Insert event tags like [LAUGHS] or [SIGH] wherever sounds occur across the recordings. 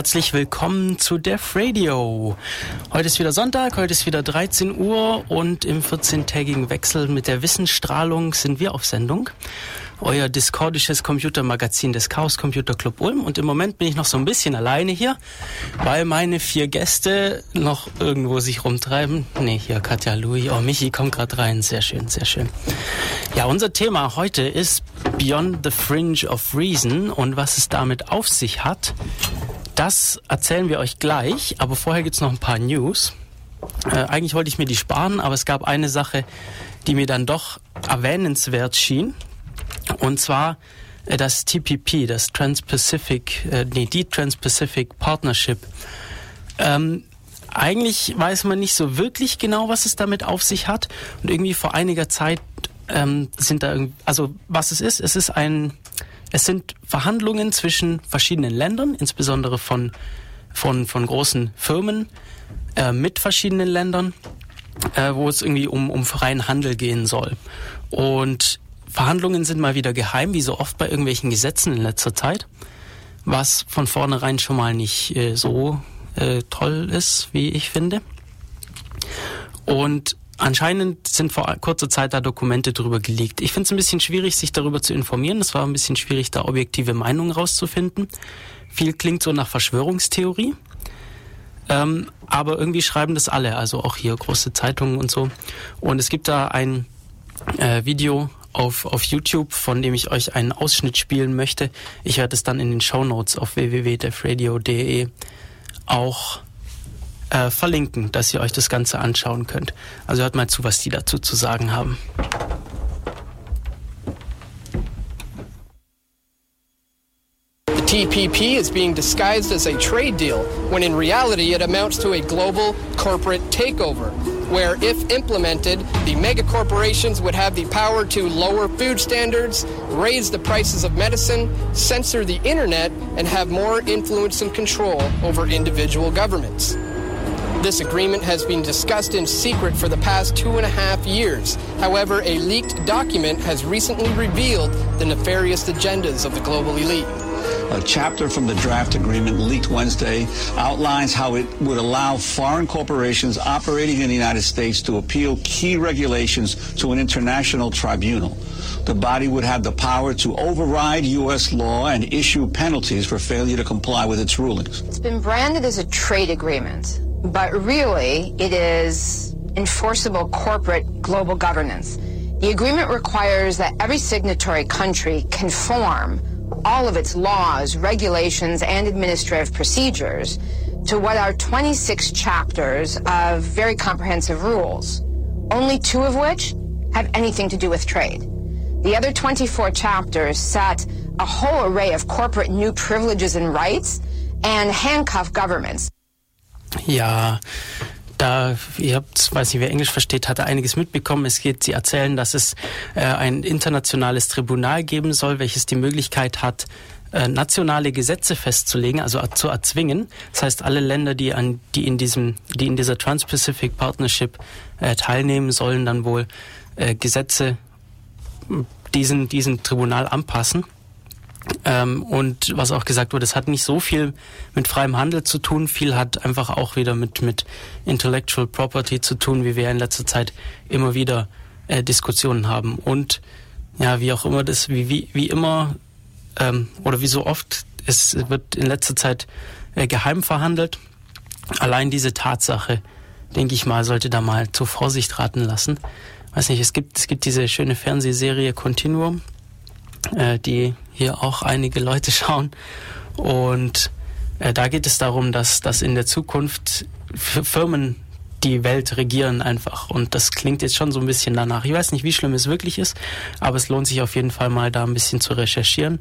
Herzlich willkommen zu Def Radio. Heute ist wieder Sonntag, heute ist wieder 13 Uhr und im 14-tägigen Wechsel mit der Wissensstrahlung sind wir auf Sendung euer discordisches Computermagazin des Chaos Computer Club Ulm. Und im Moment bin ich noch so ein bisschen alleine hier, weil meine vier Gäste noch irgendwo sich rumtreiben. Nee, hier Katja Louis. Oh, Michi kommt gerade rein. Sehr schön, sehr schön. Ja, unser Thema heute ist Beyond the Fringe of Reason und was es damit auf sich hat. Das erzählen wir euch gleich, aber vorher gibt's noch ein paar News. Äh, eigentlich wollte ich mir die sparen, aber es gab eine Sache, die mir dann doch erwähnenswert schien. Und zwar äh, das TPP, das Trans-Pacific, äh, nee, die Trans-Pacific Partnership. Ähm, eigentlich weiß man nicht so wirklich genau, was es damit auf sich hat. Und irgendwie vor einiger Zeit ähm, sind da, also was es ist, es ist ein, es sind Verhandlungen zwischen verschiedenen Ländern, insbesondere von, von, von großen Firmen äh, mit verschiedenen Ländern, äh, wo es irgendwie um, um freien Handel gehen soll. Und Verhandlungen sind mal wieder geheim, wie so oft bei irgendwelchen Gesetzen in letzter Zeit, was von vornherein schon mal nicht äh, so äh, toll ist, wie ich finde. Und anscheinend sind vor kurzer Zeit da Dokumente drüber geleakt. Ich finde es ein bisschen schwierig, sich darüber zu informieren. Es war ein bisschen schwierig, da objektive Meinungen rauszufinden. Viel klingt so nach Verschwörungstheorie. Ähm, aber irgendwie schreiben das alle, also auch hier große Zeitungen und so. Und es gibt da ein äh, Video auf, auf YouTube, von dem ich euch einen Ausschnitt spielen möchte. Ich werde es dann in den Show Notes auf www.defradio.de auch äh, verlinken, dass ihr euch das Ganze anschauen könnt. Also hört mal zu, was die dazu zu sagen haben. TPP is being disguised as a trade deal, when in reality it amounts to a global corporate takeover. where, if implemented, the mega corporations would have the power to lower food standards, raise the prices of medicine, censor the internet, and have more influence and control over individual governments. This agreement has been discussed in secret for the past two and a half years. However, a leaked document has recently revealed the nefarious agendas of the global elite. A chapter from the draft agreement leaked Wednesday outlines how it would allow foreign corporations operating in the United States to appeal key regulations to an international tribunal. The body would have the power to override U.S. law and issue penalties for failure to comply with its rulings. It's been branded as a trade agreement, but really it is enforceable corporate global governance. The agreement requires that every signatory country conform all of its laws, regulations, and administrative procedures to what are 26 chapters of very comprehensive rules, only two of which have anything to do with trade. The other 24 chapters set a whole array of corporate new privileges and rights and handcuff governments. Ja, da, ihr habt, weiß nicht, wer Englisch versteht, hat einiges mitbekommen. Es geht, sie erzählen, dass es äh, ein internationales Tribunal geben soll, welches die Möglichkeit hat, äh, nationale Gesetze festzulegen, also zu erzwingen. Das heißt, alle Länder, die an, die in diesem, die in dieser Trans-Pacific Partnership äh, teilnehmen, sollen dann wohl äh, Gesetze diesen, diesen Tribunal anpassen. Ähm, und was auch gesagt wurde, es hat nicht so viel mit freiem Handel zu tun, viel hat einfach auch wieder mit, mit Intellectual Property zu tun, wie wir in letzter Zeit immer wieder äh, Diskussionen haben. Und ja, wie auch immer das, wie, wie, wie immer ähm, oder wie so oft, es wird in letzter Zeit äh, geheim verhandelt. Allein diese Tatsache, denke ich mal, sollte da mal zur Vorsicht raten lassen. Weiß nicht, es gibt, es gibt diese schöne Fernsehserie Continuum äh, die hier auch einige Leute schauen. Und äh, da geht es darum, dass, dass in der Zukunft Firmen die Welt regieren einfach. Und das klingt jetzt schon so ein bisschen danach. Ich weiß nicht, wie schlimm es wirklich ist, aber es lohnt sich auf jeden Fall mal da ein bisschen zu recherchieren.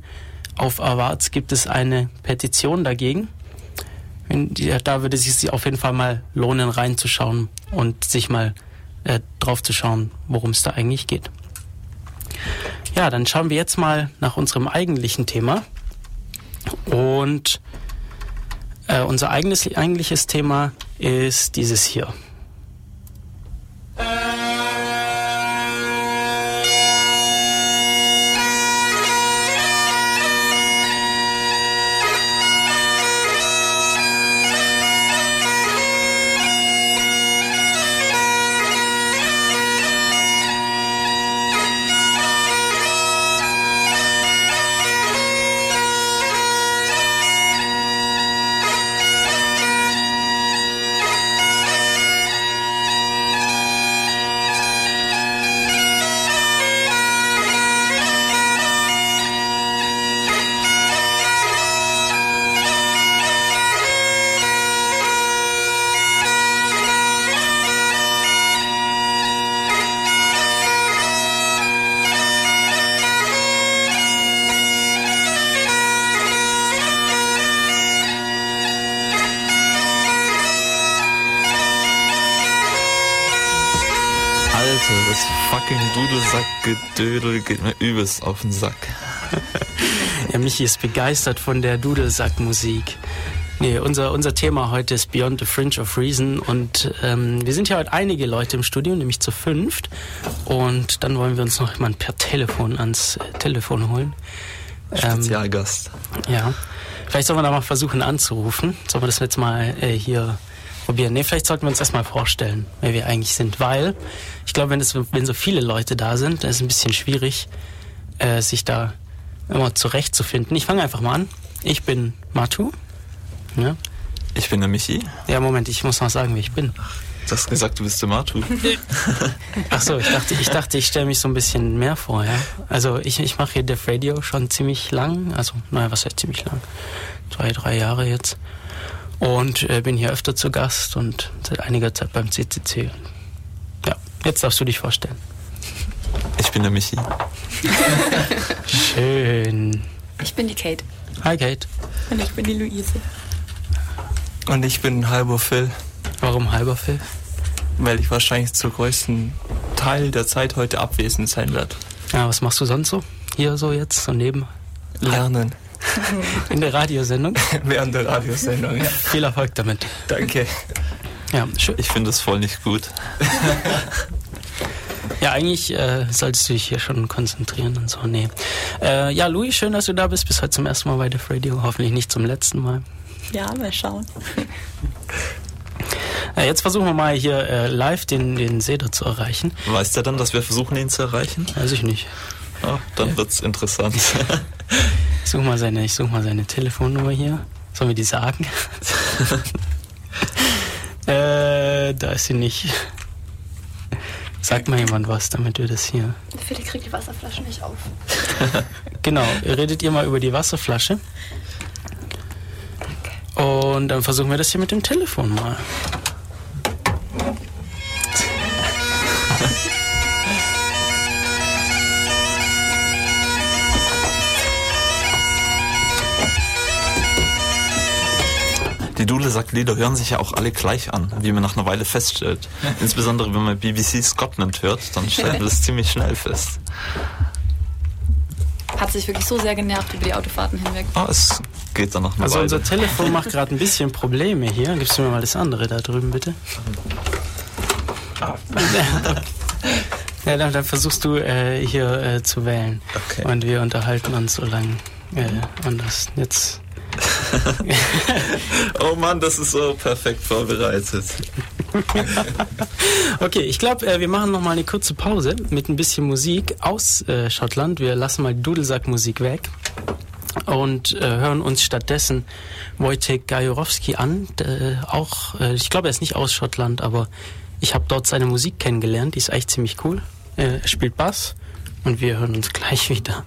Auf Awards gibt es eine Petition dagegen. Da würde es sich auf jeden Fall mal lohnen, reinzuschauen und sich mal äh, drauf zu schauen, worum es da eigentlich geht. Ja, dann schauen wir jetzt mal nach unserem eigentlichen Thema. Und äh, unser eigenes, eigentliches Thema ist dieses hier. das übelst auf den Sack. ja, Michi ist begeistert von der Dudelsack-Musik. Nee, unser, unser Thema heute ist Beyond the Fringe of Reason und ähm, wir sind ja heute einige Leute im Studio, nämlich zu fünft. Und dann wollen wir uns noch jemand per Telefon ans äh, Telefon holen. Spezialgast. Ähm, ja. Vielleicht sollen wir da mal versuchen anzurufen. Sollen wir das jetzt mal äh, hier probieren? Nee, vielleicht sollten wir uns erstmal vorstellen, wer wir eigentlich sind. Weil ich glaube, wenn, wenn so viele Leute da sind, dann ist es ein bisschen schwierig, äh, sich da immer zurechtzufinden. Ich fange einfach mal an. Ich bin Matu. Ja. Ich bin der Michi. Ja, Moment, ich muss noch sagen, wie ich bin. Du hast gesagt, du bist der Matu. [LAUGHS] Ach so, ich dachte, ich dachte, ich stelle mich so ein bisschen mehr vor, ja. Also ich, ich mache hier Def Radio schon ziemlich lang, also naja, was heißt ziemlich lang? Zwei, drei Jahre jetzt. Und äh, bin hier öfter zu Gast und seit einiger Zeit beim CCC. Ja, jetzt darfst du dich vorstellen. Ich bin der Michi. Schön. Ich bin die Kate. Hi Kate. Und ich bin die Luise. Und ich bin halber Phil. Warum halber Phil? Weil ich wahrscheinlich zur größten Teil der Zeit heute abwesend sein werde. Ja, was machst du sonst so? Hier so jetzt, so neben? Lernen. [LAUGHS] In der Radiosendung? [LAUGHS] Während der Radiosendung, ja. Viel Erfolg damit. Danke. Ja, schön. Ich finde es voll nicht gut. [LAUGHS] Ja, eigentlich äh, solltest du dich hier schon konzentrieren und so. Nee. Äh, ja, Louis, schön, dass du da bist. Bis heute zum ersten Mal bei Def Radio. Hoffentlich nicht zum letzten Mal. Ja, mal schauen. Ja, [LAUGHS] jetzt versuchen wir mal hier äh, live den, den Seder zu erreichen. Weiß der dann, dass wir versuchen, ihn zu erreichen? Weiß ich nicht. Oh, dann wird's interessant. [LAUGHS] ich suche mal, seine, ich such mal seine Telefonnummer hier. Sollen wir die sagen? [LAUGHS] äh, da ist sie nicht. Sagt mal jemand was, damit wir das hier. Philipp kriegt die Wasserflasche nicht auf. [LAUGHS] genau, redet ihr mal über die Wasserflasche. Und dann versuchen wir das hier mit dem Telefon mal. Die Dudelsack-Lieder hören sich ja auch alle gleich an, wie man nach einer Weile feststellt. [LAUGHS] Insbesondere wenn man BBC Scotland hört, dann stellt man das [LAUGHS] ziemlich schnell fest. Hat sich wirklich so sehr genervt über die Autofahrten hinweg. Ah, es geht dann noch eine Also Weile. unser Telefon macht gerade ein bisschen Probleme hier. Gibst du mir mal das andere da drüben, bitte? [LAUGHS] Ja, dann, dann versuchst du äh, hier äh, zu wählen. Okay. Und wir unterhalten uns so lange. Äh, und das jetzt. [LAUGHS] oh Mann, das ist so perfekt vorbereitet. [LAUGHS] Okay, ich glaube, äh, wir machen noch mal eine kurze Pause mit ein bisschen Musik aus äh, Schottland. Wir lassen mal Dudelsackmusik weg und äh, hören uns stattdessen Wojtek Gajorowski an. Auch, ich glaube, er ist nicht aus Schottland, aber ich habe dort seine Musik kennengelernt. Die ist eigentlich ziemlich cool. Er spielt Bass und wir hören uns gleich wieder.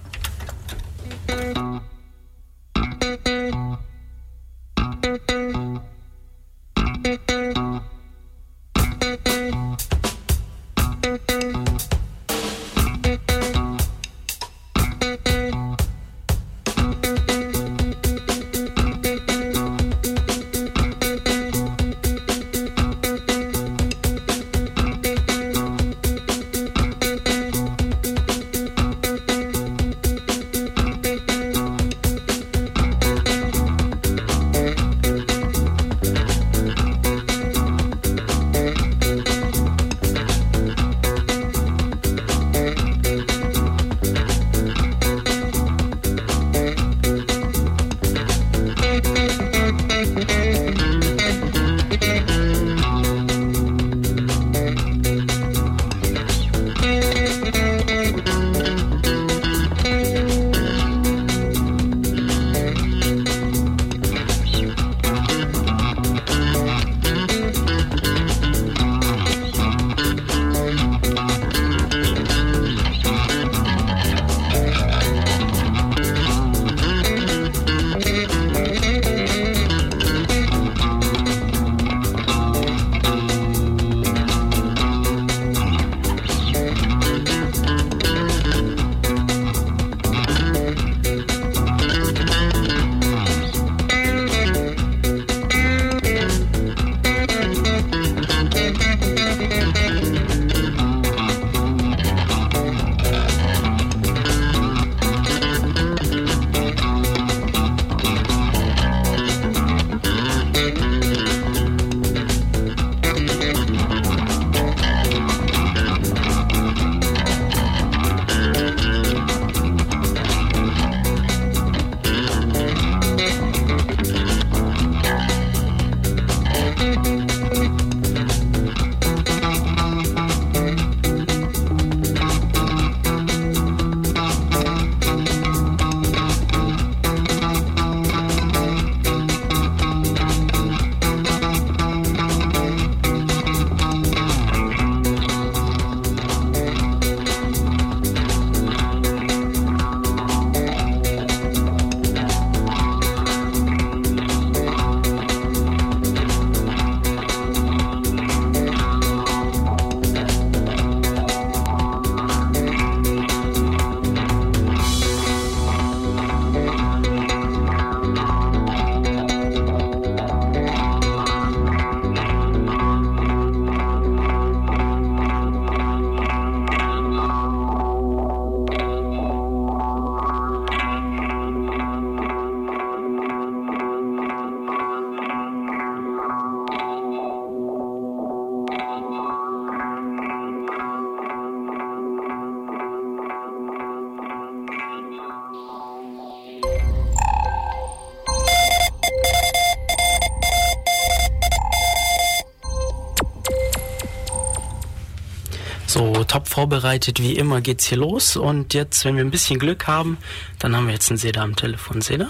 Vorbereitet wie immer geht's hier los. Und jetzt, wenn wir ein bisschen Glück haben, dann haben wir jetzt einen Seda am Telefon. Seda?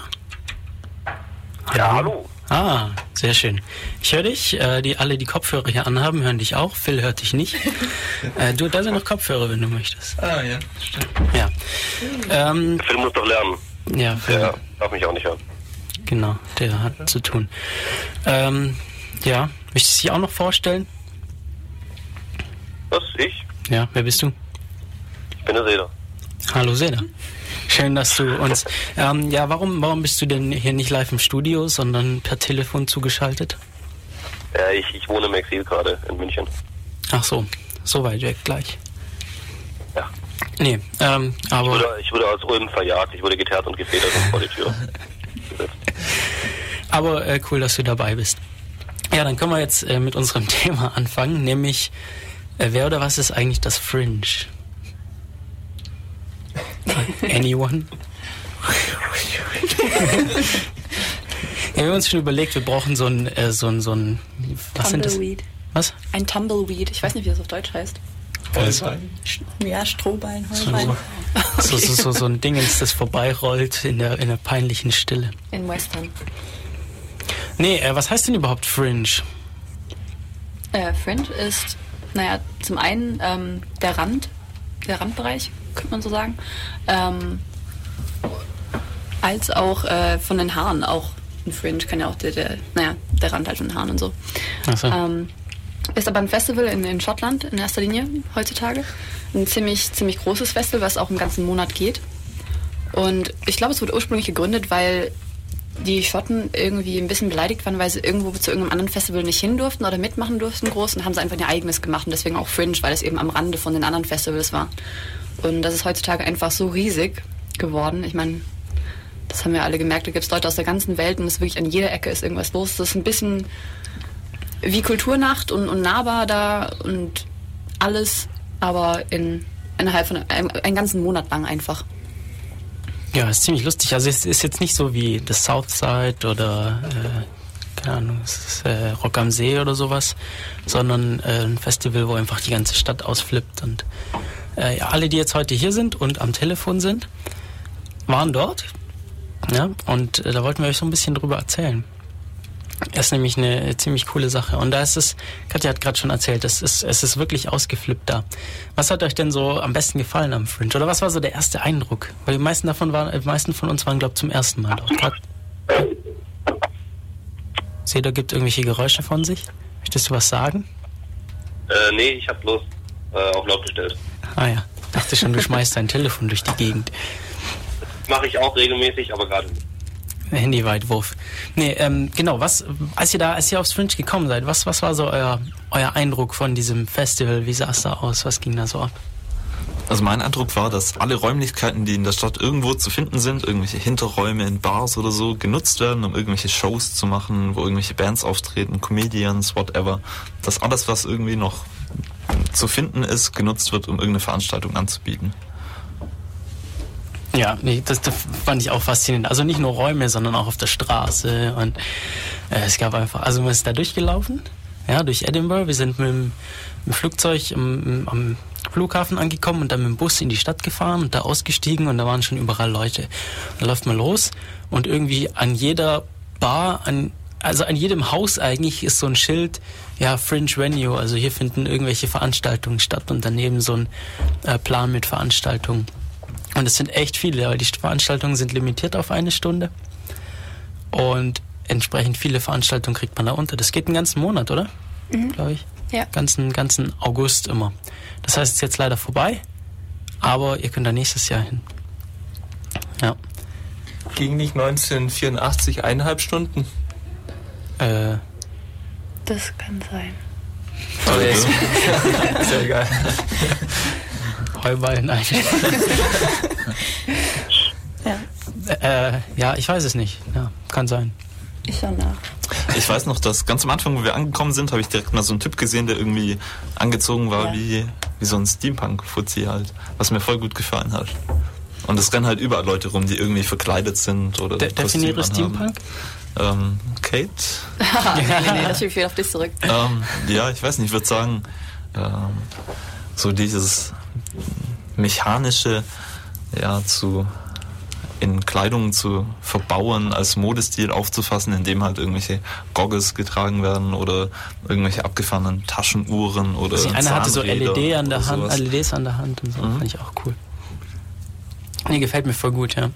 Ja, hallo. Ah, sehr schön. Ich höre dich. Äh, die alle, die Kopfhörer hier anhaben, hören dich auch. Phil hört dich nicht. [LAUGHS] äh, du, da sind noch Kopfhörer, wenn du möchtest. Ah, ja, stimmt. Ja. Ähm, Phil muss doch lernen. ja, Phil, Der darf mich auch nicht hören. genau, der hat zu tun. Ähm, ja, möchtest du dich auch noch vorstellen? Ich? Ja, wer bist du? Ich bin der Seder. Hallo Seda. Schön, dass du uns. Ähm, ja, warum, warum bist du denn hier nicht live im Studio, sondern per Telefon zugeschaltet? Ja, ich, ich wohne im Exil gerade in München. Ach so, so weit weg gleich. Ja. Nee, ähm, Ich aber. wurde, ich wurde aus Ulm verjagt. Ich wurde geteert und gefedert und vor die Tür [LAUGHS] gesetzt. Aber äh, cool, dass du dabei bist. Ja, dann können wir jetzt äh, mit unserem [LAUGHS] Thema anfangen, nämlich wer oder was ist eigentlich das Fringe? Anyone? ja, wir haben uns schon überlegt, wir brauchen so ein, äh, so ein, so ein, was sind das? Tumbleweed. Was? Ein Tumbleweed. Ich weiß nicht, wie das auf Deutsch heißt. Vollbein. Ja, Strohballen, Heuballen. So, so, so, so ein Dingens, das vorbeirollt in der, in der peinlichen Stille. In Western. Nee, äh, was heißt denn überhaupt Fringe? Äh, Fringe ist, naja, zum einen ähm, der Rand, der Randbereich, könnte man so sagen. Ähm, als auch äh, von den Haaren auch ein Fringe kann ja auch der, der naja, der Rand halt von den Haaren und so. Achso. Ähm, ist aber ein Festival in, in Schottland in erster Linie heutzutage. Ein ziemlich, ziemlich großes Festival, was auch einen ganzen Monat geht. Und ich glaube, es wurde ursprünglich gegründet, weil die Schotten irgendwie ein bisschen beleidigt waren, weil sie irgendwo zu irgendeinem anderen Festival nicht hin durften oder mitmachen durften groß und haben sie einfach ihr eigenes gemacht und deswegen auch Fringe, weil es eben am Rande von den anderen Festivals war. Und das ist heutzutage einfach so riesig geworden. Ich meine, das haben wir alle gemerkt, da gibt es Leute aus der ganzen Welt und es ist wirklich an jeder Ecke ist irgendwas los. Das ist ein bisschen wie Kulturnacht und, und nahbar da und alles, aber in innerhalb von einem, einen ganzen Monat lang einfach. Ja, ist ziemlich lustig. Also es ist jetzt nicht so wie das Southside oder äh, keine Ahnung, ist äh, Rock am See oder sowas, sondern äh, ein Festival, wo einfach die ganze Stadt ausflippt und äh, alle, die jetzt heute hier sind und am Telefon sind, waren dort. Ja, und äh, da wollten wir euch so ein bisschen drüber erzählen. Das ist nämlich eine ziemlich coole Sache. Und da ist es, Katja hat gerade schon erzählt, es ist, es ist wirklich ausgeflippt da. Was hat euch denn so am besten gefallen am Fringe? Oder was war so der erste Eindruck? Weil die meisten davon waren, die meisten von uns waren, glaube ich, zum ersten Mal dort. Kat- Seda gibt irgendwelche Geräusche von sich. Möchtest du was sagen? Äh, nee, ich hab bloß äh, auf laut gestellt. Ah ja, dachte schon, du schmeißt dein Telefon durch die Gegend. Mache ich auch regelmäßig, aber gerade nicht. Handyweitwurf. Nee, ähm, genau, was, als ihr da, als ihr aufs Fringe gekommen seid, was, was war so euer, euer Eindruck von diesem Festival? Wie sah es da aus? Was ging da so ab? Also mein Eindruck war, dass alle Räumlichkeiten, die in der Stadt irgendwo zu finden sind, irgendwelche Hinterräume in Bars oder so, genutzt werden, um irgendwelche Shows zu machen, wo irgendwelche Bands auftreten, Comedians, whatever. Dass alles, was irgendwie noch zu finden ist, genutzt wird, um irgendeine Veranstaltung anzubieten. Ja, nee, das, das fand ich auch faszinierend. Also nicht nur Räume, sondern auch auf der Straße. Und äh, es gab einfach, also man ist da durchgelaufen, ja, durch Edinburgh. Wir sind mit dem, mit dem Flugzeug am, am Flughafen angekommen und dann mit dem Bus in die Stadt gefahren und da ausgestiegen und da waren schon überall Leute. Da läuft man los und irgendwie an jeder Bar, an, also an jedem Haus eigentlich ist so ein Schild, ja, Fringe Venue, also hier finden irgendwelche Veranstaltungen statt und daneben so ein äh, Plan mit Veranstaltungen. Und es sind echt viele, weil die Veranstaltungen sind limitiert auf eine Stunde. Und entsprechend viele Veranstaltungen kriegt man da unter. Das geht einen ganzen Monat, oder? Mhm. Glaube ich. Ja. Ganzen, ganzen August immer. Das heißt, es ist jetzt leider vorbei, aber ihr könnt da nächstes Jahr hin. Ja. Ging nicht 1984 eineinhalb Stunden? Äh, Das kann sein. Oh, [LAUGHS] ja. [LAUGHS] Heuballen eigentlich. [LAUGHS] Ja, äh, ja, ich weiß es nicht. Ja, kann sein. ich schau nach. Ich weiß noch, dass ganz am Anfang, wo wir angekommen sind, habe ich direkt mal so einen Typ gesehen, der irgendwie angezogen war Ja. wie, wie so ein Steampunk-Fuzzi halt, was mir voll gut gefallen hat. Und es rennen halt überall Leute rum, die irgendwie verkleidet sind oder De ein definiere. Steampunk? Ähm, Kate? [LAUGHS] nee, nee, das schiebe ich wieder auf dich zurück. ähm, ja, ich weiß nicht, ich würde sagen, ähm, so dieses mechanische, ja, zu in Kleidung zu verbauen, als Modestil aufzufassen, indem halt irgendwelche Goggles getragen werden oder irgendwelche abgefahrenen Taschenuhren oder Also einer hatte so LED an der Hand, sowas. LEDs an der Hand und so. Mhm. Fand ich auch cool. Nee, gefällt mir voll gut, ja.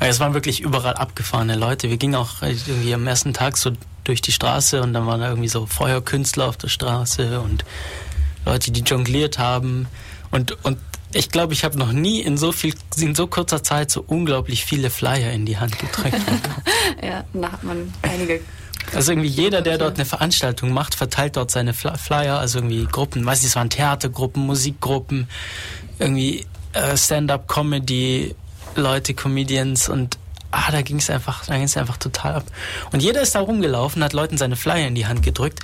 Aber es waren wirklich überall abgefahrene Leute. Wir gingen auch irgendwie am ersten Tag so durch die Straße und dann waren da irgendwie so Feuerkünstler auf der Straße und Leute, die jongliert haben. Und, und ich glaube, ich habe noch nie in so viel, in so kurzer Zeit so unglaublich viele Flyer in die Hand gedrückt. [LAUGHS] Ja, da hat man einige. Also irgendwie jeder, der dort eine Veranstaltung macht, verteilt dort seine Fly- Flyer, also irgendwie Gruppen, weiß ich, es waren Theatergruppen, Musikgruppen, irgendwie äh, Stand-up-Comedy, Leute, Comedians und ah, da ging es einfach, da ging es einfach total ab. Und jeder ist da rumgelaufen, hat Leuten seine Flyer in die Hand gedrückt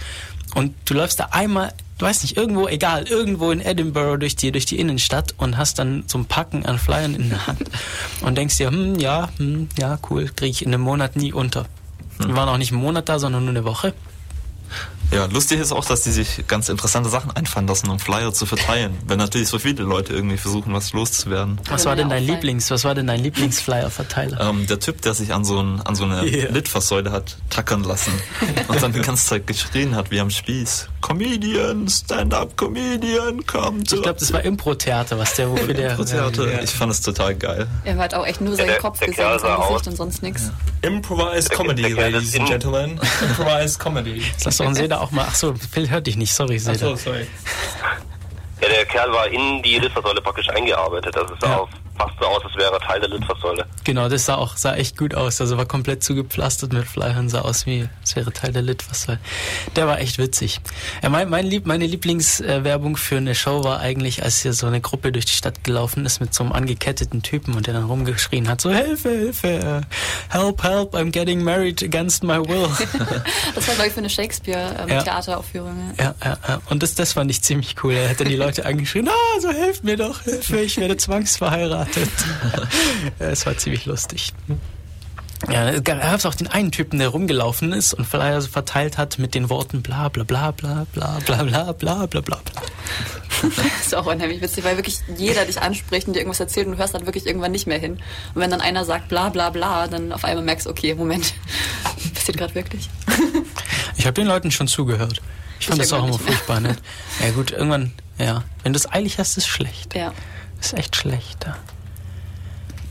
und du läufst da einmal, du weißt nicht, irgendwo, egal, irgendwo in Edinburgh durch die, durch die Innenstadt und hast dann so ein Packen an Flyern in der Hand [LAUGHS] und denkst dir, hm, ja, hm, ja, cool, kriege ich in einem Monat nie unter. Wir waren auch nicht einen Monat da, sondern nur eine Woche. Ja, lustig ist auch, dass die sich ganz interessante Sachen einfallen lassen, um Flyer zu verteilen. Wenn natürlich so viele Leute irgendwie versuchen, was loszuwerden. Was war denn dein Lieblings, was war denn dein Lieblingsflyer-Verteiler? Ähm, der Typ, der sich an so, ein, an so eine Yeah. [LAUGHS] Litfaßsäule hat tackern lassen [LAUGHS] und dann die ganze Zeit geschrien hat wie am Spieß. Comedian, Stand-up Comedian, come to Ich glaube, das war Impro-Theater, was der wofür der. Theater. Ich fand es total geil. Er hat auch echt nur seinen der- Kopf der gesehen, sein Gesicht aus- und sonst nichts. Improvised Comedy, ladies ist and gentlemen. Improvised Comedy. Lass doch einen Seda auch mal. Ach so, Phil hört dich nicht. Sorry, Seda. Achso, sorry. Ja, der Kerl war in die Litfaßsäule praktisch eingearbeitet. Also es sah Ja. auf, fast so aus, als wäre er Teil der Litfaßsäule. Genau, das sah auch sah echt gut aus. Also war komplett zugepflastert mit Flyern, sah aus wie es wäre Teil der Litfaßsäule. Der war echt witzig. Ja, mein, mein Lieb, meine Lieblingswerbung für eine Show war eigentlich, als hier so eine Gruppe durch die Stadt gelaufen ist mit so einem angeketteten Typen und der dann rumgeschrien hat, so Hilfe, Hilfe, help, help, I'm getting married against my will. [LAUGHS] Das war, glaube ich, für eine Ja. Shakespeare-Theateraufführung. Ja, ja, ja. Und das, das fand ich ziemlich cool. Er hat dann die Leute angeschrien, ah, so helft mir doch, Hilfe, ich werde zwangsverheiratet. Es war ziemlich lustig. Ja, gab es auch den einen Typen, der rumgelaufen ist und Flyer verteilt hat mit den Worten bla bla bla bla bla bla bla bla bla bla bla. Das ist auch unheimlich witzig, weil wirklich jeder dich anspricht und dir irgendwas erzählt und du hörst dann wirklich irgendwann nicht mehr hin. Und wenn dann einer sagt bla bla bla, dann auf einmal merkst du, okay, Moment, passiert gerade wirklich. Ich habe den Leuten schon zugehört. Ich fand Ich das auch immer furchtbar nett. Ja gut, irgendwann, ja. Wenn du es eilig hast, ist schlecht. Ja. Ist echt schlecht. Ja.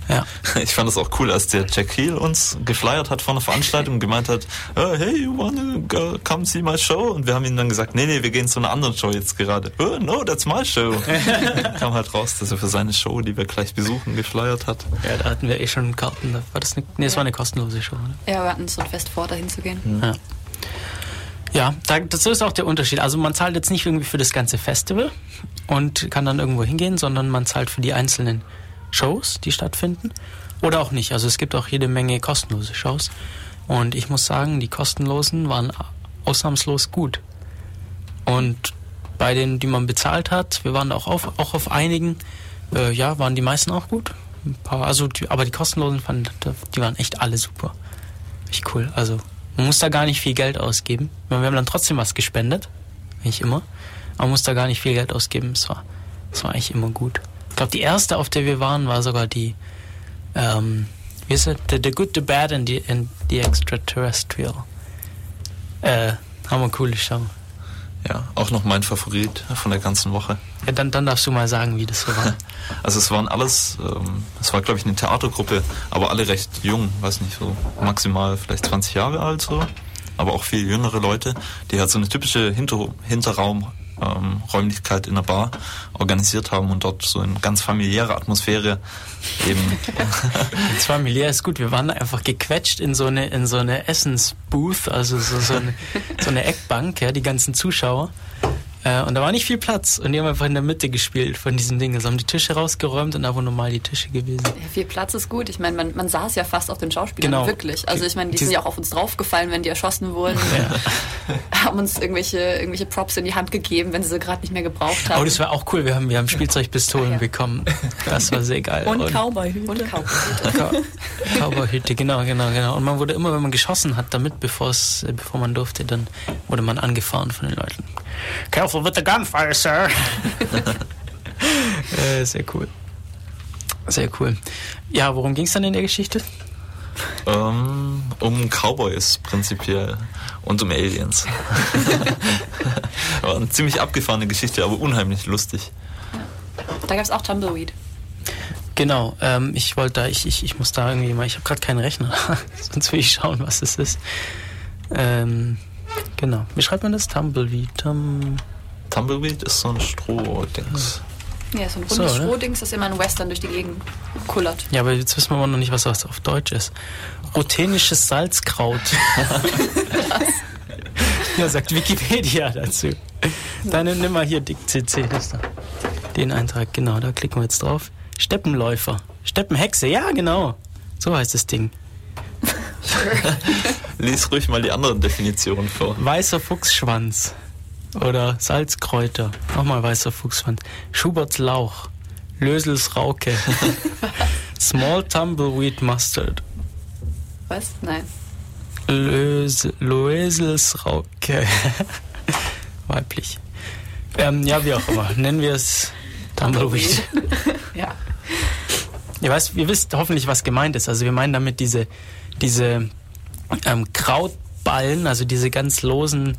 Ja. [LAUGHS] Ich fand es auch cool, als der Jack Heel uns geflyert hat vor einer Veranstaltung und gemeint hat, oh, hey, you wanna go, come see my show? Und wir haben ihm dann gesagt, nee, nee, wir gehen zu einer anderen Show jetzt gerade. Oh, no, that's my show. [LAUGHS] Kam halt raus, dass er für seine Show, die wir gleich besuchen, geflyert hat. ja, da hatten wir eh schon Karten. Da War das eine, nee, es war eine kostenlose Show, oder? Ja, wir hatten so ein Fest vor, dahin zu gehen. Ja. Ja, da, das ist auch der Unterschied. Also man zahlt jetzt nicht irgendwie für das ganze Festival und kann dann irgendwo hingehen, sondern man zahlt für die einzelnen Shows, die stattfinden. Oder auch nicht. Also es gibt auch jede Menge kostenlose Shows. Und ich muss sagen, die kostenlosen waren ausnahmslos gut. Und bei denen, die man bezahlt hat, wir waren auch auf, auch auf einigen, äh, ja, waren die meisten auch gut. Ein paar, also die, aber die kostenlosen fanden, die waren echt alle super. Echt cool. Also man muss da gar nicht viel Geld ausgeben. Wir haben dann trotzdem was gespendet. Nicht immer. Aber man muss da gar nicht viel Geld ausgeben. Es war, es war eigentlich immer gut. Ich glaube, die erste, auf der wir waren, war sogar die, ähm, wie ist es? The, the Good, the Bad and the, and the Extraterrestrial. Äh, haben wir coole Show. Ja, auch noch mein Favorit von der ganzen Woche. Ja, dann, dann darfst du mal sagen, wie das so war. [LAUGHS] Also es waren alles, ähm, es war glaube ich eine Theatergruppe, aber alle recht jung, weiß nicht, so maximal vielleicht 20 Jahre alt so, aber auch viel jüngere Leute, die halt so eine typische Hinter Hinterraum ähm, Räumlichkeit in der Bar organisiert haben und dort so in ganz familiäre Atmosphäre eben [LAUGHS] Das familiär ist gut. Wir waren einfach gequetscht in so eine, in so eine Essensbooth, also so, so, eine, so eine Eckbank, ja, die ganzen Zuschauer. Äh, und da war nicht viel Platz. Und die haben einfach in der Mitte gespielt von diesem Ding. Also haben die Tische rausgeräumt und da wo normal die Tische gewesen. Ja, viel Platz ist gut. Ich meine, man, man saß ja fast auf den Schauspielern, Genau. wirklich. Also ich meine, die Die- sind ja auch auf uns draufgefallen, wenn die erschossen wurden. [LAUGHS] haben uns irgendwelche, irgendwelche Props in die Hand gegeben, wenn sie sie gerade nicht mehr gebraucht haben. Oh, das war auch cool. Wir haben, wir haben Spielzeugpistolen Ja. bekommen. Das war sehr geil. und Cowboyhüte. Und Cowboyhüte. Cow- Cowboyhüte, genau, genau, genau. Und man wurde immer, wenn man geschossen hat, damit, bevor es, bevor man durfte, dann wurde man angefahren von den Leuten. Careful with the gunfire, sir. [LAUGHS] Äh, sehr cool. Sehr cool. Ja, worum ging es dann in der Geschichte? Ähm, um Cowboys prinzipiell und um Aliens. [LAUGHS] War eine ziemlich abgefahrene Geschichte, aber unheimlich lustig. Da gab es auch Tumbleweed. Genau, ähm, ich wollte da, ich, ich, ich muss da irgendwie mal, ich habe gerade keinen Rechner, [LAUGHS] sonst will ich schauen, was es ist. Ähm, genau, wie schreibt man das? Tumbleweed. Tum Tumbleweed ist so ein Strohdings. Ja, so ein So, rundes ne? Strohdings, das immer in Western durch die Gegend kullert. ja, aber jetzt wissen wir aber noch nicht, was das auf Deutsch ist. Ruthenisches Salzkraut. [LAUGHS] [LAUGHS] ja, sagt Wikipedia dazu. Dann nimm mal hier Dick CC, das da. Den Eintrag, genau, da klicken wir jetzt drauf. Steppenläufer. Steppenhexe, ja, genau. So heißt das Ding. [LAUGHS] Lies ruhig mal die anderen Definitionen vor. Weißer Fuchsschwanz. Oder Salzkräuter. Nochmal weißer Fuchsschwanz. Schuberts Lauch. Lösels Rauke. [LAUGHS] Small Tumbleweed Mustard. Was? Nein. Lös Loesels Rauke. [LAUGHS] Weiblich. Ähm, ja, wie auch immer. Nennen wir es Tumbleweed. [LAUGHS] Ja. Ihr, weißt, ihr wisst hoffentlich, was gemeint ist. Also wir meinen damit diese, diese ähm, Krautballen, also diese ganz losen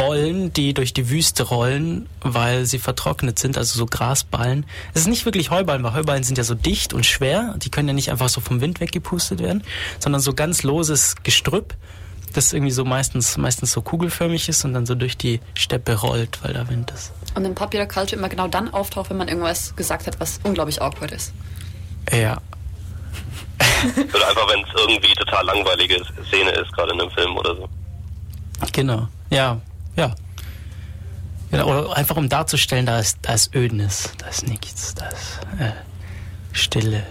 Bollen, die durch die Wüste rollen, weil sie vertrocknet sind, also so Grasballen. Es ist nicht wirklich Heuballen, weil Heuballen sind ja so dicht und schwer. Die können ja nicht einfach so vom Wind weggepustet werden, sondern so ganz loses Gestrüpp, das irgendwie so meistens, meistens so kugelförmig ist und dann so durch die Steppe rollt, weil da Wind ist. Und in Popular Culture immer genau dann auftaucht, wenn man irgendwas gesagt hat, was unglaublich awkward ist. Ja, [LAUGHS] Oder einfach, wenn es irgendwie total langweilige Szene ist, gerade in einem Film oder so. Genau. Ja, ja. Genau, oder einfach um darzustellen, da ist, da ist Ödnis, da ist nichts, da ist äh, Stille.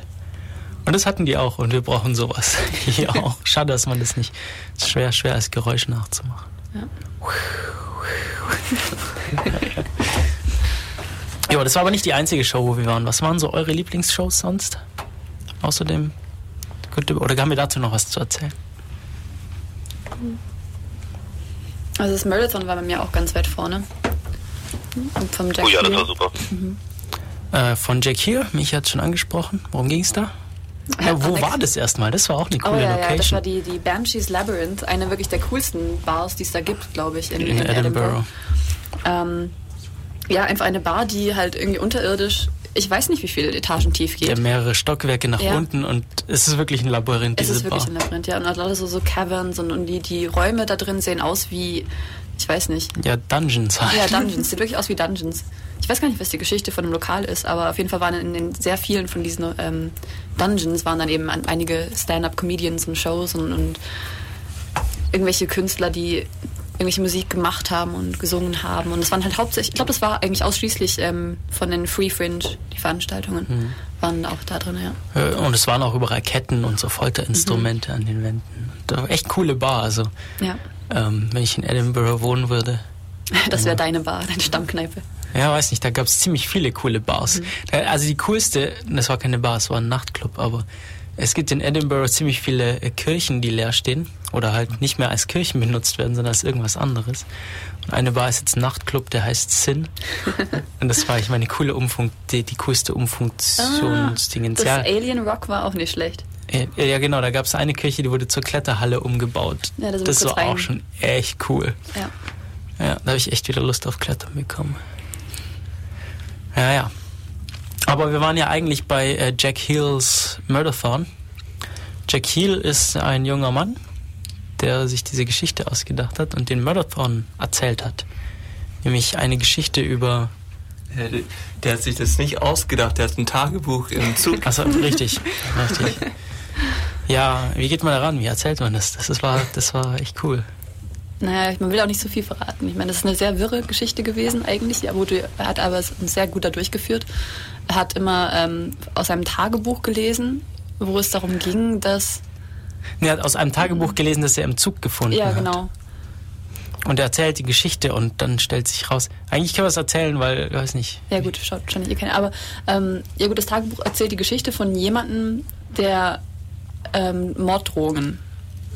Und das hatten die auch und wir brauchen sowas [LAUGHS] hier [LAUGHS] auch. Schade, dass man das nicht. Es ist schwer, schwer als Geräusch nachzumachen. Ja. [LAUGHS] Ja, das war aber nicht die einzige Show, wo wir waren. Was waren so eure Lieblingsshows sonst? Außerdem. Oder haben wir dazu noch was zu erzählen? Also das Marathon war bei mir auch ganz weit vorne. Und vom Jack Oh ja, das Hill. war super. Äh, von Jack Here, mich hat schon angesprochen. Worum ging es da? Ja, wo Alex- war das erstmal? Das war auch eine Oh coole ja, ja, das Location. war die, die Banshees Labyrinth, eine wirklich der coolsten Bars, die es da gibt, glaube ich, in, in, in, Edinburgh. Ähm, ja, einfach eine Bar, die halt irgendwie unterirdisch, ich weiß nicht, wie viele Etagen tief geht. Der mehrere Stockwerke nach Ja. unten und es ist wirklich ein Labyrinth, es diese ist wirklich Bar. ein Labyrinth, ja. Und lauter so, so Caverns und, und die, die Räume da drin sehen aus wie, ich weiß nicht. Ja, Dungeons halt. Ja, [LAUGHS] Dungeons. Sieht wirklich aus wie Dungeons. Ich weiß gar nicht, was die Geschichte von dem Lokal ist, aber auf jeden Fall waren in den sehr vielen von diesen ähm, Dungeons waren dann eben einige Stand-up-Comedians und Shows und, und irgendwelche Künstler, die irgendwelche Musik gemacht haben und gesungen haben. Und es waren halt hauptsächlich, ich glaube, das war eigentlich ausschließlich ähm, von den Free Fringe, die Veranstaltungen Mhm. waren auch da drin, ja. Äh, Und es waren auch überall Ketten und so Folterinstrumente an den Wänden. Da war echt coole Bar. Also, Ja, ähm, wenn ich in Edinburgh wohnen würde. [LAUGHS] das wäre deine Bar, deine Stammkneipe. Ja, weiß nicht, da gab es ziemlich viele coole Bars. Da- Also die coolste, das war keine Bar, es war ein Nachtclub, aber es gibt in Edinburgh ziemlich viele äh, Kirchen, die leer stehen oder halt nicht mehr als Kirchen benutzt werden, sondern als irgendwas anderes. Und eine Bar ist jetzt ein Nachtclub, der heißt Sin. [LAUGHS] Und das war, ich meine, coole Umfunk, die, die coolste Umfunktionsdingens. Das ja, Alien Rock war auch nicht schlecht. ja, genau, da gab es eine Kirche, die wurde zur Kletterhalle umgebaut. Ja, das kurz war auch rein. schon echt cool. Ja. Ja, da habe ich echt wieder Lust auf Klettern bekommen. Ja, ja. Aber wir waren ja eigentlich bei äh, Jack Heels Murderthon. Jack Heel ist ein junger Mann, der sich diese Geschichte ausgedacht hat und den Murderthon erzählt hat. Nämlich eine Geschichte über. Der, der hat sich das nicht ausgedacht, der hat ein Tagebuch im Zug. Also richtig, [LAUGHS] richtig. Ja, wie geht man daran? Wie erzählt man das? Das ist- war, das war echt cool. Naja, man will auch nicht so viel verraten. Ich meine, das ist eine sehr wirre Geschichte gewesen eigentlich. Wurde, er hat aber es sehr gut da durchgeführt. Er hat immer ähm, aus einem Tagebuch gelesen, wo es darum ging, dass... Er hat aus einem Tagebuch gelesen, das er im Zug gefunden Ja, hat. genau. Und er erzählt die Geschichte und dann stellt sich raus. Eigentlich kann man es erzählen, weil, ich weiß nicht. Ja gut, schaut wahrscheinlich ihr kennt. Aber ähm, ja gut, das Tagebuch erzählt die Geschichte von jemandem, der ähm, Morddrohungen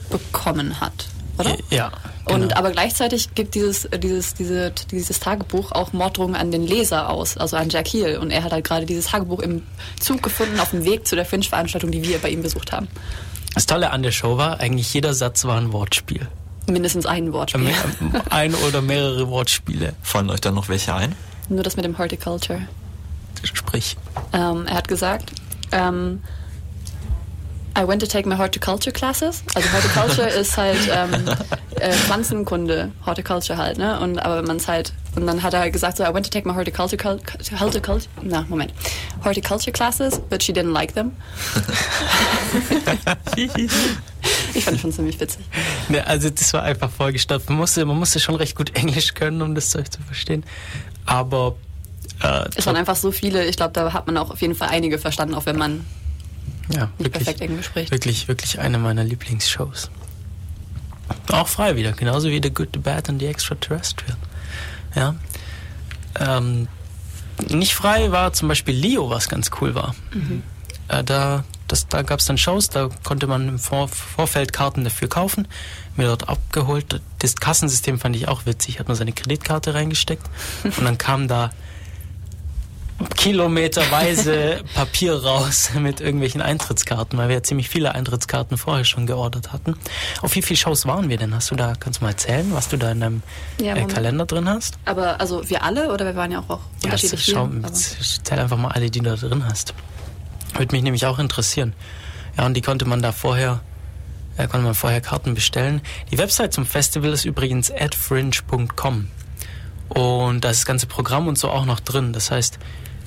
bekommen hat, oder? Ja, Und Genau. aber gleichzeitig gibt dieses, dieses, diese, dieses Tagebuch auch Morddrohungen an den Leser aus, also an Jack Heel. Und er hat halt gerade dieses Tagebuch im Zug gefunden auf dem Weg zu der Fringe-Veranstaltung, die wir bei ihm besucht haben. Das Tolle an der Show war, eigentlich jeder Satz war ein Wortspiel. Mindestens ein Wortspiel. [LAUGHS] Ein oder mehrere Wortspiele. Fallen euch da noch welche ein? Nur das mit dem Horticulture. Sprich. Ähm, er hat gesagt, ähm, I went to take my horticulture classes. Also Horticulture [LAUGHS] ist halt ähm, äh, Pflanzenkunde, Horticulture halt, ne? Und aber wenn man es halt und dann hat er halt gesagt, so I went to take my horticulture cul- horticulture na Moment horticulture classes, but she didn't like them. [LAUGHS] ich fand schon ziemlich witzig. Ne, also das war einfach vollgestopft. Man musste, man musste schon recht gut Englisch können, um das Zeug zu verstehen. Aber äh, Es waren einfach so viele. Ich glaube, da hat man auch auf jeden Fall einige verstanden, auch wenn man ja, nicht wirklich, perfekt Englisch spricht. wirklich, wirklich eine meiner Lieblingsshows. Auch frei wieder, genauso wie The Good, The Bad und The Extraterrestrial. Ja. Ähm, nicht frei war zum Beispiel Leo, was ganz cool war. Äh, da das, da gab es dann Shows, da konnte man im Vor Vorfeld Karten dafür kaufen, mir dort abgeholt. Das Kassensystem fand ich auch witzig, hat man seine Kreditkarte reingesteckt und dann kam da kilometerweise [LAUGHS] Papier raus mit irgendwelchen Eintrittskarten, weil wir ja ziemlich viele Eintrittskarten vorher schon geordert hatten. Auf wie viele Shows waren wir denn? Hast du da, kannst du mal erzählen, was du da in deinem Ja, äh. Kalender drin hast? Aber also wir alle oder wir waren ja auch, auch Ja, unterschiedlich schau, aber- zähl einfach mal alle, die du da drin hast. Würde mich nämlich auch interessieren. Ja, und die konnte man da vorher, äh, konnte man vorher Karten bestellen. Die Website zum Festival ist übrigens adfringe.com. Und da ist das ganze Programm und so auch noch drin. Das heißt,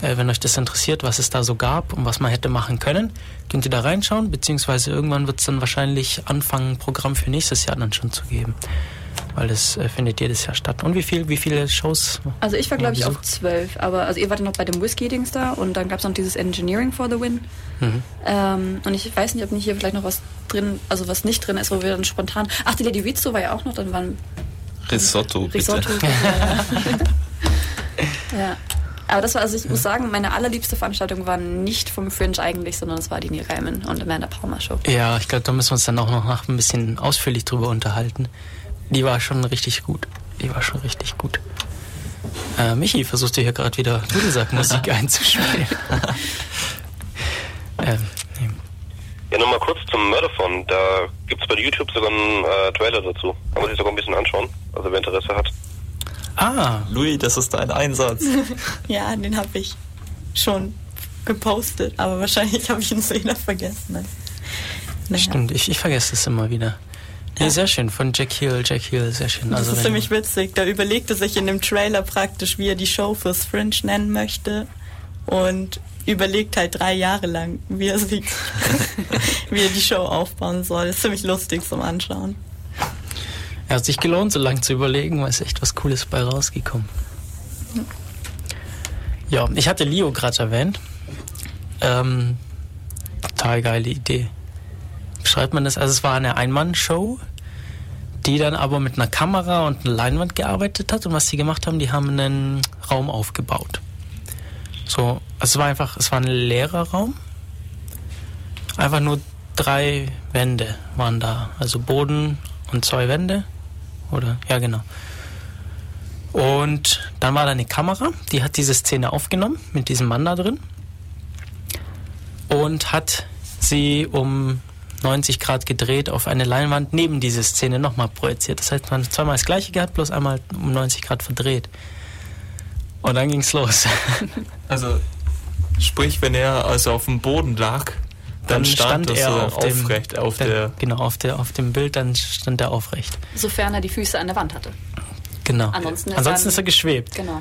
äh, wenn euch das interessiert, was es da so gab und was man hätte machen können, könnt ihr da reinschauen, beziehungsweise irgendwann wird es dann wahrscheinlich anfangen, ein Programm für nächstes Jahr dann schon zu geben. Weil das äh, findet jedes Jahr statt. Und wie viel, wie viele Shows? Also ich war, glaube ich, auf zwölf. Aber also ihr wart noch bei dem Whisky-Dings da und dann gab es noch dieses Engineering for the Win. Mhm. Ähm, und ich weiß nicht, ob nicht hier vielleicht noch was drin, also was nicht drin ist, wo wir dann spontan. Ach, die Lady Rizzo war ja auch noch, dann waren Risotto, bitte. Risotto. [LAUGHS] ja. Aber das war, also ich muss sagen, meine allerliebste Veranstaltung war nicht vom Fringe eigentlich, sondern es war die Neil Reiman und Amanda Palmer Show. Ja, ich glaube, da müssen wir uns dann auch noch nach ein bisschen ausführlich drüber unterhalten. Die war schon richtig gut. Die war schon richtig gut. Äh, Michi, versuchst du hier gerade wieder Dudelsackmusik [LAUGHS] einzuspielen? [LAUGHS] ähm, nee. Ja, nochmal kurz zum Murderphone. Da gibt es bei YouTube sogar einen äh, Trailer dazu. Kann man sich sogar ein bisschen anschauen, also wer Interesse hat. Ah, Louis, das ist dein Einsatz. [LAUGHS] Ja, den habe ich schon gepostet, aber wahrscheinlich habe ich ihn so wieder vergessen. Ne? Naja. stimmt. Ich, ich vergesse es immer wieder. Nee, Ja. sehr schön. Von Jack Hill. Jack Hill, sehr schön. Das Also ist wenn- ziemlich witzig. Da überlegte sich in dem Trailer praktisch, wie er die Show fürs Fringe nennen möchte. Und überlegt halt drei Jahre lang, wie er, sie, [LAUGHS] wie er die Show aufbauen soll. ist ziemlich lustig zum Anschauen. Er hat sich gelohnt, so lange zu überlegen, weil es echt was Cooles bei rausgekommen. Ja, ich hatte Leo gerade erwähnt. Ähm, total geile Idee. Beschreibt man das? Also es war eine Ein-Mann-Show, die dann aber mit einer Kamera und einer Leinwand gearbeitet hat. Und was die gemacht haben, die haben einen Raum aufgebaut. So, es war einfach, es war ein leerer Raum. Einfach nur drei Wände waren da. Also Boden und zwei Wände. Oder? Ja, genau. Und dann war da eine Kamera, die hat diese Szene aufgenommen mit diesem Mann da drin und hat sie um 90 Grad gedreht auf eine Leinwand neben diese Szene nochmal projiziert. Das heißt, man hat zweimal das gleiche gehabt, bloß einmal um 90 Grad verdreht. Und dann ging's los. [LAUGHS] Also, sprich, wenn er also auf dem Boden lag, dann, stand, er so auf dem, aufrecht auf dann, der. Genau, auf, der, auf dem Bild, dann stand er aufrecht. Sofern er die Füße an der Wand hatte. Genau. Ansonsten ist Ansonsten er- ist er geschwebt. Genau.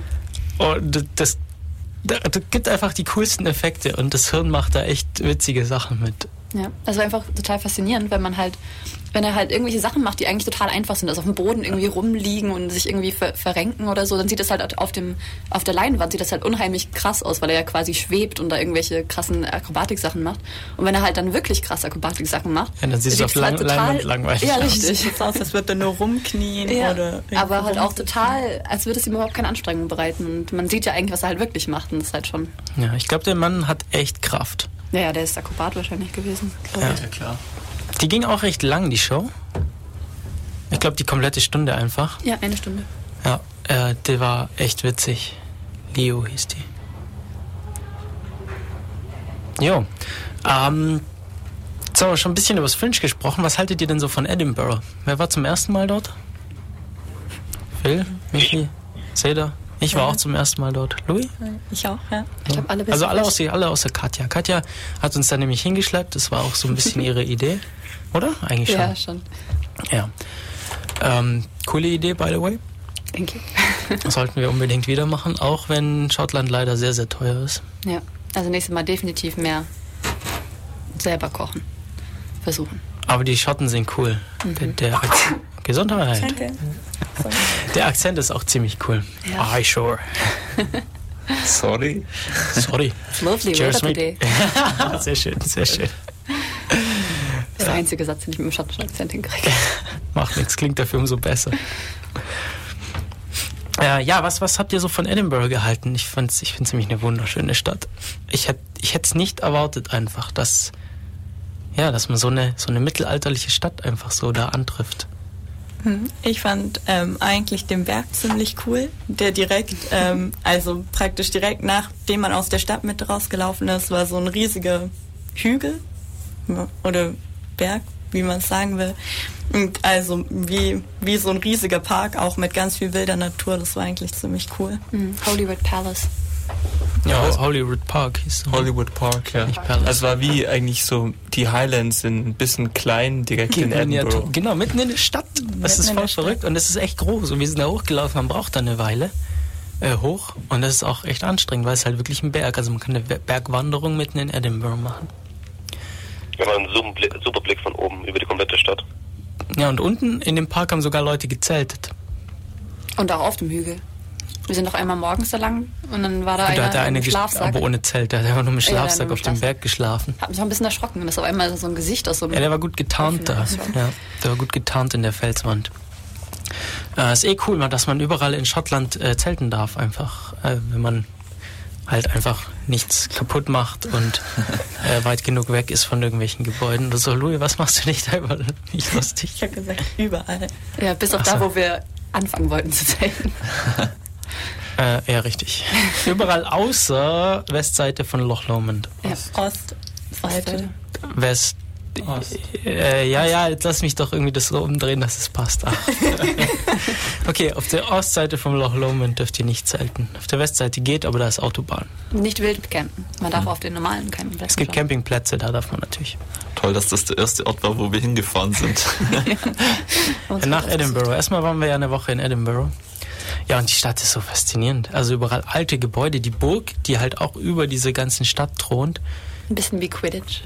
Und das, das, das gibt einfach die coolsten Effekte und das Hirn macht da echt witzige Sachen mit. Ja, das war einfach total faszinierend, wenn man halt, wenn er halt irgendwelche Sachen macht, die eigentlich total einfach sind, also auf dem Boden irgendwie rumliegen und sich irgendwie ver verrenken oder so, dann sieht das halt auf dem, auf der Leinwand sieht das halt unheimlich krass aus, weil er ja quasi schwebt und da irgendwelche krassen Akrobatik-Sachen macht. Und wenn er halt dann wirklich krass Akrobatik-Sachen macht, Ja, dann sieht es auf halt Lang Leinwand langweilig Ja, aus. richtig. Sieht aus, als würde er nur rumknien Ja, oder. aber halt auch total, als würde es ihm überhaupt keine Anstrengung bereiten. Und man sieht ja eigentlich, was er halt wirklich macht. Und das ist halt schon. Ja, ich glaube, der Mann hat echt Kraft. Ja, ja, der ist Akrobat wahrscheinlich gewesen. Ja. Ja, klar. Die ging auch recht lang, die Show. Ich glaube, die komplette Stunde einfach. Ja, eine Stunde. Ja, äh, die war echt witzig. Leo hieß die. Jo. Ähm, jetzt haben wir schon ein bisschen über das Fringe gesprochen. Was haltet ihr denn so von Edinburgh? Wer war zum ersten Mal dort? Phil? Michi? Seda? Ich war Ja. auch zum ersten Mal dort. Louis? Ich auch, ja. Ich glaube, alle Also alle außer, alle außer Katja. Katja hat uns da nämlich hingeschleppt. Das war auch so ein bisschen ihre Idee. Oder? Eigentlich schon. Ja, schon. Ja. Ähm, coole Idee, by the way. Denke [LAUGHS] Sollten wir unbedingt wieder machen, auch wenn Schottland leider sehr, sehr teuer ist. Ja. Also nächstes Mal definitiv mehr selber kochen. Versuchen. Aber die Schotten sind cool. Der, der Akzent, [LAUGHS] Gesundheit. Danke. Der Akzent ist auch ziemlich cool. Ja. Aye, sure. [LAUGHS] Sorry. Sorry. It's lovely Cheers, weather today. sehr schön, sehr schön. Das ist der einzige Satz, den ich mit dem schottischen Akzent hinkriege. [LAUGHS] Macht nichts, klingt dafür umso besser. Äh, ja, was, was habt ihr so von Edinburgh gehalten? Ich finde es ich find's nämlich eine wunderschöne Stadt. Ich hätte ich hätte es nicht erwartet einfach, dass, ja, dass man so eine, so eine mittelalterliche Stadt einfach so da antrifft. Hm, Ich fand ähm, eigentlich den Berg ziemlich cool, der direkt, ähm, also praktisch direkt nachdem man aus der Stadt mit rausgelaufen ist, war so ein riesiger Hügel oder Berg, wie man es sagen will. Und also wie, wie so ein riesiger Park, auch mit ganz viel wilder Natur, das war eigentlich ziemlich cool. Mhm. Holyrood Palace. Ja, Also- Hollywood Park hieß so. Hollywood Park, ja. Nicht Palace. Also war wie eigentlich so die Highlands sind ein bisschen klein direkt in Mitten Edinburgh. genau, mitten in der Stadt. Das ist in voll der Stadt. verrückt und es ist echt groß. Und wir sind da hochgelaufen, man braucht da eine Weile äh, hoch. Und das ist auch echt anstrengend, weil es halt wirklich ein Berg. Also man kann eine Ber- Bergwanderung mitten in Edinburgh machen. Ja, war ein super Blick, super Blick von oben über die komplette Stadt. Ja, und unten in dem Park haben sogar Leute gezeltet. Und auch auf dem Hügel. Wir sind noch einmal morgens da lang und dann war da Und einer da hat er eine Schlafsack. aber ohne Zelt. Der hat einfach nur mit Ja, Schlafsack nur auf dem. Berg geschlafen. Hat mich auch ein bisschen erschrocken. Das ist auf einmal so ein Gesicht aus so einem... Ja, der war gut getarnt da. Ja, der war gut getarnt in der Felswand. Äh, ist eh cool, dass man überall in Schottland äh, zelten darf, einfach, äh, wenn man halt einfach nichts kaputt macht und [LAUGHS] äh, weit genug weg ist von irgendwelchen Gebäuden. Oder so, Louis, was machst du nicht da über nicht lustig? Ich habe gesagt, überall. Ja, bis auf Ach so. da, wo wir anfangen wollten zu zelten. [LAUGHS] Äh, ja, richtig. Überall außer Westseite von Loch Lomond. Ja. Ostseite. West. Äh, ja, ja, jetzt lass mich doch irgendwie das so umdrehen, dass es passt. Ach. [LAUGHS] okay, auf der Ostseite vom Loch Lomond dürft ihr nicht zelten. Auf der Westseite geht, aber da ist Autobahn. Nicht wild campen. Man darf auf den normalen Campingplätzen Mhm. Es gibt schon. Campingplätze, da darf man natürlich. Toll, dass das der erste Ort war, wo wir hingefahren sind. [LAUGHS] Uns Nach Edinburgh. Erstmal waren wir ja eine Woche in Edinburgh. Ja, und die Stadt ist so faszinierend. Also überall alte Gebäude. Die Burg, die halt auch über diese ganzen Stadt thront, Ein bisschen wie Quidditch.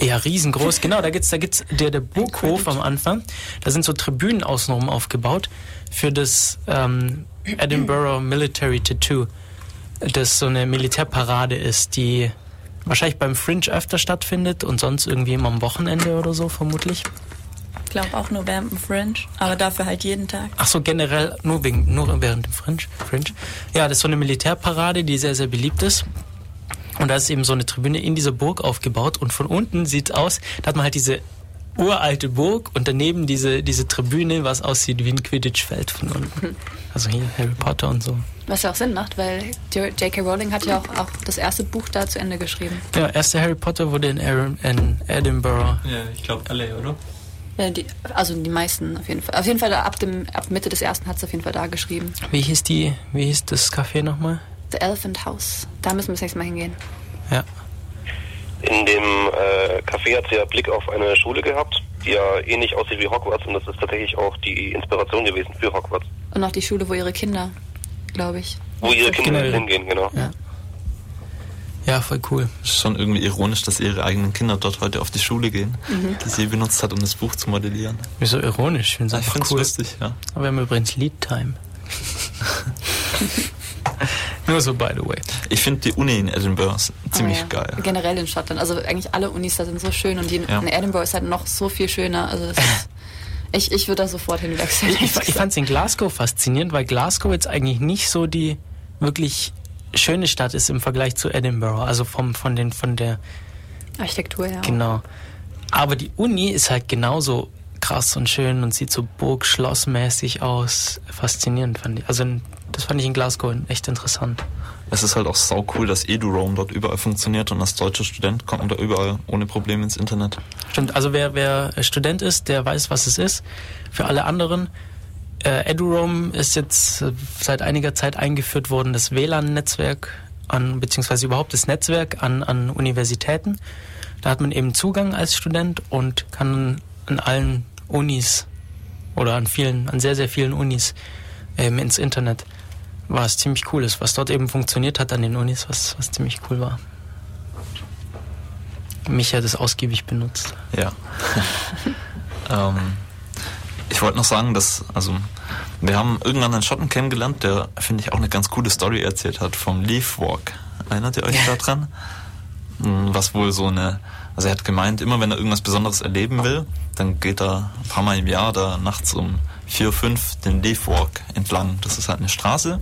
Ja, riesengroß. Genau, da gibt's, da gibt's der, der Burghof am Anfang. Da sind so Tribünen außenrum aufgebaut für das ähm, Edinburgh Military Tattoo, das so eine Militärparade ist, die wahrscheinlich beim Fringe öfter stattfindet und sonst irgendwie immer am Wochenende oder so vermutlich. Ich glaube auch nur während dem Fringe, aber dafür halt jeden Tag. Ach so, generell nur wegen nur während dem Fringe. Fringe. Ja, das ist so eine Militärparade, die sehr sehr beliebt ist. Und da ist eben so eine Tribüne in dieser Burg aufgebaut und von unten sieht aus, da hat man halt diese uralte Burg und daneben diese diese Tribüne, was aussieht wie ein Quidditch-Feld von unten. Also hier Harry Potter und so. Was ja auch Sinn macht, weil J.K. Rowling hat ja auch, auch das erste Buch da zu Ende geschrieben. Ja, erster Harry Potter wurde in, Aaron, in Edinburgh. Ja, ich glaube alle, oder? Ja, die, also die meisten auf jeden Fall. Auf jeden Fall ab, dem, ab Mitte des ersten hat es auf jeden Fall da geschrieben. Wie hieß die? Wie hieß das Café nochmal? The Elephant House. Da müssen wir das nächste Mal hingehen. Ja. In dem äh, Café hat sie ja Blick auf eine Schule gehabt, die ja ähnlich aussieht wie Hogwarts und das ist tatsächlich auch die Inspiration gewesen für Hogwarts. Und auch die Schule, wo ihre Kinder, glaube ich. Wo ihre Kinder Genau. hingehen, genau. Ja. Ja, voll cool. Ist schon irgendwie ironisch, dass ihre eigenen Kinder dort heute auf die Schule gehen, die sie benutzt hat, um das Buch zu modellieren. Wieso ironisch? Ich finde es Ich einfach cool. lustig, ja. Aber wir haben übrigens Lead Time. [LAUGHS] [LAUGHS] Nur so, by the way. Ich finde die Uni in Edinburgh ziemlich Aber ja, geil. Generell in Schottland. Also eigentlich alle Unis da sind so schön und die in, Ja. in Edinburgh ist halt noch so viel schöner. Also ist, [LAUGHS] ich, ich würde da sofort hinwechseln. Ich, ich, ich fand es in Glasgow faszinierend, weil Glasgow jetzt eigentlich nicht so die wirklich schöne Stadt ist im Vergleich zu Edinburgh. Also vom, von, den, von der, Architektur, ja. genau. Aber die Uni ist halt genauso krass und schön und sieht so burgschlossmäßig aus. Faszinierend fand ich. Also das fand ich in Glasgow echt interessant. Es ist halt auch sau cool, dass EduRoam dort überall funktioniert und als deutscher Student kommt man da überall ohne Probleme ins Internet. Stimmt, also wer, wer Student ist, der weiß, was es ist. Für alle anderen, äh, EduRoam ist jetzt äh, seit einiger Zeit eingeführt worden, das WLAN-Netzwerk an, beziehungsweise überhaupt das Netzwerk an, an Universitäten. Da hat man eben Zugang als Student und kann an allen Unis oder an vielen, an sehr, sehr vielen Unis ähm, ins Internet, was ziemlich cool ist, was dort eben funktioniert hat an den Unis, was, was ziemlich cool war. Mich hat es ausgiebig benutzt. Ja. [LAUGHS] ähm, ich wollte noch sagen, dass, also, wir haben irgendwann einen Schotten kennengelernt, der, finde ich, auch eine ganz coole Story erzählt hat vom Leaf Walk. Erinnert ihr euch ja. daran? Hm, was wohl so eine, also er hat gemeint, immer wenn er irgendwas Besonderes erleben will, dann geht er ein paar Mal im Jahr da nachts um vier, fünf den Leaf Walk entlang. Das ist halt eine Straße,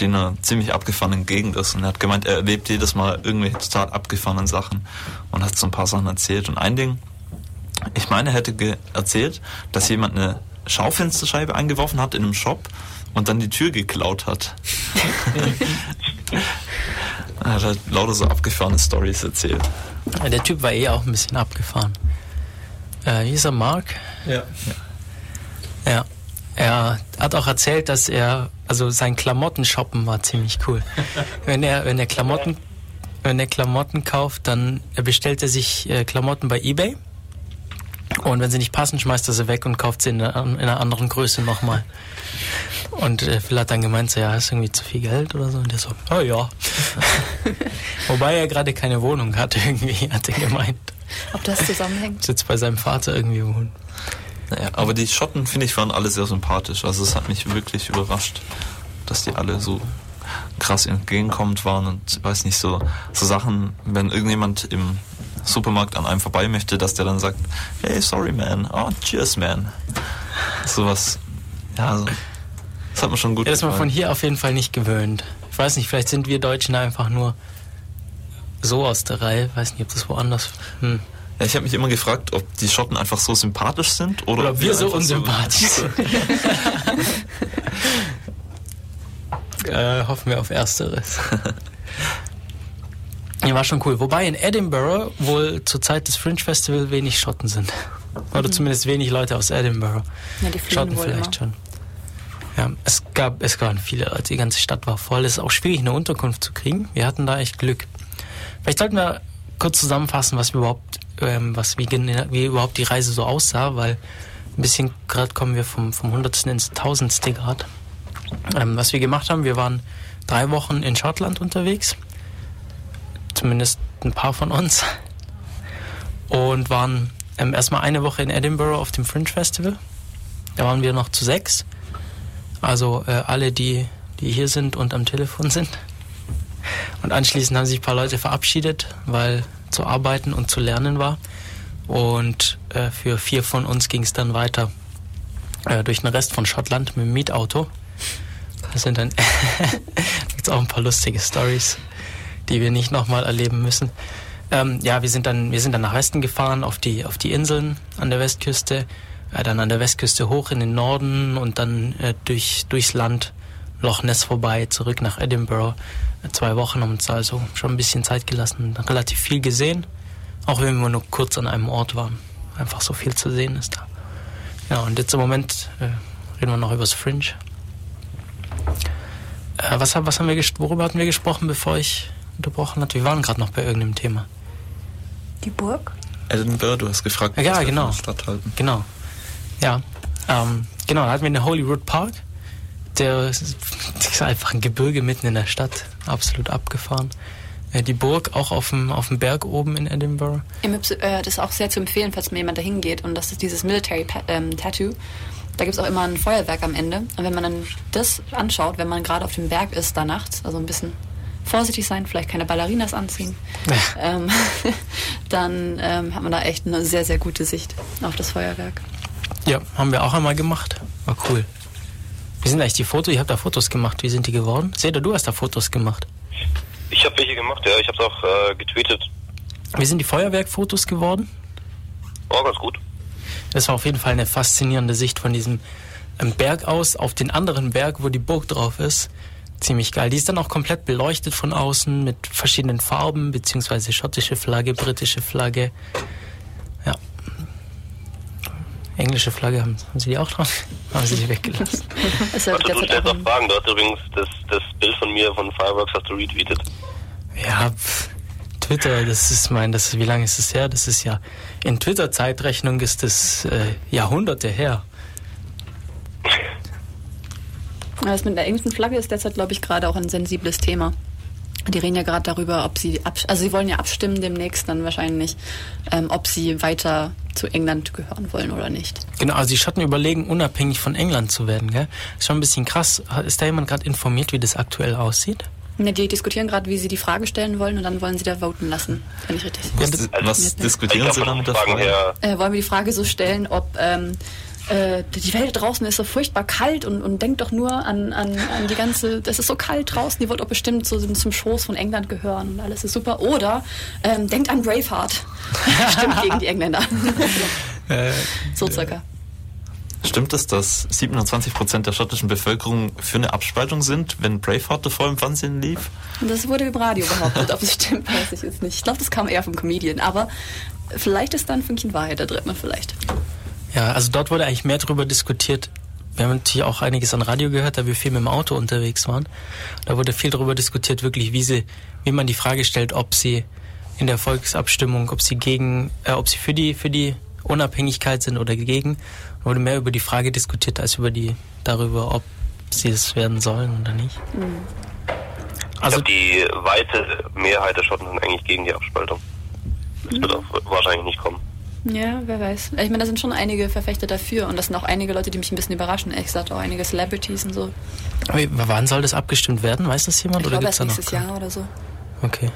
die in einer ziemlich abgefahrenen Gegend ist. Und er hat gemeint, er erlebt jedes Mal irgendwelche total abgefahrenen Sachen und hat so ein paar Sachen erzählt. Und ein Ding, ich meine, er hätte erzählt, dass jemand eine Schaufensterscheibe eingeworfen hat in einem Shop und dann die Tür geklaut hat. [LAUGHS] er hat halt lauter so abgefahrene Stories erzählt. Der Typ war eh auch ein bisschen abgefahren. Äh, hieß er Mark? Ja. ja. Ja. Er hat auch erzählt, dass er, also sein Klamotten-Shoppen war ziemlich cool. [LAUGHS] wenn er, wenn er Klamotten, wenn er Klamotten kauft, dann bestellt er sich äh, Klamotten bei eBay. Und wenn sie nicht passen, schmeißt er sie weg und kauft sie in einer, in einer anderen Größe nochmal. Und äh, Phil hat dann gemeint, so, ja, ist irgendwie zu viel Geld oder so. Und der so, oh ja. [LAUGHS] Wobei er gerade keine Wohnung hat, [LAUGHS] irgendwie, hat er gemeint. Ob das zusammenhängt? Sitzt bei seinem Vater irgendwie wohnen. Naja, aber die Schotten, finde ich, waren alle sehr sympathisch. Also es hat mich wirklich überrascht, dass die alle so krass entgegenkommend waren und weiß nicht, so, so Sachen, wenn irgendjemand im Supermarkt an einem vorbei möchte, dass der dann sagt, hey, sorry man, oh, cheers man. Sowas, ja, so, das hat mir schon gut ja, Das ist man von hier auf jeden Fall nicht gewöhnt. Ich weiß nicht, vielleicht sind wir Deutschen einfach nur so aus der Reihe. Ich weiß nicht, ob das woanders. Hm. Ja, ich habe mich immer gefragt, ob die Schotten einfach so sympathisch sind oder, oder ob wir, wir so unsympathisch sind. [LAUGHS] äh, hoffen wir auf Ersteres. ja, war schon cool. Wobei in Edinburgh wohl zur Zeit des Fringe Festival wenig Schotten sind. Oder mhm. zumindest wenig Leute aus Edinburgh. Ja, die Schotten vielleicht immer. schon. Ja, es gab, es waren viele Leute, die ganze Stadt war voll. Es ist auch schwierig, eine Unterkunft zu kriegen. Wir hatten da echt Glück. Vielleicht sollten wir kurz zusammenfassen, was wir überhaupt, ähm, was wie, wie überhaupt die Reise so aussah, weil ein bisschen gerade kommen wir vom, vom Hundertsten ins Tausendste Grad. Ähm, was wir gemacht haben, wir waren drei Wochen in Schottland unterwegs, zumindest ein paar von uns, und waren ähm, erstmal eine Woche in Edinburgh auf dem Fringe Festival. Da waren wir noch zu sechs, also äh, alle, die, die hier sind und am Telefon sind. Und anschließend haben sich ein paar Leute verabschiedet, weil zu arbeiten und zu lernen war. Und äh, für vier von uns ging es dann weiter äh, durch den Rest von Schottland mit dem Mietauto. Das sind dann [LAUGHS] gibt's auch ein paar lustige Stories, die wir nicht nochmal erleben müssen. Ähm, ja, wir sind dann wir sind dann nach Westen gefahren auf die auf die Inseln an der Westküste, äh, dann an der Westküste hoch in den Norden und dann äh, durch durchs Land Loch Ness vorbei zurück nach Edinburgh zwei Wochen haben uns also schon ein bisschen Zeit gelassen, relativ viel gesehen, auch wenn wir nur kurz an einem Ort waren. Einfach so viel zu sehen ist da. Ja, und jetzt im Moment äh, reden wir noch über das Fringe. Äh, was, was haben wir worüber hatten wir gesprochen, bevor ich unterbrochen hatte? Wir waren gerade noch bei irgendeinem Thema. Die Burg? Edinburgh, du hast gefragt, ja, was genau. Stadt halten. Genau. Ja, ähm, genau, da hatten wir den Holyrood Park der ist [LAUGHS] einfach ein Gebirge mitten in der Stadt, absolut abgefahren. Äh, die Burg auch auf dem, auf dem Berg oben in Edinburgh. Äh, das ist auch sehr zu empfehlen, falls mir jemand da hingeht. Und das ist dieses Military ähm, Tattoo. Da gibt es auch immer ein Feuerwerk am Ende. Und wenn man dann das anschaut, wenn man gerade auf dem Berg ist, da nachts, also ein bisschen vorsichtig sein, vielleicht keine Ballerinas anziehen, ähm, [LAUGHS] dann ähm, hat man da echt eine sehr, sehr gute Sicht auf das Feuerwerk. Ja, haben wir auch einmal gemacht. War cool. Wie sind eigentlich die Fotos? Ihr habt da Fotos gemacht. Wie sind die geworden? Seda, du hast da Fotos gemacht. Ich habe welche gemacht, ja. Ich habe es auch äh, getweetet. Wie sind die Feuerwerkfotos geworden? Oh, ganz gut. Das war auf jeden Fall eine faszinierende Sicht von diesem ähm, Berg aus auf den anderen Berg, wo die Burg drauf ist. Ziemlich geil. Die ist dann auch komplett beleuchtet von außen mit verschiedenen Farben, beziehungsweise schottische Flagge, britische Flagge. Englische Flagge, haben, haben Sie die auch drauf? haben Sie die weggelassen? [LAUGHS] Ist ja Also du stellst auch Fragen. Du hast übrigens das, das Bild von mir von Fireworks hast du retweetet. Ja, pff, Twitter, das ist mein, das ist, wie lange ist es her? Das ist ja, in Twitter-Zeitrechnung ist das äh, Jahrhunderte her. Das mit der englischen Flagge ist derzeit, glaube ich, gerade auch ein sensibles Thema. Die reden ja gerade darüber, ob sie, also sie wollen ja abstimmen demnächst dann wahrscheinlich, ähm, ob sie weiter zu England gehören wollen oder nicht. Genau, also die Schotten überlegen, unabhängig von England zu werden, gell? Ist schon ein bisschen krass. Ist da jemand gerade informiert, wie das aktuell aussieht? Ne, die diskutieren gerade, wie sie die Frage stellen wollen und dann wollen sie da voten lassen, wenn ich richtig. Was, was diskutieren Sie glaub, da von mit der Frage? Äh, wollen wir die Frage so stellen, ob ähm, äh, die Welt draußen ist so furchtbar kalt und, und denkt doch nur an, an, an die ganze, das ist so kalt draußen, die wird doch bestimmt so zum Schoß von England gehören und alles ist super. Oder ähm, denkt an Braveheart. [LAUGHS] Stimmt gegen die Engländer. so circa. Stimmt es, dass 27% der schottischen Bevölkerung für eine Abspaltung sind, wenn Braveheart davor im Fernsehen lief? Das wurde im Radio behauptet. Ob es stimmt, weiß ich jetzt nicht. Ich glaube, das kam eher vom Comedian. Aber vielleicht ist da ein Fünkchen Wahrheit da drin, vielleicht. Ja, also dort wurde eigentlich mehr darüber diskutiert. Wir haben natürlich auch einiges an Radio gehört, da wir viel mit dem Auto unterwegs waren. Da wurde viel darüber diskutiert, wirklich, wie sie, wie man die Frage stellt, ob sie in der Volksabstimmung, ob sie gegen, äh, ob sie für die, für die Unabhängigkeit sind oder gegen. Da wurde mehr über die Frage diskutiert als über die, darüber, ob sie es werden sollen oder nicht. ich Also, glaube, die weite Mehrheit der Schotten sind eigentlich gegen die Abspaltung. Das wird auch wahrscheinlich nicht kommen. Ja, wer weiß. Ich meine, da sind schon einige Verfechter dafür und das sind auch einige Leute, die mich ein bisschen überraschen. Ehrlich gesagt, auch einige Celebrities und so. wie- wann soll das abgestimmt werden? Weiß das jemand? Ich oder glaube gibt's erst da noch? nächstes Jahr oder so. Okay.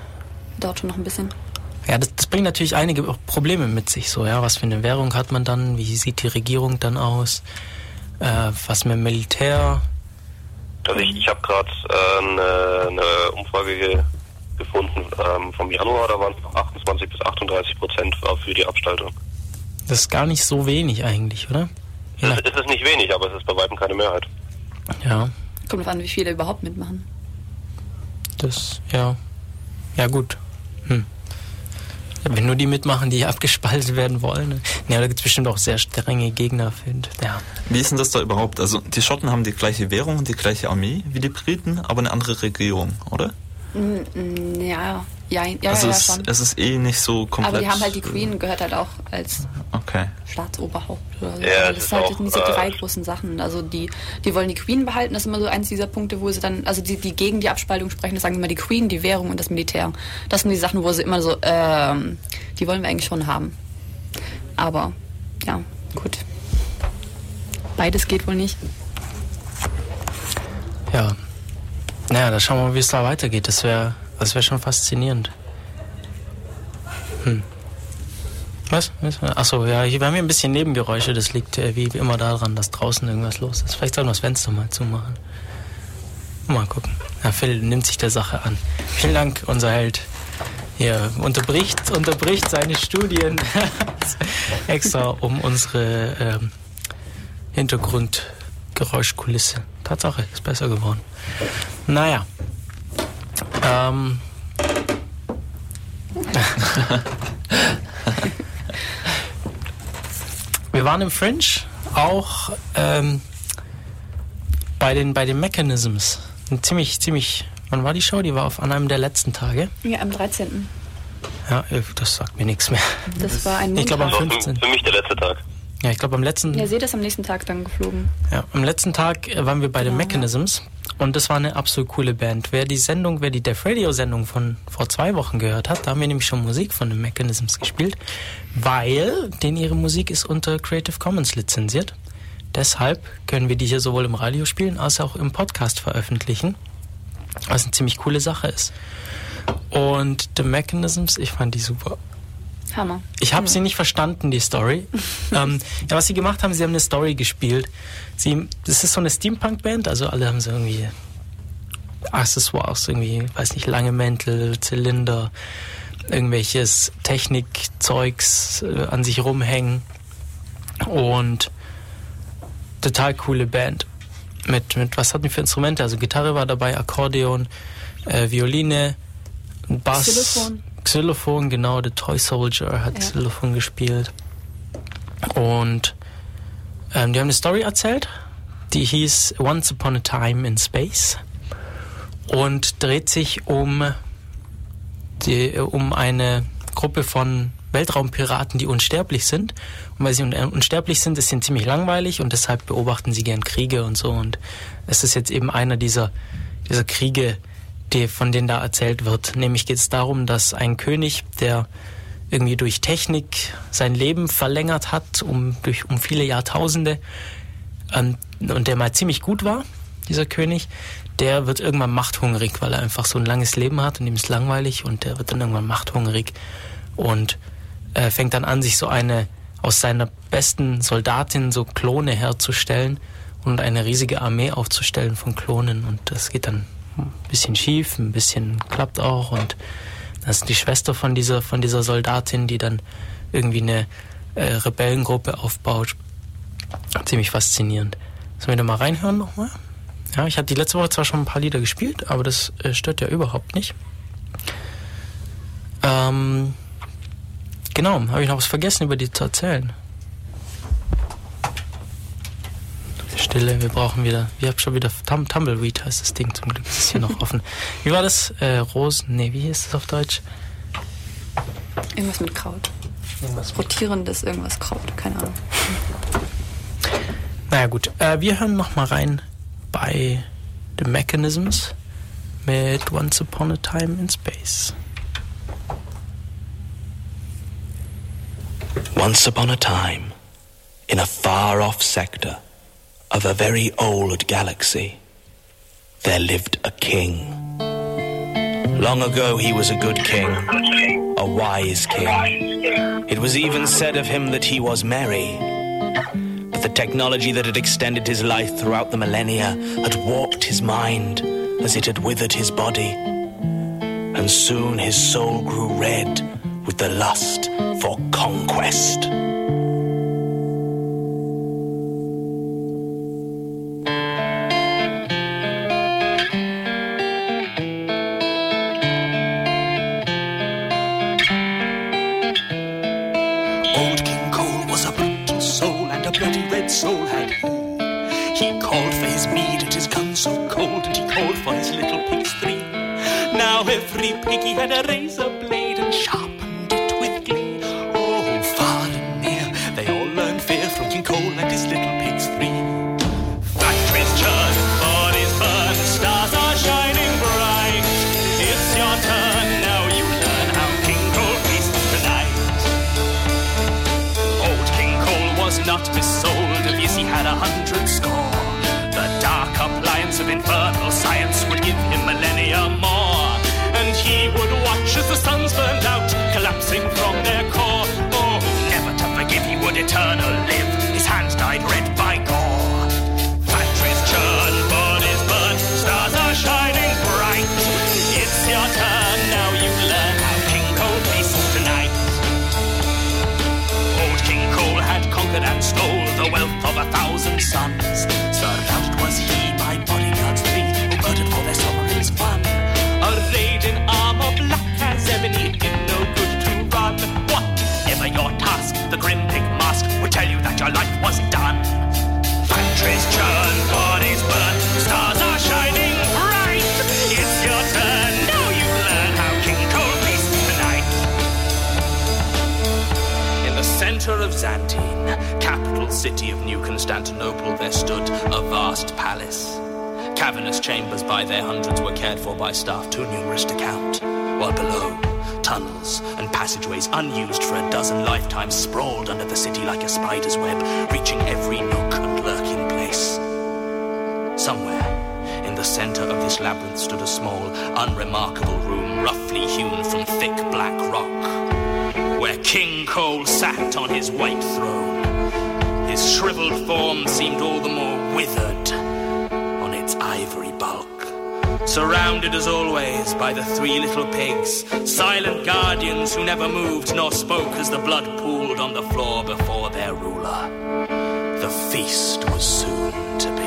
Dauert schon noch ein bisschen. Ja, das, das bringt natürlich einige Probleme mit sich. So, ja, was für eine Währung hat man dann? Wie sieht die Regierung dann aus? Äh, was mit dem Militär? Also ich, ich habe gerade äh, eine, eine Umfrage ge gefunden ähm, vom Januar, da waren es noch 28 bis 38 Prozent für die Abspaltung. Das ist gar nicht so wenig eigentlich, oder? Je Es es ist nicht wenig, aber es ist bei weitem keine Mehrheit. ja, Kommt drauf an, wie viele überhaupt mitmachen. das, ja. Ja, gut. Hm. Ja, wenn nur die mitmachen, die [LAUGHS] abgespalten werden wollen. ne? Ja, da gibt es bestimmt auch sehr strenge Gegner. Für, ja. Wie ist denn das da überhaupt? Also die Schotten haben die gleiche Währung und die gleiche Armee wie die Briten, aber eine andere Regierung, oder? Mm, mm, Ja, ja, ja, also ja, es, schon. es ist eh nicht so komplett. Aber die haben halt die Queen, gehört halt auch als Okay. Staatsoberhaupt. Oder so. Ja, es das ist sind halt auch, diese äh, drei großen Sachen. Also die, die wollen die Queen behalten, das ist immer so eins dieser Punkte, wo sie dann, also die, die gegen die Abspaltung sprechen, das sagen immer die Queen, die Währung und das Militär. Das sind die Sachen, wo sie immer so, ähm, die wollen wir eigentlich schon haben. Aber, ja, gut. Beides geht wohl nicht. Ja. Naja, da schauen wir mal, wie es da weitergeht. Das wäre das wär schon faszinierend. Hm. Was? Achso, ja, hier, wir haben hier ein bisschen Nebengeräusche. Das liegt äh, wie immer daran, dass draußen irgendwas los ist. Vielleicht sollten wir das Fenster mal zumachen. Mal gucken. Ja, Phil nimmt sich der Sache an. Vielen Dank, unser Held. Hier unterbricht, unterbricht seine Studien [LAUGHS] extra um unsere ähm, Hintergrundgeräuschkulisse. Tatsache, ist besser geworden. Naja. Ähm. Wir waren im Fringe auch ähm, bei den bei den Mechanisms. Ein ziemlich ziemlich. Wann war die Show? Die war auf an einem der letzten Tage. Ja, am 13. Ja, äh, das sagt mir nichts mehr. Das war ein Ich glaube am Montag. Also für, 15. für mich der letzte Tag. Ja, ich glaube am letzten. Ja, seht das am nächsten Tag dann geflogen. Ja, am letzten Tag äh, waren wir bei den Genau. Mechanisms und das war eine absolut coole Band. Wer die Sendung, wer die Death Radio Sendung von vor zwei Wochen gehört hat, da haben wir nämlich schon Musik von den Mechanisms gespielt, weil denn ihre Musik ist unter Creative Commons lizenziert. Deshalb können wir die hier sowohl im Radio spielen als auch im Podcast veröffentlichen, was eine ziemlich coole Sache ist. Und The Mechanisms, ich fand die super. Hammer. Ich habe sie nicht verstanden, die Story. [LAUGHS] ähm, ja, was sie gemacht haben, sie haben eine Story gespielt. Sie, das ist so eine Steampunk-Band, also alle haben so irgendwie Accessoires, irgendwie, weiß nicht, lange Mäntel, Zylinder, irgendwelches Technikzeugs äh, an sich rumhängen. Und total coole Band. Mit, mit was hatten die für Instrumente? Also Gitarre war dabei, Akkordeon, äh, Violine, Bass, Xylophon. Xylophon, genau, The Toy Soldier hat Ja. Xylophon gespielt. Und ähm, die haben eine Story erzählt, die hieß Once Upon a Time in Space und dreht sich um, die, um eine Gruppe von Weltraumpiraten, die unsterblich sind. Und weil sie un unsterblich sind, ist ihnen ziemlich langweilig und deshalb beobachten sie gern Kriege und so. Und es ist jetzt eben einer dieser, dieser Kriege, die, von denen da erzählt wird. Nämlich geht es darum, dass ein König, der irgendwie durch Technik sein Leben verlängert hat, um, durch, um viele Jahrtausende, ähm, und der mal ziemlich gut war, dieser König, der wird irgendwann machthungrig, weil er einfach so ein langes Leben hat und ihm ist langweilig und der wird dann irgendwann machthungrig und äh, fängt dann an, sich so eine aus seiner besten Soldatin so Klone herzustellen und eine riesige Armee aufzustellen von Klonen und das geht dann ein bisschen schief, ein bisschen klappt auch und das ist die Schwester von dieser von dieser Soldatin, die dann irgendwie eine äh, Rebellengruppe aufbaut. Ziemlich faszinierend. Sollen wir da mal reinhören nochmal? Ja, ich hatte die letzte Woche zwar schon ein paar Lieder gespielt, aber das äh, stört ja überhaupt nicht. Ähm, genau, habe ich noch was vergessen über die zu erzählen? Stille, wir brauchen wieder, wir haben schon wieder Tum Tumbleweed heißt das Ding, zum Glück ist es hier noch offen. Wie war das? Äh, Rosen, nee, wie hieß das auf Deutsch? Irgendwas mit Kraut. Irgendwas Rotierendes irgendwas Kraut, keine Ahnung. Naja gut, äh, wir hören noch mal rein bei The Mechanisms mit Once Upon a Time in Space. Once upon a time, in a far off sector of a very old galaxy, there lived a king. Long ago, he was a good king, a wise king. It was even said of him that he was merry. But the technology that had extended his life throughout the millennia had warped his mind as it had withered his body. And soon his soul grew red with the lust for conquest. Called for his mead and his gun so cold, and he called for his little pigs three. Now every piggy had a razor blade and sharpened eternal live. His hands dyed red by gore. Factories churn, bodies burn, stars are shining bright. It's your turn, now you learn how King Cole feasts tonight. Old King Cole had conquered and stole the wealth of a thousand sons. Xantine, capital city of New Constantinople, there stood a vast palace. Cavernous chambers by their hundreds were cared for by staff too numerous to count, while below, tunnels and passageways unused for a dozen lifetimes sprawled under the city like a spider's web, reaching every nook and lurking place. Somewhere, in the center of this labyrinth stood a small, unremarkable room roughly hewn from thick black rock, where King Cole sat on his white throne. His shriveled form seemed all the more withered on its ivory bulk. surrounded as always by the three little pigs, silent guardians who never moved nor spoke as the blood pooled on the floor before their ruler. The feast was soon to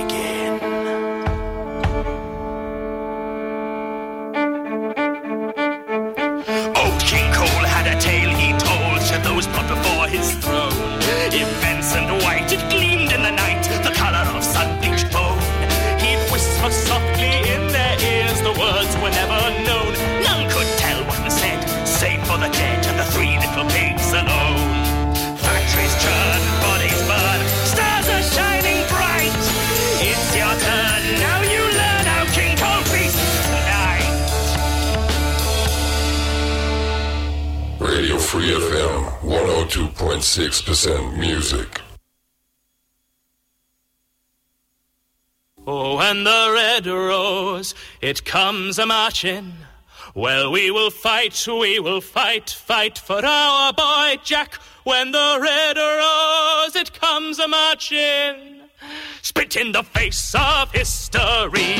102.6% music. Oh, when the red rose it comes a marching. Well, we will fight, we will fight, fight for our boy Jack. When the red rose it comes a marching, spit in the face of history.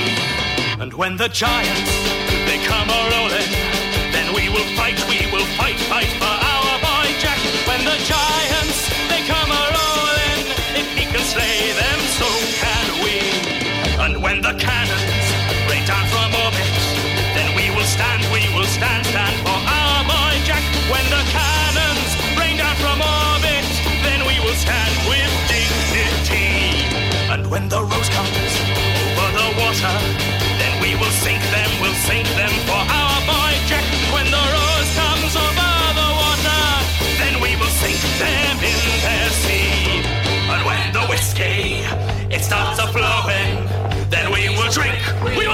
And when the giants they come a rolling, then we will fight, we will fight, fight for our. When the giants they come a rolling, if he can slay them, so can we. And when the cannons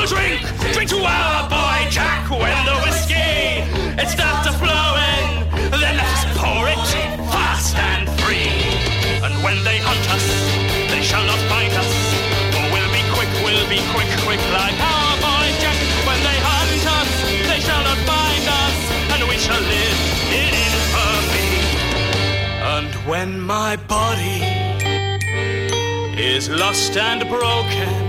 drink, drink to our boy Jack. When the whiskey it starts a flowing, then let us pour it fast and free. And when they hunt us, they shall not find us. For we'll be quick, we'll be quick, quick like our boy Jack. When they hunt us, they shall not find us, and we shall live in infamy. And when my body is lost and broken,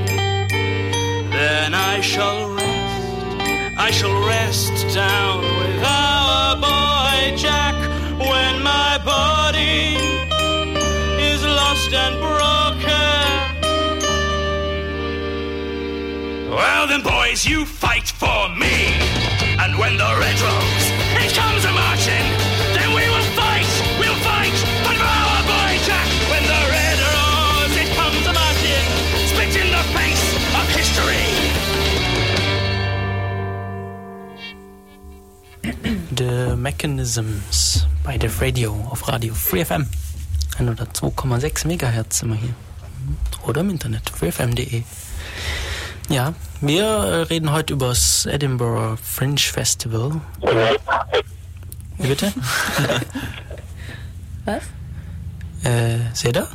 then I shall rest. I shall rest down with our boy Jack when my body is lost and broken. Well then, boys, you fight for me. And when the red rose it comes a marching, Mechanisms bei Def Radio auf Radio Free FM. 102,6 Megahertz immer hier. Oder im Internet, freefm.de. Ja, wir äh, reden heute über das Edinburgh Fringe Festival. Wie bitte? [LAUGHS] Was? Äh, seht ihr?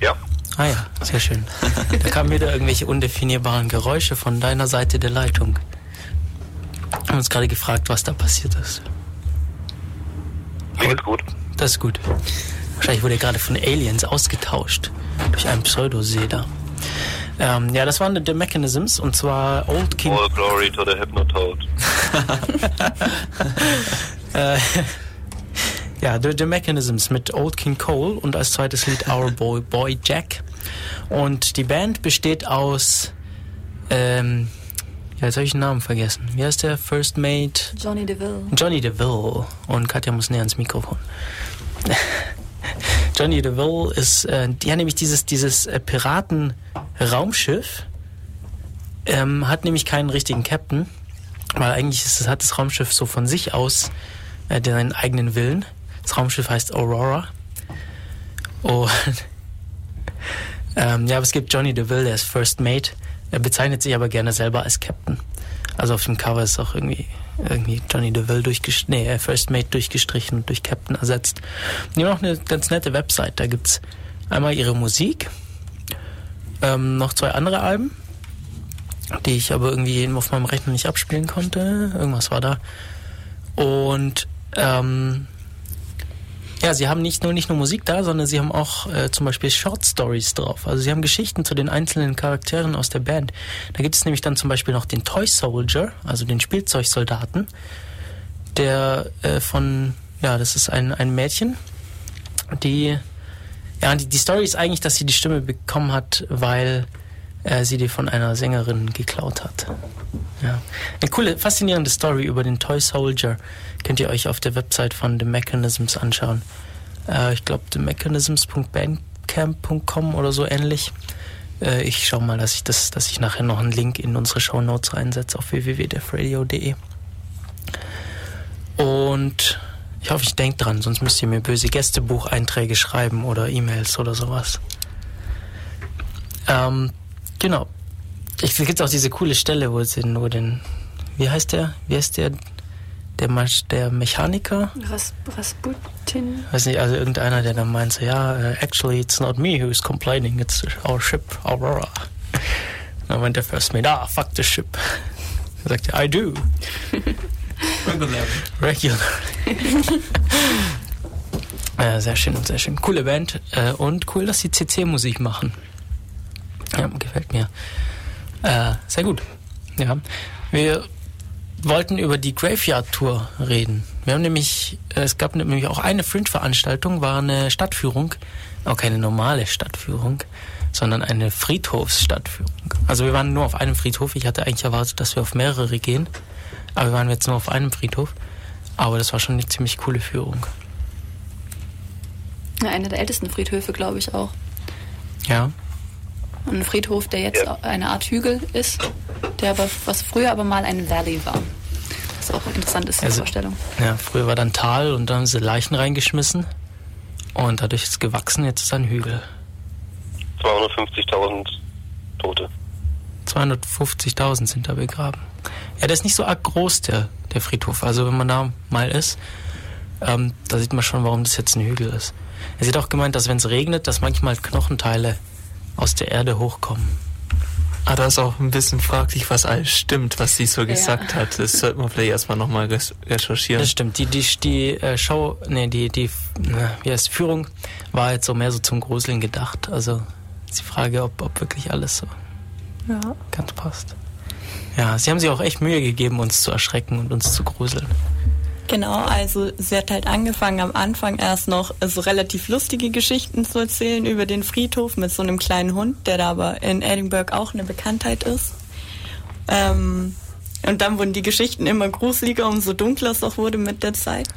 Ja. Ah ja, sehr schön. Da kamen wieder irgendwelche undefinierbaren Geräusche von deiner Seite der Leitung. Wir haben uns gerade gefragt, was da passiert ist. Geht's gut. Das ist gut. Wahrscheinlich wurde er gerade von Aliens ausgetauscht durch einen Pseudoseder. Ähm, ja, das waren The Mechanisms und zwar Old King. All glory to the Hypnotoad. [LAUGHS] Äh, ja, The, The Mechanisms mit Old King Cole und als zweites Lied Our Boy, Boy Jack. Und die Band besteht aus. Ähm, ja, jetzt habe ich den Namen vergessen. Wie heißt der? First Mate? Johnny DeVille. Johnny DeVille. Und Katja muss näher ans Mikrofon. [LAUGHS] Johnny DeVille ist, äh, hat nämlich dieses, dieses äh, Piraten-Raumschiff, ähm, hat nämlich keinen richtigen Captain, weil eigentlich ist, es- hat das Raumschiff so von sich aus äh, seinen eigenen Willen. Das Raumschiff heißt Aurora. Und [LAUGHS] ähm, ja, aber es gibt Johnny DeVille, der ist First Mate. Er bezeichnet sich aber gerne selber als Captain. Also auf dem Cover ist auch irgendwie, irgendwie Johnny DeVille durchgestrichen, nee, äh, First Mate durchgestrichen und durch Captain ersetzt. Die haben auch eine ganz nette Website. Da gibt's einmal ihre Musik, ähm, noch zwei andere Alben, die ich aber irgendwie auf meinem Rechner nicht abspielen konnte. Irgendwas war da. Und ähm, Ja, sie haben nicht nur nicht nur Musik da, sondern sie haben auch äh, zum Beispiel Short Stories drauf. Also sie haben Geschichten zu den einzelnen Charakteren aus der Band. Da gibt es nämlich dann zum Beispiel noch den Toy Soldier, also den Spielzeugsoldaten, der äh, von ja, das ist ein ein Mädchen, die ja die, die Story ist eigentlich, dass sie die Stimme bekommen hat, weil äh, sie die von einer Sängerin geklaut hat. Ja. Eine coole, faszinierende Story über den Toy Soldier könnt ihr euch auf der Website von The Mechanisms anschauen. Äh, ich glaube, themechanisms.bandcamp.com oder so ähnlich. Äh, ich schaue mal, dass ich das, dass ich nachher noch einen Link in unsere Show Notes reinsetze auf www.defradio.de. Und ich hoffe, ich denke dran, sonst müsst ihr mir böse Gästebucheinträge schreiben oder E-Mails oder sowas. Ähm, genau. Ich gibt auch diese coole Stelle, wo sie nur den, wie heißt der, wie heißt der, der, Masch- der Mechaniker? Ras Rasputin. Weiß nicht, also irgendeiner, der dann meint, so, ja, uh, actually, it's not me who's complaining, it's our ship, Aurora. Und dann meint der First Mate, ah, fuck the ship. Er sagt, I do. Regular. Regular. äh, sehr schön, sehr schön. Coole Band äh, und cool, dass sie CC-Musik machen. Ja, gefällt mir. Äh, sehr gut. Ja. Wir wollten über die Graveyard Tour reden. Wir haben nämlich, äh, es gab nämlich auch eine Fringe-Veranstaltung, war eine Stadtführung, auch keine normale Stadtführung, sondern eine Friedhofsstadtführung. Also wir waren nur auf einem Friedhof. Ich hatte eigentlich erwartet, dass wir auf mehrere gehen, aber wir waren jetzt nur auf einem Friedhof. Aber das war schon eine ziemlich coole Führung. Ja, einer der ältesten Friedhöfe, glaube ich auch. Ja. Und ein Friedhof, der jetzt eine Art Hügel ist, der aber, was früher aber mal ein Valley war. Was auch interessant ist, die Also- Vorstellung. Ja, früher war dann Tal und dann haben sie Leichen reingeschmissen. Und dadurch ist es gewachsen, jetzt ist ein Hügel. 250.000 Tote. 250.000 sind da begraben. Ja, der ist nicht so arg groß, der, der Friedhof. Also wenn man da mal ist, ähm, da sieht man schon, warum das jetzt ein Hügel ist. Er hat auch gemeint, dass wenn es regnet, dass manchmal Knochenteile aus der Erde hochkommen. Ah, da ist auch ein bisschen fraglich, was alles stimmt, was sie so Ja. gesagt hat. Das sollte man vielleicht erstmal nochmal recherchieren. Das stimmt. Die, die, die äh, Show, nee, die, die, wie heißt Führung war jetzt so mehr so zum Gruseln gedacht. Also ist die Frage, ob, ob wirklich alles so Ja. ganz passt. Ja, sie haben sich auch echt Mühe gegeben, uns zu erschrecken und uns zu gruseln. Genau, also sie hat halt angefangen am Anfang erst noch so relativ lustige Geschichten zu erzählen über den Friedhof mit so einem kleinen Hund, der da aber in Edinburgh auch eine Bekanntheit ist. Ähm, und dann wurden die Geschichten immer gruseliger, umso dunkler es auch wurde mit der Zeit.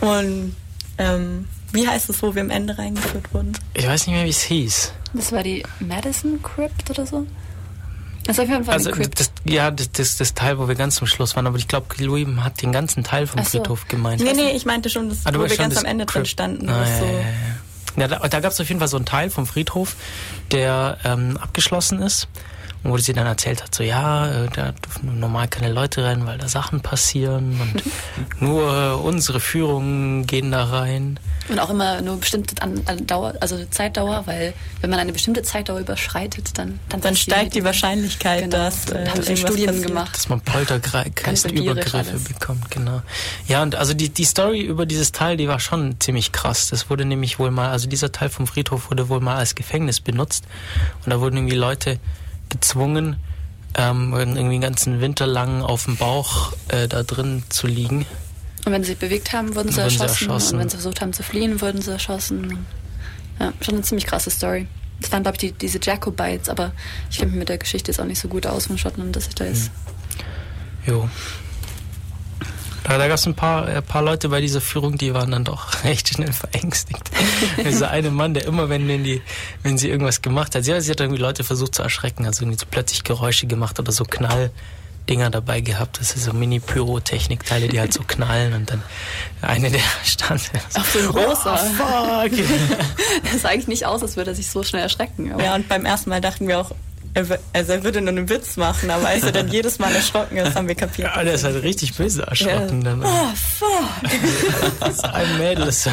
Und ähm, wie heißt es, wo wir am Ende reingeführt wurden? Ich weiß nicht mehr, wie es hieß. Das war die Madison Crypt oder so? Das ist auf jeden Fall Also das, ja, das, das, das Teil, wo wir ganz zum Schluss waren, aber ich glaube, Louis hat den ganzen Teil vom so. Friedhof gemeint. Nee, nee, ich meinte schon, das, Ah, du wo wir schon, ganz am Ende drin Crypt. standen. Ah, ja, so ja, ja. ja, da da gab es auf jeden Fall so einen Teil vom Friedhof, der ähm, abgeschlossen ist. Und wo sie dann erzählt hat, so ja, äh, da dürfen normal keine Leute rein, weil da Sachen passieren und [LAUGHS] nur unsere Führungen gehen da rein. Und auch immer nur bestimmte an, an Dauer, also Zeitdauer, weil wenn man eine bestimmte Zeitdauer überschreitet, dann dann, Dann steigt die Wahrscheinlichkeit, Genau. dass äh, sie irgendwas Studien passiert. gemacht. dass man Poltergeistübergriffe bekommt, genau. Ja, und also die, die Story über dieses Teil, die war schon ziemlich krass. Das wurde nämlich wohl mal, also dieser Teil vom Friedhof wurde wohl mal als Gefängnis benutzt. Und da wurden irgendwie Leute gezwungen, ähm, irgendwie den ganzen Winter lang auf dem Bauch äh, da drin zu liegen. Und wenn sie sich bewegt haben, wurden sie, Wurden sie erschossen. erschossen. Und wenn sie versucht haben zu fliehen, wurden sie erschossen. Ja, schon eine ziemlich krasse Story. Das waren, glaube ich, die, diese Jacobites, aber ich kenne mich mit der Geschichte jetzt auch nicht so gut aus von Schottland, dass ich da jetzt. Jo. Da, da gab es ein paar, ein paar Leute bei dieser Führung, die waren dann doch [LAUGHS] recht schnell verängstigt. [LAUGHS] Dieser eine Mann, der immer, wenn, wenn, die, wenn sie irgendwas gemacht hat, sie, sie hat irgendwie Leute versucht zu erschrecken, also irgendwie so plötzlich Geräusche gemacht oder so Knalldinger dabei gehabt. Das ist so Mini-Pyrotechnik-Teile, die halt so knallen und dann eine, der stand. Auf so ein rosa. Oh, fuck. [LAUGHS] Das sah eigentlich nicht aus, als würde er sich so schnell erschrecken. Aber Ja, und beim ersten Mal dachten wir auch, er, also er würde nur einen Witz machen, aber als er dann [LAUGHS] jedes Mal erschrocken ist, haben wir kapiert. Ja, der ist halt richtig böse erschrocken. Dann. Oh, fuck. [LAUGHS] Ein Mädel ist,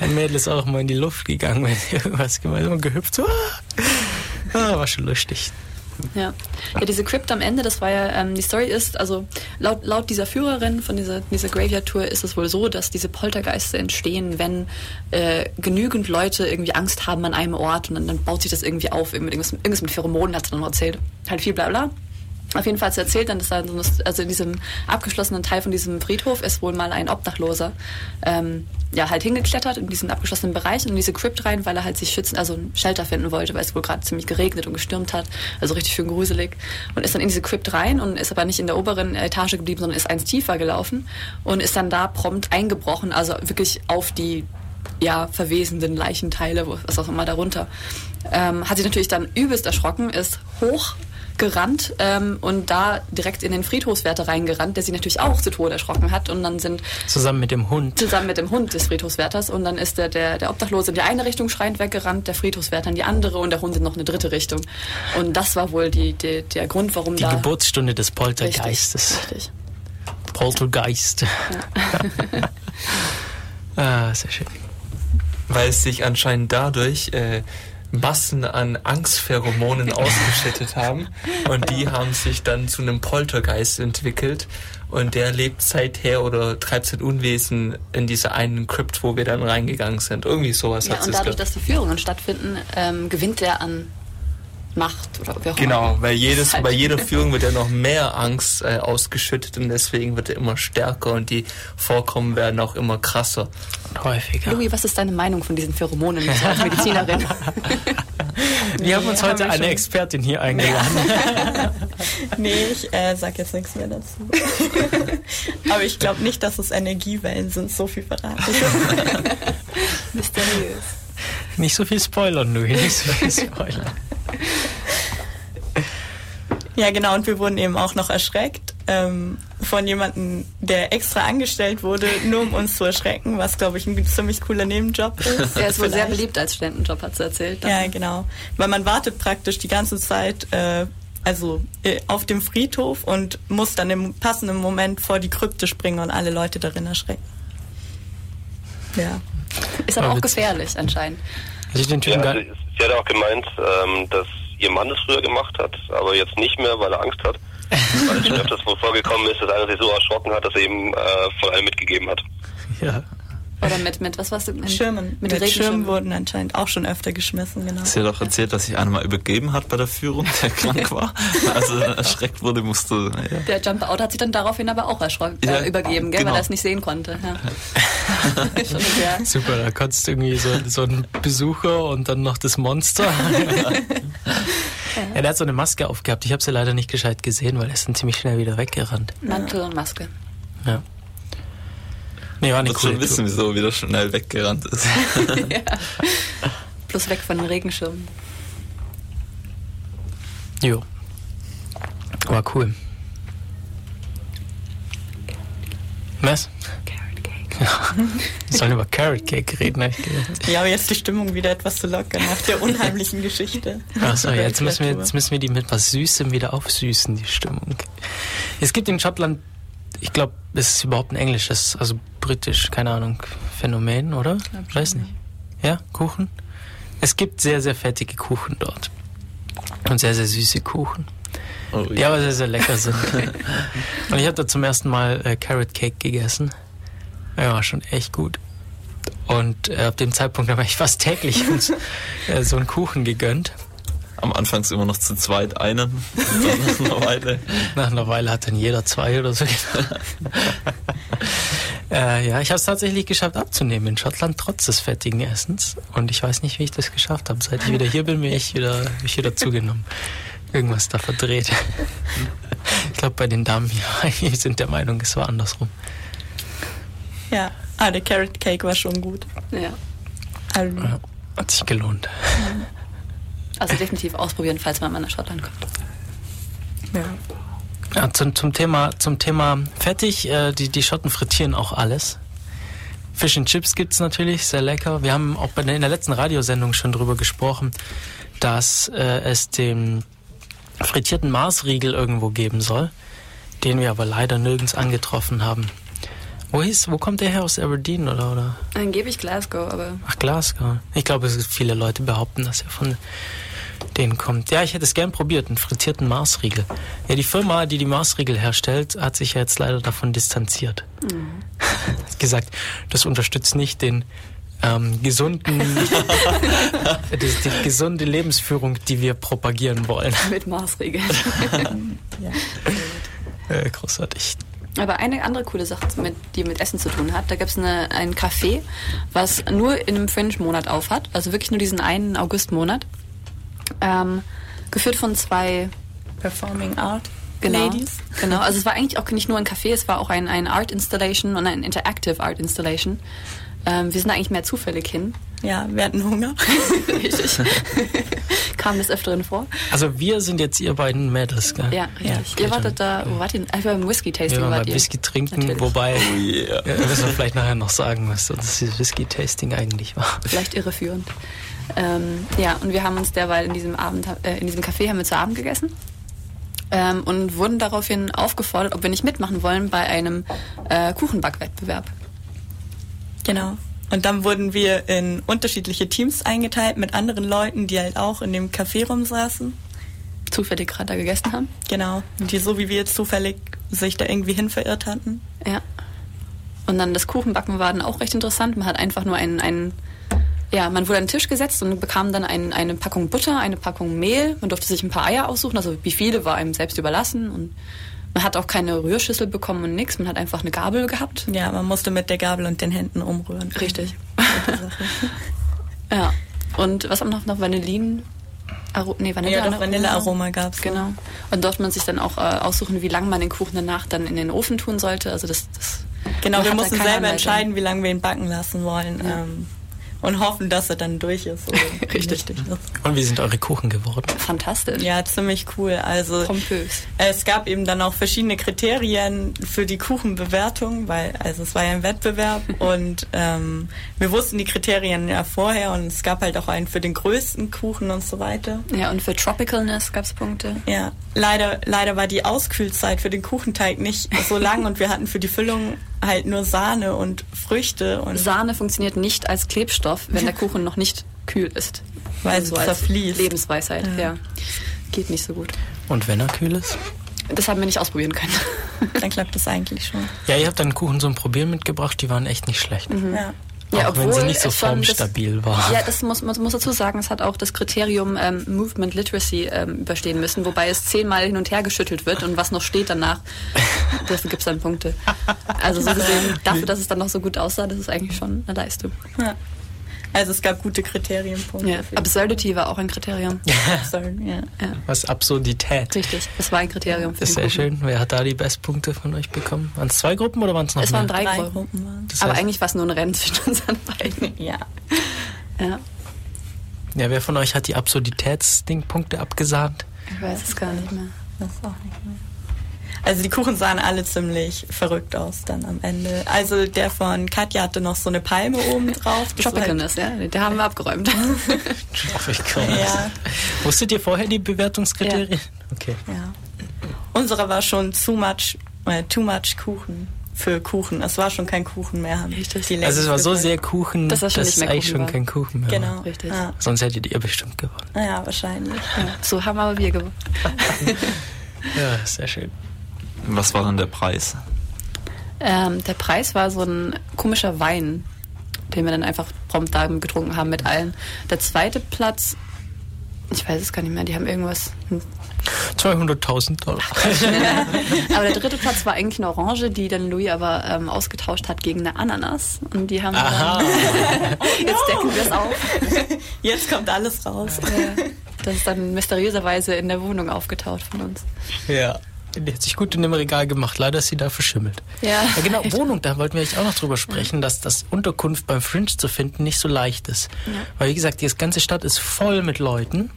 ein Mädel ist auch mal in die Luft gegangen, wenn sie irgendwas gemacht hat. Und gehüpft. So, ah. ah, war schon lustig. Ja. ja, diese Crypt am Ende, das war ja, ähm, die Story ist, also laut, laut dieser Führerin von dieser, dieser Graveyard-Tour ist es wohl so, dass diese Poltergeiste entstehen, wenn äh, genügend Leute irgendwie Angst haben an einem Ort und dann, dann baut sich das irgendwie auf, irgendwas, irgendwas mit Pheromonen hat sie dann noch erzählt. Halt viel bla bla. Auf jeden Fall hat sie erzählt dann, dass da so also in diesem abgeschlossenen Teil von diesem Friedhof ist wohl mal ein Obdachloser ähm, ja halt hingeklettert in diesen abgeschlossenen Bereich und in diese Crypt rein, weil er halt sich schützen, also ein Shelter finden wollte, weil es wohl gerade ziemlich geregnet und gestürmt hat, also richtig schön gruselig und ist dann in diese Crypt rein und ist aber nicht in der oberen Etage geblieben, sondern ist eins tiefer gelaufen und ist dann da prompt eingebrochen, also wirklich auf die ja, verwesenden Leichenteile, was auch immer darunter. Ähm, hat sich natürlich dann übelst erschrocken, ist hoch gerannt ähm, und da direkt in den Friedhofswärter reingerannt, der sich natürlich auch zu Tode erschrocken hat und dann sind Zusammen mit dem Hund. zusammen mit dem Hund des Friedhofswärters und dann ist der, der, der Obdachlose in die eine Richtung schreiend weggerannt, der Friedhofswärter in die andere und der Hund in noch eine dritte Richtung. Und das war wohl die, die, der Grund, warum Die da... Geburtsstunde des Poltergeistes. Richtig. Poltergeist. [LAUGHS] ah, sehr schön. Weil es sich anscheinend dadurch äh, Massen an Angstpheromonen [LAUGHS] ausgeschüttet haben und die haben sich dann zu einem Poltergeist entwickelt und der lebt seither oder treibt sein Unwesen in dieser einen Crypt, wo wir dann reingegangen sind. Irgendwie sowas Ja, hat und sie dadurch, dass die Führungen stattfinden, ähm, gewinnt er an Macht oder wie auch Genau, immer. weil jedes, Halt. bei jeder Führung wird ja noch mehr Angst äh, ausgeschüttet und deswegen wird er immer stärker und die Vorkommen werden auch immer krasser. Und häufiger. Louis, was ist deine Meinung von diesen Pheromonen so als Medizinerin? [LAUGHS] [LAUGHS] Wir haben uns Nee, heute haben eine schon. Expertin hier eingeladen. [LAUGHS] Nee, ich äh, sag jetzt nichts mehr dazu. Aber ich glaube nicht, dass es Energiewellen sind, so viel verraten. Mysteriös. Nicht so viel spoilern, Louis. Nicht so viel [LAUGHS] spoilern. Ja, genau, und wir wurden eben auch noch erschreckt ähm, von jemandem, der extra angestellt wurde, nur um uns zu erschrecken, was, glaube ich, ein ziemlich cooler Nebenjob ist. [LAUGHS] Er ist wohl sehr beliebt als Studentenjob, hat sie erzählt. Ja, genau. Weil man wartet praktisch die ganze Zeit äh, also äh, auf dem Friedhof und muss dann im passenden Moment vor die Krypte springen und alle Leute darin erschrecken. Ja. Ist aber Aber auch gefährlich anscheinend. Also ich den Ja, Typen also, gar, sie hat auch gemeint, ähm, dass ihr Mann es früher gemacht hat, aber jetzt nicht mehr, weil er Angst hat. [LAUGHS] weil es schon öfters vorgekommen ist, dass einer sich so erschrocken hat, dass er eben äh, von allem mitgegeben hat. ja. Oder mit, mit was war's? Mit Schirmen. Mit, Mit, Schirmen Regenschirmen. wurden anscheinend auch schon öfter geschmissen, genau. Sie hat auch erzählt, dass sich einer mal übergeben hat bei der Führung, der [LAUGHS] krank war. Also erschreckt wurde, musste. Ja. Der Jumper Out hat sich dann daraufhin aber auch erschrocken, Ja, äh, übergeben, gell, genau. weil er es nicht sehen konnte. Ja. [LAUGHS] [LAUGHS] Super, da konntest du irgendwie so, so einen Besucher und dann noch das Monster. [LAUGHS] ja, der hat so eine Maske aufgehabt. Ich habe sie leider nicht gescheit gesehen, weil er ist dann ziemlich schnell wieder weggerannt. Mantel und Maske. Ja. Nee, war eine coole schon wissen, Tour. wieso er wieder schnell weggerannt ist. [LAUGHS] ja. Plus weg von den Regenschirmen. Jo. War cool. Was? Ja. Wir sollen über Carrot Cake reden, ich gedacht. Ja, aber jetzt die Stimmung wieder etwas zu lockern nach der unheimlichen Geschichte. Achso, ja, jetzt müssen, wir, jetzt müssen wir die mit was Süßem wieder aufsüßen, die Stimmung. Es gibt in Schottland, ich glaube, es ist überhaupt ein englisches, also britisch, keine Ahnung, Phänomen, oder? glaub Weiß nicht. Ja, Kuchen? Es gibt sehr, sehr fettige Kuchen dort. Und sehr, sehr süße Kuchen. Oh, Die aber sehr, sehr lecker sind. [LAUGHS] Und ich habe da zum ersten Mal äh, Carrot Cake gegessen. Ja, war schon echt gut. Und äh, ab dem Zeitpunkt [LAUGHS] habe ich fast täglich uns, äh, so einen Kuchen gegönnt. Am Anfang immer noch zu zweit einen, nach einer Weile. [LAUGHS] Nach einer Weile hat dann jeder zwei oder so. [LAUGHS] äh, ja, ich habe es tatsächlich geschafft abzunehmen in Schottland, trotz des fettigen Essens. Und ich weiß nicht, wie ich das geschafft habe. Seit ich wieder hier bin, bin ich wieder, bin ich wieder zugenommen. Irgendwas da verdreht. ich glaube, bei den Damen hier sind der Meinung, es war andersrum. Ja, ah, der Carrot Cake war schon gut. Ja. Also, Ja, hat sich gelohnt. Also definitiv ausprobieren, falls man mal nach Schottland kommt. ja. Ja, zum, zum, Thema, zum Thema fettig, äh, die, die Schotten frittieren auch alles. Fish and Chips gibt's natürlich, sehr lecker. Wir haben auch bei in der letzten Radiosendung schon drüber gesprochen, dass äh, es den frittierten Marsriegel irgendwo geben soll, den wir aber leider nirgends angetroffen haben. Wo, hieß, wo kommt der her? Aus Aberdeen oder? oder? Angeblich Glasgow, aber Ach, Glasgow. Ich glaube, viele Leute behaupten, dass er von den kommt. Ja, ich hätte es gern probiert, einen frittierten Marsriegel. Ja, die Firma, die die Marsriegel herstellt, hat sich ja jetzt leider davon distanziert. Mhm. Hat [LAUGHS] gesagt, das unterstützt nicht den ähm, gesunden, [LAUGHS] die, die gesunde Lebensführung, die wir propagieren wollen. Mit Maßregeln. [LAUGHS] Äh, großartig. Aber eine andere coole Sache, mit, die mit Essen zu tun hat, da gibt es ein Café, was nur in einem Fringe-Monat aufhat, also wirklich nur diesen einen August-Monat. Ähm, geführt von zwei Performing Art genau, Ladies. Genau, also es war eigentlich auch nicht nur ein Café, es war auch ein, ein Art Installation und ein Interactive Art Installation. Ähm, wir sind eigentlich mehr zufällig hin. Ja, wir hatten Hunger. [LAUGHS] [LAUGHS] Richtig. Kam des Öfteren vor. Also wir sind jetzt ihr beiden Mädels, gell? Ja, richtig. ihr wartet da, wo wart ihr? Ah, beim Whisky-Tasting Wir waren wart ihr. Whisky trinken, Natürlich. wobei, ja, müssen wir vielleicht nachher noch sagen, was das Whisky-Tasting eigentlich war. Vielleicht irreführend. Ähm, ja, und wir haben uns derweil in diesem Abend, äh, in diesem Café haben wir zu Abend gegessen. Ähm, und wurden daraufhin aufgefordert, ob wir nicht mitmachen wollen bei einem äh, Kuchenbackwettbewerb. Genau. Und dann wurden wir in unterschiedliche Teams eingeteilt mit anderen Leuten, die halt auch in dem Café rumsaßen. Zufällig gerade da gegessen haben. Genau. Die so wie wir jetzt zufällig sich da irgendwie hin verirrt hatten. Ja. Und dann das Kuchenbacken war dann auch recht interessant. Man hat einfach nur einen, einen ja, man wurde an den Tisch gesetzt und bekam dann ein, eine Packung Butter, eine Packung Mehl. Man durfte sich ein paar Eier aussuchen, also wie viele war einem selbst überlassen. Und man hat auch keine Rührschüssel bekommen und nichts. Man hat einfach eine Gabel gehabt. Ja, man musste mit der Gabel und den Händen umrühren. Richtig. [LAUGHS] ja. Und was haben noch? Noch Vanillin? Aro nee, Vanille Ja, doch, Vanillearoma gab's. Genau. Und dort man sich dann auch äh, aussuchen, wie lange man den Kuchen danach dann in den Ofen tun sollte. Also das, das Genau, wir mussten selber Anleitung. entscheiden, wie lange wir ihn backen lassen wollen. Ähm, und hoffen, dass er dann durch ist. [LAUGHS] Richtig. ist. Und wie sind eure Kuchen geworden? Fantastisch. Ja, ziemlich cool. Also Pompös. es gab eben dann auch verschiedene Kriterien für die Kuchenbewertung, weil also es war ja ein Wettbewerb [LAUGHS] und ähm, wir wussten die Kriterien ja vorher und es gab halt auch einen für den größten Kuchen und so weiter. Ja, und für Tropicalness gab es Punkte. Ja, leider, leider war die Auskühlzeit für den Kuchenteig nicht so lang und wir hatten für die Füllung halt nur Sahne und Früchte und Sahne funktioniert nicht als Klebstoff, wenn der Kuchen noch nicht kühl ist. Weil Also es als zerfließt. Lebensweisheit, ja. Ja. Geht nicht so gut. Und wenn er kühl ist? Das haben wir nicht ausprobieren können. [LAUGHS] dann klappt das eigentlich schon. Ja, ihr habt dann Kuchen zum Probieren mitgebracht, die waren echt nicht schlecht. Ja. Auch wenn sie nicht so schon das- formstabil waren. Ja, das muss man muss dazu sagen, es hat auch das Kriterium ähm, Movement Literacy ähm, überstehen müssen, wobei es zehnmal hin und her geschüttelt wird und was noch steht danach, [LAUGHS] dafür gibt es dann Punkte. Also so gesehen, [LAUGHS] dafür, dass es dann noch so gut aussah, das ist eigentlich schon eine Leistung. Ja. Also es gab gute Kriterienpunkte. Ja. Absurdity war auch ein Kriterium. [LAUGHS] Absurd, ja. Ja, Was Absurdität. richtig. Das war ein Kriterium für ist sehr Kuchen. schön. Wer hat da die Bestpunkte von euch bekommen? Waren es zwei Gruppen oder waren es noch Es mehr? waren drei, Drei Gruppen. Gruppen waren Das Aber heißt- eigentlich war es nur ein Rennen zwischen unseren beiden. [LAUGHS] Ja. Ja. Ja, wer von euch hat die Absurditätsding-Punkte abgesahnt? Ich weiß es gar nicht mehr. Das auch nicht mehr. Also die Kuchen sahen alle ziemlich verrückt aus dann am Ende. Also der von Katja hatte noch so eine Palme oben drauf. War halt- Tropicalness, ja, der haben wir abgeräumt. [LAUGHS] Ja. Wusstet ihr vorher die Bewertungskriterien? Okay. Ja. Unsere war schon too much, äh, too much Kuchen für Kuchen. Es war schon kein Kuchen mehr. Haben Richtig. die Also es war so sehr Kuchen, Dass dass, das schon mehr eigentlich Kuchen schon war. kein Kuchen mehr Genau. war. Richtig. Ja. Sonst hättet ihr bestimmt gewonnen. ja, wahrscheinlich. Ja, so haben aber wir gewonnen. [LAUGHS] Ja, sehr schön. Was war dann der Preis? Ähm, der Preis war so ein komischer Wein, den wir dann einfach prompt da getrunken haben mit allen. Der zweite Platz, ich weiß es gar nicht mehr, die haben irgendwas. 200.000 Dollar. [LAUGHS] aber der dritte Platz war eigentlich eine Orange, die dann Louis aber ähm, ausgetauscht hat gegen eine Ananas. Und die haben Aha. dann. [LAUGHS] Jetzt decken wir es auf. Jetzt kommt alles raus. Ja. Das ist dann mysteriöserweise in der Wohnung aufgetaucht von uns. Ja. Die hat sich gut in dem Regal gemacht. Leider ist sie da verschimmelt. Ja. Ja, genau, [LAUGHS] Wohnung, da wollten wir eigentlich auch noch drüber sprechen, dass das Unterkunft beim Fringe zu finden nicht so leicht ist. Weil, wie gesagt, die ganze Stadt ist voll mit Leuten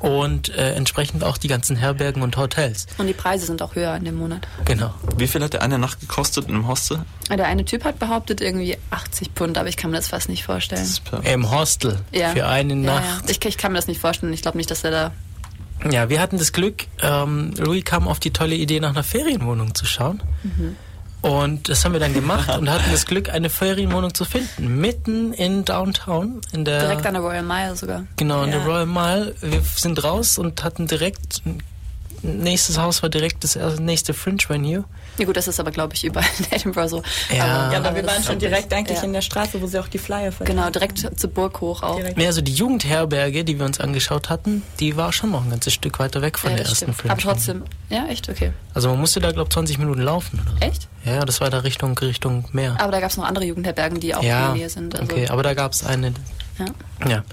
und äh, entsprechend auch die ganzen Herbergen und Hotels. Und die Preise sind auch höher in dem Monat. Genau. Wie viel hat der eine Nacht gekostet in einem Hostel? Der eine Typ hat behauptet irgendwie 80 Pfund, aber ich kann mir das fast nicht vorstellen. Das ist per- Im Hostel Ja. für eine Ja, ja. Nacht. Ich, ich kann mir das nicht vorstellen. Ich glaube nicht, dass er da. Ja, wir hatten das Glück, ähm, Louis kam auf die tolle Idee, nach einer Ferienwohnung zu schauen. Und das haben wir dann gemacht und hatten das Glück, eine Ferienwohnung zu finden. Mitten in Downtown. In der, Direkt an der Royal Mile sogar. Genau, in Ja. der Royal Mile. Wir sind raus und hatten direkt, nächstes Haus war direkt das erste- nächste Fringe Venue. Ja gut, das ist aber, glaube ich, überall in Edinburgh so. Ja. Ja, aber wir waren schon direkt eigentlich ja. in der Straße, wo sie auch die Flyer verteilen. Genau, direkt zur Burg hoch auch. Direkt. Nee, also die Jugendherberge, die wir uns angeschaut hatten, die war schon noch ein ganzes Stück weiter weg von Ja, der ersten stimmt. Fringe. Aber trotzdem, ja, echt, okay. Also man musste da, glaube ich, 20 Minuten laufen. Oder so. Echt? Ja, ja, das war da Richtung, Richtung Meer. Aber da gab es noch andere Jugendherbergen, die auch in ja, der Nähe sind. Also, okay, aber da gab es eine. Ja. Ja.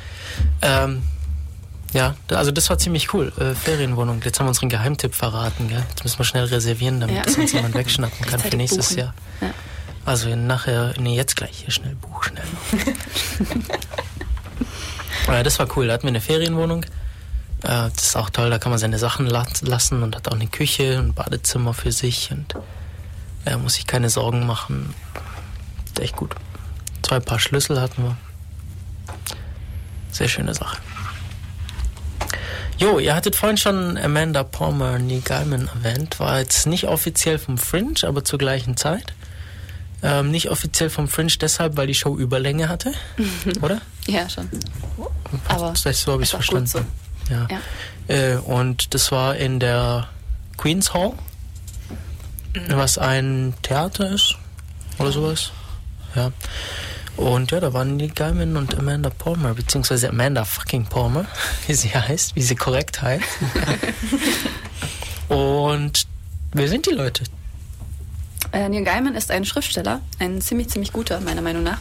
Ähm, ja, also das war ziemlich cool. Äh, Ferienwohnung. Jetzt haben wir unseren Geheimtipp verraten, gell? Jetzt müssen wir schnell reservieren, damit Ja. das uns jemand wegschnappen kann für nächstes buchen. Jahr. Ja. Also nachher, nee, jetzt gleich hier schnell Buch, schnell. [LAUGHS] ja, das war cool. Da hatten wir eine Ferienwohnung. Äh, das ist auch toll, da kann man seine Sachen la lassen und hat auch eine Küche, ein Badezimmer für sich und er muss sich keine Sorgen machen. Ist echt gut. Zwei Paar Schlüssel hatten wir. Sehr schöne Sache. Jo, ihr hattet vorhin schon Amanda Palmer, Gaiman erwähnt. War jetzt nicht offiziell vom Fringe, aber zur gleichen Zeit. Ähm, nicht offiziell vom Fringe deshalb, weil die Show Überlänge hatte, [LAUGHS] oder? Ja, schon. Aber Das so habe ich es verstanden. Ja. Ja. Äh, und das war in der Queen's Hall, was ein Theater ist oder sowas. Ja. Und ja, da waren die Gaiman und Amanda Palmer, beziehungsweise Amanda fucking Palmer, [LAUGHS] wie sie heißt, wie sie korrekt heißt. [LAUGHS] und wer sind die Leute? Äh, Neil Gaiman ist ein Schriftsteller, ein ziemlich, ziemlich guter, meiner Meinung nach.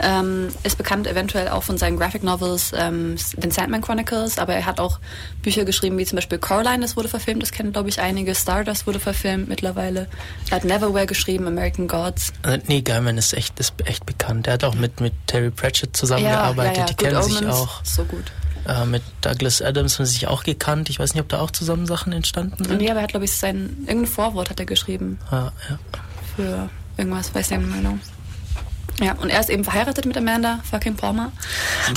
Ähm, ist bekannt eventuell auch von seinen Graphic Novels, ähm, den Sandman Chronicles, aber er hat auch Bücher geschrieben, wie zum Beispiel Coraline, das wurde verfilmt, das kennen, glaube ich, einige. Stardust wurde verfilmt mittlerweile. Er hat Neverwhere geschrieben, American Gods. Also, nee, Gaiman ist echt, ist echt bekannt. Er hat auch mit, mit Terry Pratchett zusammengearbeitet. ja, ja, Die Good kennen sich Omens, auch. So gut. Äh, mit Douglas Adams haben sie sich auch gekannt. Ich weiß nicht, ob da auch zusammen Sachen entstanden sind. Nee, aber er hat, glaube ich, sein, irgendein Vorwort hat er geschrieben Ah, ja. für irgendwas, weiß nicht genau. Ja, und er ist eben verheiratet mit Amanda fucking Palmer.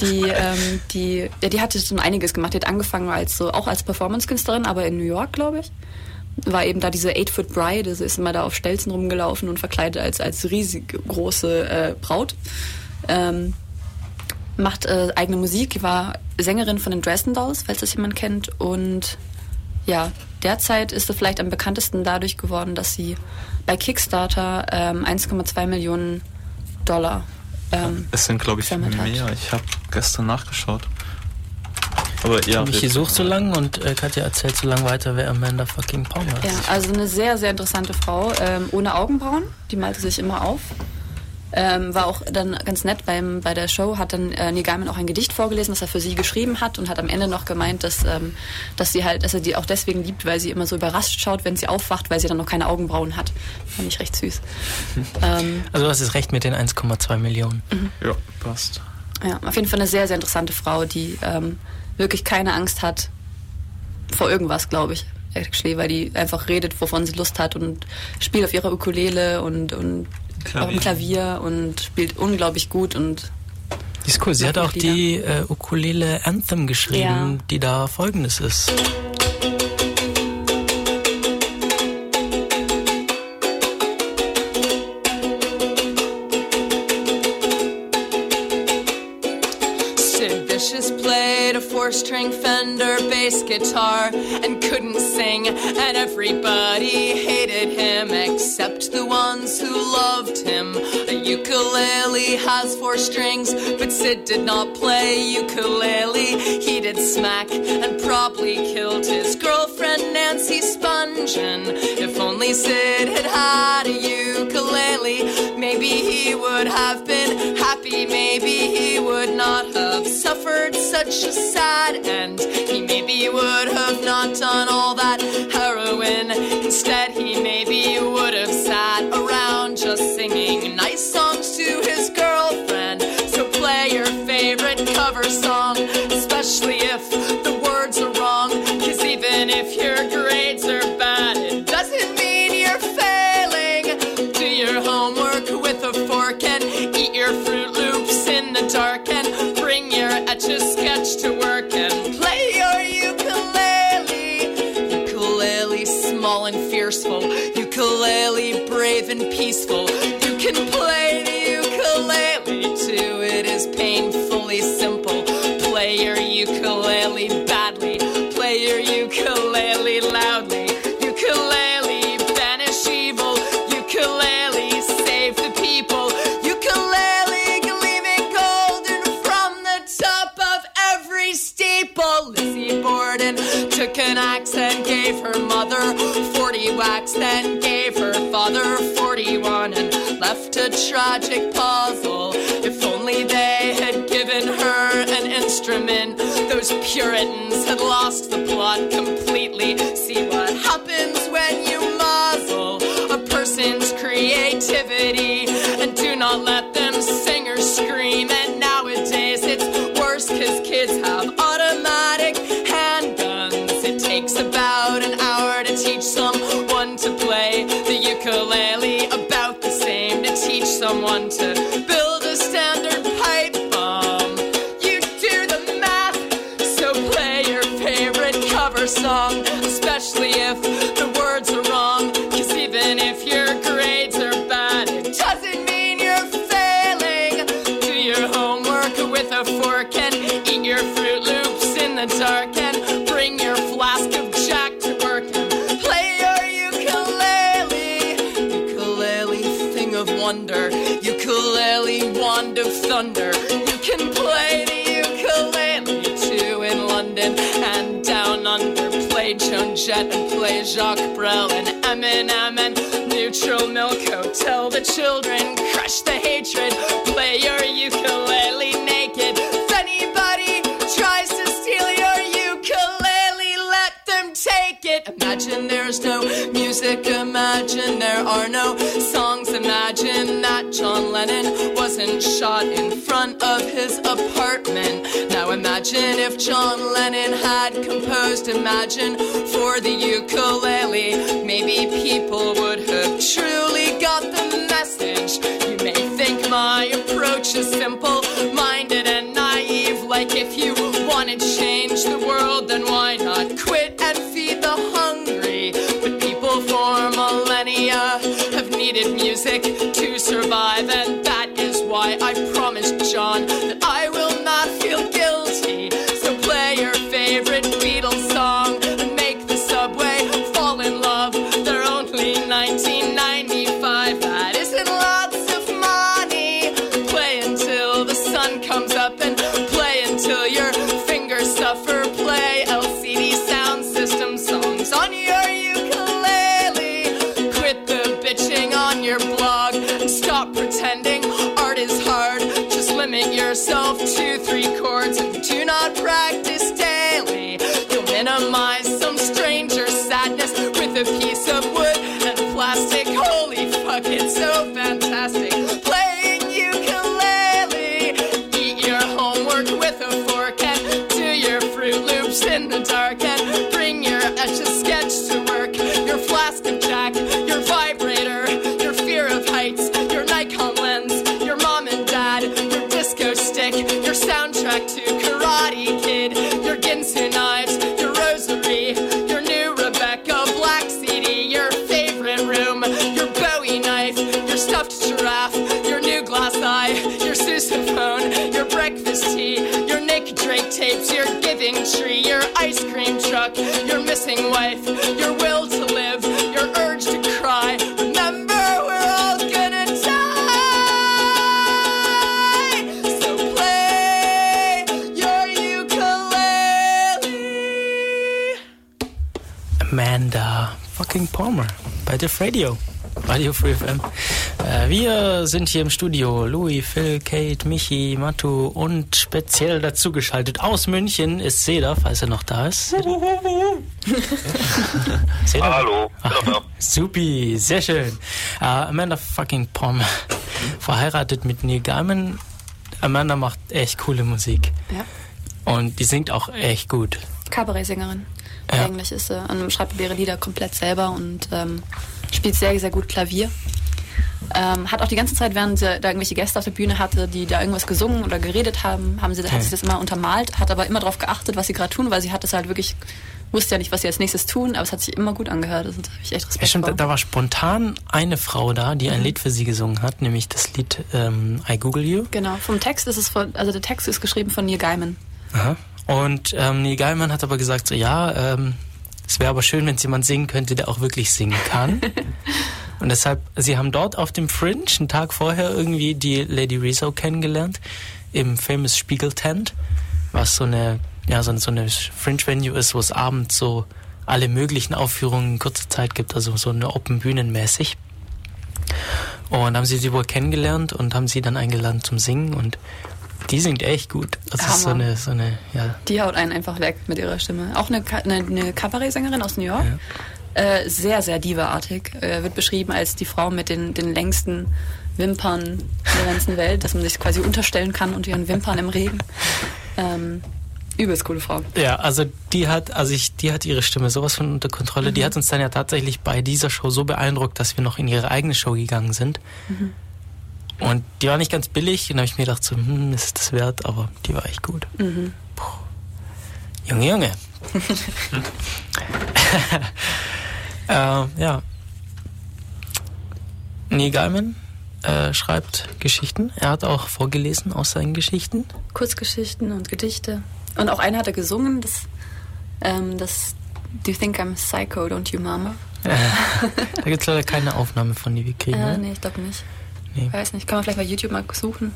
Die, ähm, die, ja, die hatte schon einiges gemacht. Die hat angefangen als so, auch als Performance-Künstlerin, aber in New York, glaube ich. War eben da diese Eight-Foot Bride, sie ist immer da auf Stelzen rumgelaufen und verkleidet als, als riesig große äh, Braut. Ähm, macht äh, eigene Musik, war Sängerin von den Dresden Dolls, falls das jemand kennt. Und ja, derzeit ist sie vielleicht am bekanntesten dadurch geworden, dass sie bei Kickstarter ähm, 1,2 Millionen Dollar ähm, Es sind, glaube ich, gesammelt hat. mehr. Ich habe gestern nachgeschaut. Aber ja. ich hier suche so lang und äh, Katja erzählt so lang weiter, wer Amanda fucking Palmer ist. Ja, also eine sehr, sehr interessante Frau, ähm, ohne Augenbrauen, die malte sich immer auf. Ähm, war auch dann ganz nett beim, bei der Show, hat dann äh, Neil Gaiman auch ein Gedicht vorgelesen, das er für sie geschrieben hat und hat am Ende noch gemeint, dass, ähm, dass sie halt, dass er die auch deswegen liebt, weil sie immer so überrascht schaut, wenn sie aufwacht, weil sie dann noch keine Augenbrauen hat. Fand ich recht süß. [LAUGHS] ähm, Also du hast es recht mit den 1,2 Millionen. Ja, passt. ja, auf jeden Fall eine sehr, sehr interessante Frau, die ähm, wirklich keine Angst hat vor irgendwas, glaube ich. Actually, weil die einfach redet, wovon sie Lust hat und spielt auf ihrer Ukulele und, und Klavier. auf dem Klavier und spielt unglaublich gut und Die ist cool. Sie hat auch Lieder. die äh, Ukulele Anthem geschrieben, Ja. die da folgendes ist. Four string Fender bass guitar and couldn't sing, and everybody hated him except the ones who loved him. A ukulele has four strings, but Sid did not play ukulele. He did smack and probably killed his girlfriend Nancy Spungen. If only Sid had had a ukulele, maybe he would have been happy, maybe he would not have suffered such a sad end. He maybe would have not done all that heroin. Instead, he maybe would have sat around just singing nice songs to his girlfriend. So play your favorite cover song, especially if the words are wrong. Cause even if your get your sketch to work and play your ukulele. Ukulele, small and fierceful. Ukulele, brave and peaceful. You can play the ukulele too. It is painfully simple. Play your ukulele. and gave her father 41 and left a tragic puzzle. If only they had given her an instrument, those Puritans had lost the plot completely. See what happens when you muzzle a person's creativity and do not let them sing or scream. want to Joan Jett and play Jacques Brel and Eminem and Neutral Milk Hotel. The children been shot in front of his apartment. Now imagine if John Lennon had composed Imagine for the ukulele. Maybe people would have truly got the message. You may think my approach is simple minded and naive, like if you wanted to change the world, then why not? Radio. Radio Free FM. Äh, wir sind hier im Studio. Louis, Phil, Kate, Michi, Matu und speziell dazugeschaltet aus München ist Seda, falls er noch da ist. [LAUGHS] Seda. Hallo. Ah, supi, sehr schön. Äh, Amanda fucking Pom. [LAUGHS] Verheiratet mit Neil Gaiman. Amanda macht echt coole Musik. Ja. Und die singt auch echt gut. Cabaret-Sängerin. Ja. Eigentlich ist sie und schreibt ihre Lieder komplett selber und ähm, spielt sehr, sehr gut Klavier. Ähm, hat auch die ganze Zeit, während sie da irgendwelche Gäste auf der Bühne hatte, die da irgendwas gesungen oder geredet haben, haben sie, okay. hat sie das immer untermalt, hat aber immer darauf geachtet, was sie gerade tun, weil sie hat es halt wirklich, wusste ja nicht, was sie als nächstes tun, aber es hat sich immer gut angehört. Das habe ich echt Respekt ja, stimmt, vor. Da war spontan eine Frau da, die ein. Mhm. Lied für sie gesungen hat, nämlich das Lied ähm, I Google You. Genau, vom Text ist es von, also der Text ist geschrieben von Neil Gaiman. Aha. Und ähm, Neil Gaiman hat aber gesagt, so ja, ähm, es wäre aber schön, wenn es jemand singen könnte, der auch wirklich singen kann. [LAUGHS] Und deshalb, sie haben dort auf dem Fringe einen Tag vorher irgendwie die Lady Rizzo kennengelernt im Famous Spiegel Tent, was so eine, ja, so, eine- so eine Fringe-Venue ist, wo es abends so alle möglichen Aufführungen in kurzer Zeit gibt, also so eine Open Bühnen mäßig. Und haben sie sie wohl kennengelernt und haben sie dann eingeladen zum Singen und die singt echt gut. Das ist so Hammer. eine, so eine, ja, Die haut einen einfach weg mit ihrer Stimme. Auch eine, eine, eine Kabarett-Sängerin aus New York. Äh, sehr, sehr diva-artig. Äh, wird beschrieben als die Frau mit den, den längsten Wimpern der ganzen Welt, dass man sich quasi unterstellen kann unter ihren Wimpern im Regen. Ähm, übelst coole Frau. Ja, also die hat, also ich, die hat ihre Stimme sowas von unter Kontrolle. Die Mhm. hat uns dann ja tatsächlich bei dieser Show so beeindruckt, dass wir noch in ihre eigene Show gegangen sind. Mhm. Und die war nicht ganz billig. Und da habe ich mir gedacht, so, hm, ist das wert? Aber die war echt gut. Mhm. Junge, Junge. [LAUGHS] äh, ja. Neil Gaiman äh, schreibt Geschichten. Er hat auch vorgelesen aus seinen Geschichten. Kurzgeschichten und Gedichte. Und auch eine hat er gesungen, das, ähm, das Do you think I'm psycho, don't you, Mama? [LAUGHS] Da gibt es leider keine Aufnahme von, die wir kriegen. Äh, ne? nee, ich glaube nicht. Nee. Weiß nicht, kann man vielleicht bei YouTube mal suchen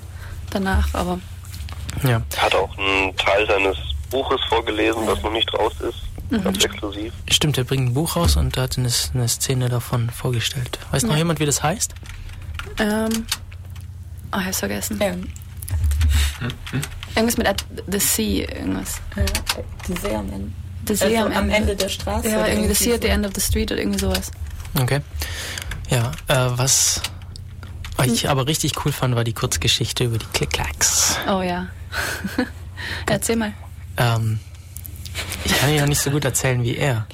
danach, aber Ja. Er hat auch einen Teil seines Buches vorgelesen, das noch nicht raus ist. Mhm. Ganz exklusiv. Stimmt, er bringt ein Buch raus und hat eine, eine Szene davon vorgestellt. Weiß noch Ja. jemand, wie das heißt? ähm, oh, ich hab's vergessen. Irgendwas mit at the sea, irgendwas. Die See am Ende. The sea Also am, am Ende. Ende der Straße Ja, irgendwie the sea at the end of the street oder irgendwie sowas. Okay. Ja, äh, was was ich aber richtig cool fand, war die Kurzgeschichte über die Click-Clacks. Oh ja. [LAUGHS] Erzähl mal. Ähm, ich kann ja nicht so gut erzählen wie er.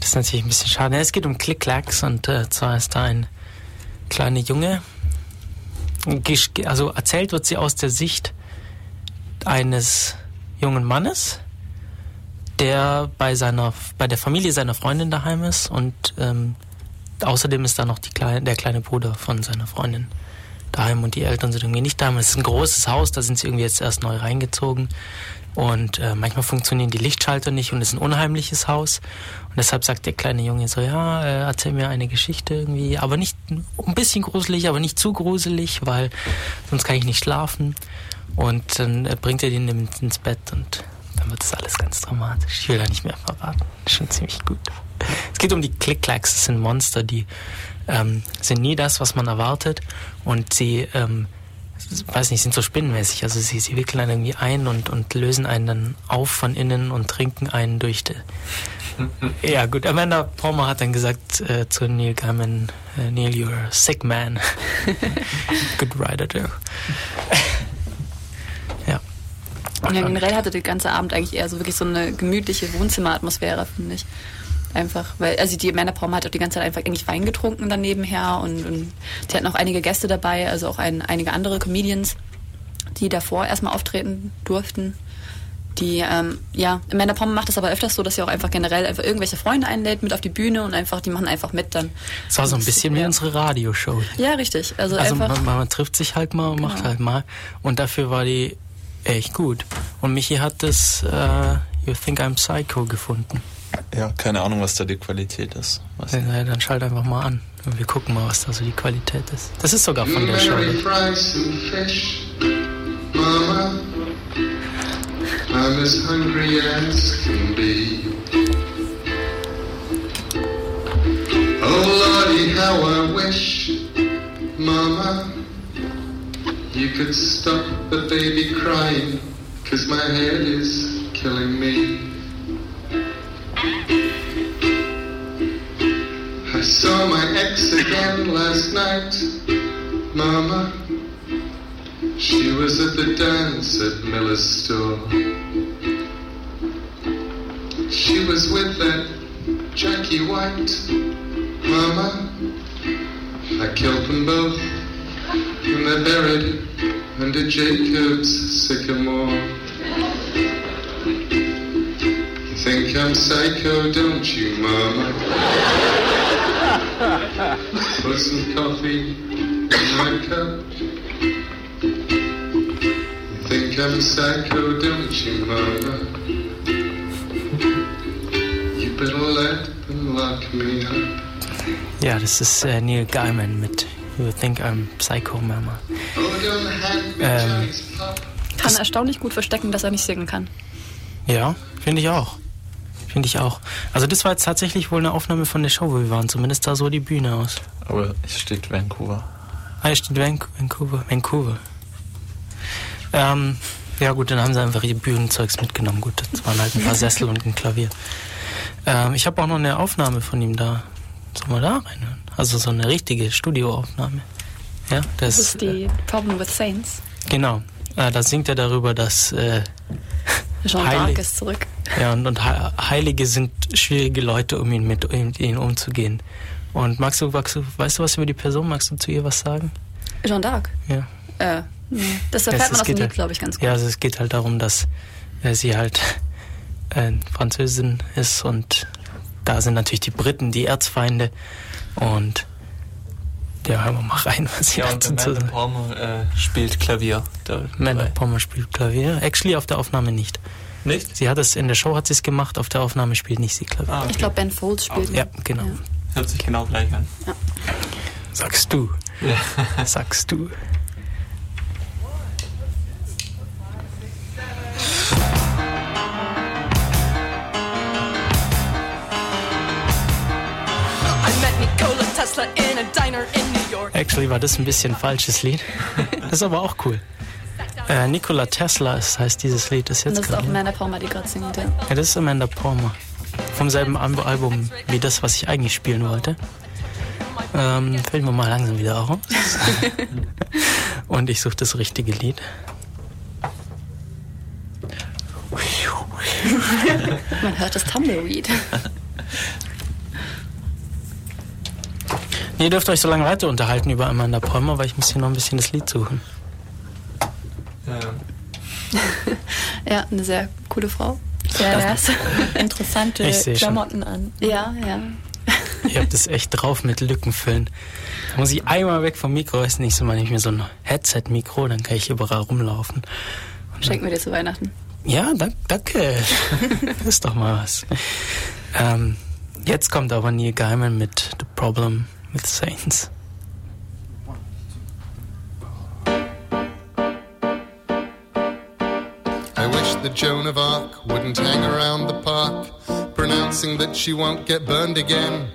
Das ist natürlich ein bisschen schade. Es geht um Click-Clacks und äh, zwar ist da ein kleiner Junge. Also erzählt wird sie aus der Sicht eines jungen Mannes, der bei seiner bei der Familie seiner Freundin daheim ist und ähm, außerdem ist da noch die kleine, der kleine Bruder von seiner Freundin daheim und die Eltern sind irgendwie nicht daheim. Es ist ein großes Haus, da sind sie irgendwie jetzt erst neu reingezogen und äh, manchmal funktionieren die Lichtschalter nicht und es ist ein unheimliches Haus und deshalb sagt der kleine Junge so, ja, äh, erzähl mir eine Geschichte irgendwie, aber nicht ein bisschen gruselig, aber nicht zu gruselig, weil sonst kann ich nicht schlafen und dann äh, bringt er den ins- Bett und dann wird es alles ganz dramatisch. Ich will da nicht mehr verraten. Das schon ziemlich gut. Es geht um die Click-Clacks. Das sind Monster, die ähm, sind nie das, was man erwartet. Und sie, ähm, weiß nicht, sind so spinnenmäßig. Also sie, sie wickeln einen irgendwie ein und, und lösen einen dann auf von innen und trinken einen durch. Die ja gut, Amanda Palmer hat dann gesagt äh, zu Neil Gaiman, äh, Neil, you're a sick man. [LAUGHS] Good writer, Joe. ja. Ja, generell hatte der ganze Abend eigentlich eher so wirklich so eine gemütliche Wohnzimmeratmosphäre, finde ich. Einfach, weil, also die Männerprom hat auch die ganze Zeit einfach eigentlich Wein getrunken dann nebenher und, und sie hatten auch einige Gäste dabei, also auch ein, einige andere Comedians, die davor erstmal auftreten durften. Die, ähm, ja, Amanda macht das aber öfters so, dass sie auch einfach generell einfach irgendwelche Freunde einlädt mit auf die Bühne und einfach, die machen einfach mit dann. Es war so ein bisschen wie unsere Radioshow. Ja, richtig. Also, Also einfach. man, man trifft sich halt mal und macht Genau. halt mal. Und dafür war die echt gut. Und Michi hat das äh, You Think I'm Psycho gefunden. Ja, keine Ahnung, was da die Qualität ist. Was Ja, dann schalt einfach mal an. Und wir gucken mal, was da so die Qualität ist. Das ist sogar von der Show. fries some fish, Mama. I'm as hungry as can be. Oh Lordy, how I wish, Mama, you could stop the baby crying, cause my head is killing me. I saw my ex again last night, Mama. She was at the dance at Miller's store. She was with that Jackie White, Mama. I killed them both, and they're buried under Jacob's sycamore. You think I'm psycho, don't you, Mama? Put some coffee in my cup. You think I'm psycho, don't you, Mama? You better let them lock me up. Ja, das ist äh, Neil Gaiman mit You Think I'm Psycho Mama. Oh, Ähm. Kann erstaunlich gut verstecken, dass er nicht singen kann. Ja, finde ich auch. Finde ich auch. Also das war jetzt tatsächlich wohl eine Aufnahme von der Show, wo wir waren. Zumindest sah so die Bühne aus. Aber hier steht Vancouver. Ah, hier steht Van Vancouver. Vancouver. Ähm, ja gut, dann haben sie einfach ihr Bühnenzeugs mitgenommen. Gut, das waren halt ein paar Sessel und ein Klavier. Ähm, ich habe auch noch eine Aufnahme von ihm da. Sollen wir da reinhören? Also so eine richtige Studioaufnahme. Ja, das, Das ist die Problem with Saints. Genau. Äh, da singt er darüber, dass äh, Jean Heilig- d'Arc ist zurück. Ja, und, und He- Heilige sind schwierige Leute, um ihn mit mit ihnen umzugehen. Und magst du, magst du, weißt du was über die Person? Magst du zu ihr was sagen? Jean d'Arc? Ja. Äh, nee. Das erfährt es man aus dem Lied, halt- glaube ich, ganz gut. Ja, also es geht halt darum, dass äh, sie halt äh, Französin ist und da sind natürlich die Briten die Erzfeinde und ja, hören wir mal rein, was sie Ja, und dazu zu sagen. Palmer äh, spielt Klavier. Da, Amanda Palmer spielt Klavier. Actually auf der Aufnahme nicht. Nicht? Sie hat es in der Show hat sie es gemacht, auf der Aufnahme spielt nicht sie Klavier. Ah, okay. Ich glaube, Ben Folds spielt. Ja, genau. Hört sich genau gleich an. Sagst du. [LAUGHS] Sagst du. Actually war das ein bisschen ein falsches Lied. Das ist aber auch cool. Äh, Nikola Tesla ist, heißt dieses Lied, Und jetzt das ist auch. Amanda Palmer, die gerade singt. Ja. Ja, das ist Amanda Palmer. Vom selben Al- Album wie das, was ich eigentlich spielen wollte. Ähm, fällt mir mal langsam wieder raus. [LAUGHS] Und ich suche das richtige Lied. Man hört das Tumbleweed. Ihr dürft euch so lange weiter unterhalten über Amanda Palmer, weil ich muss hier noch ein bisschen das Lied suchen. [LAUGHS] ja, eine sehr coole Frau. Ja, Ja, das interessante Ich seh schon. Klamotten an. Ja, ja. [LAUGHS] Ihr habt es echt drauf mit Lückenfüllen. Da muss ich einmal weg vom Mikro, nicht, so mal nicht mehr so ein Headset-Mikro, dann kann ich überall rumlaufen. Schenken wir dir zu Weihnachten. Ja, dank, danke. [LAUGHS] das ist doch mal was. Ähm, jetzt kommt aber Neil Gaiman mit The Problem with Saints. That Joan of Arc wouldn't hang around the park, pronouncing that she won't get burned again.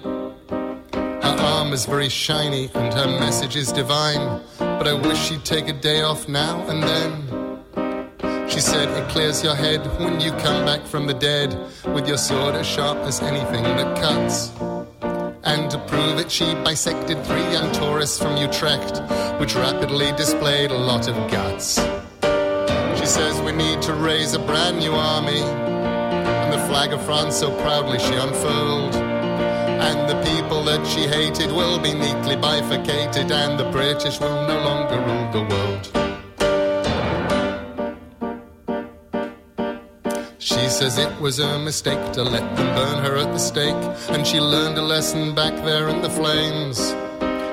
Her arm is very shiny and her message is divine, but I wish she'd take a day off now and then. She said it clears your head when you come back from the dead, with your sword as sharp as anything that cuts. And to prove it, she bisected three young tourists from Utrecht, which rapidly displayed a lot of guts. She says we need to raise a brand new army, and the flag of France so proudly she unfurled. And the people that she hated will be neatly bifurcated, and the British will no longer rule the world. She says it was a mistake to let them burn her at the stake, and she learned a lesson back there in the flames.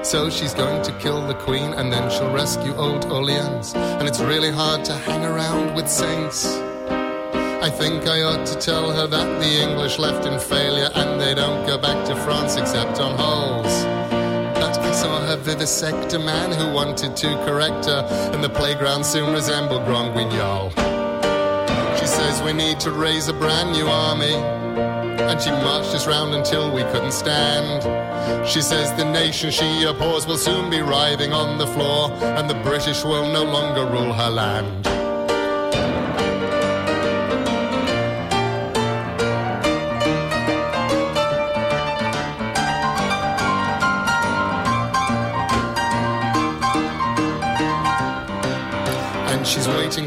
So she's going to kill the queen and then she'll rescue old Orleans. And it's really hard to hang around with saints. I think I ought to tell her that the English left in failure and they don't go back to France except on holes. But I saw her vivisect a man who wanted to correct her, and the playground soon resembled Grand Guignol. She says we need to raise a brand new army. And she marched us round until we couldn't stand. She says the nation she abhors will soon be writhing on the floor, and the British will no longer rule her land.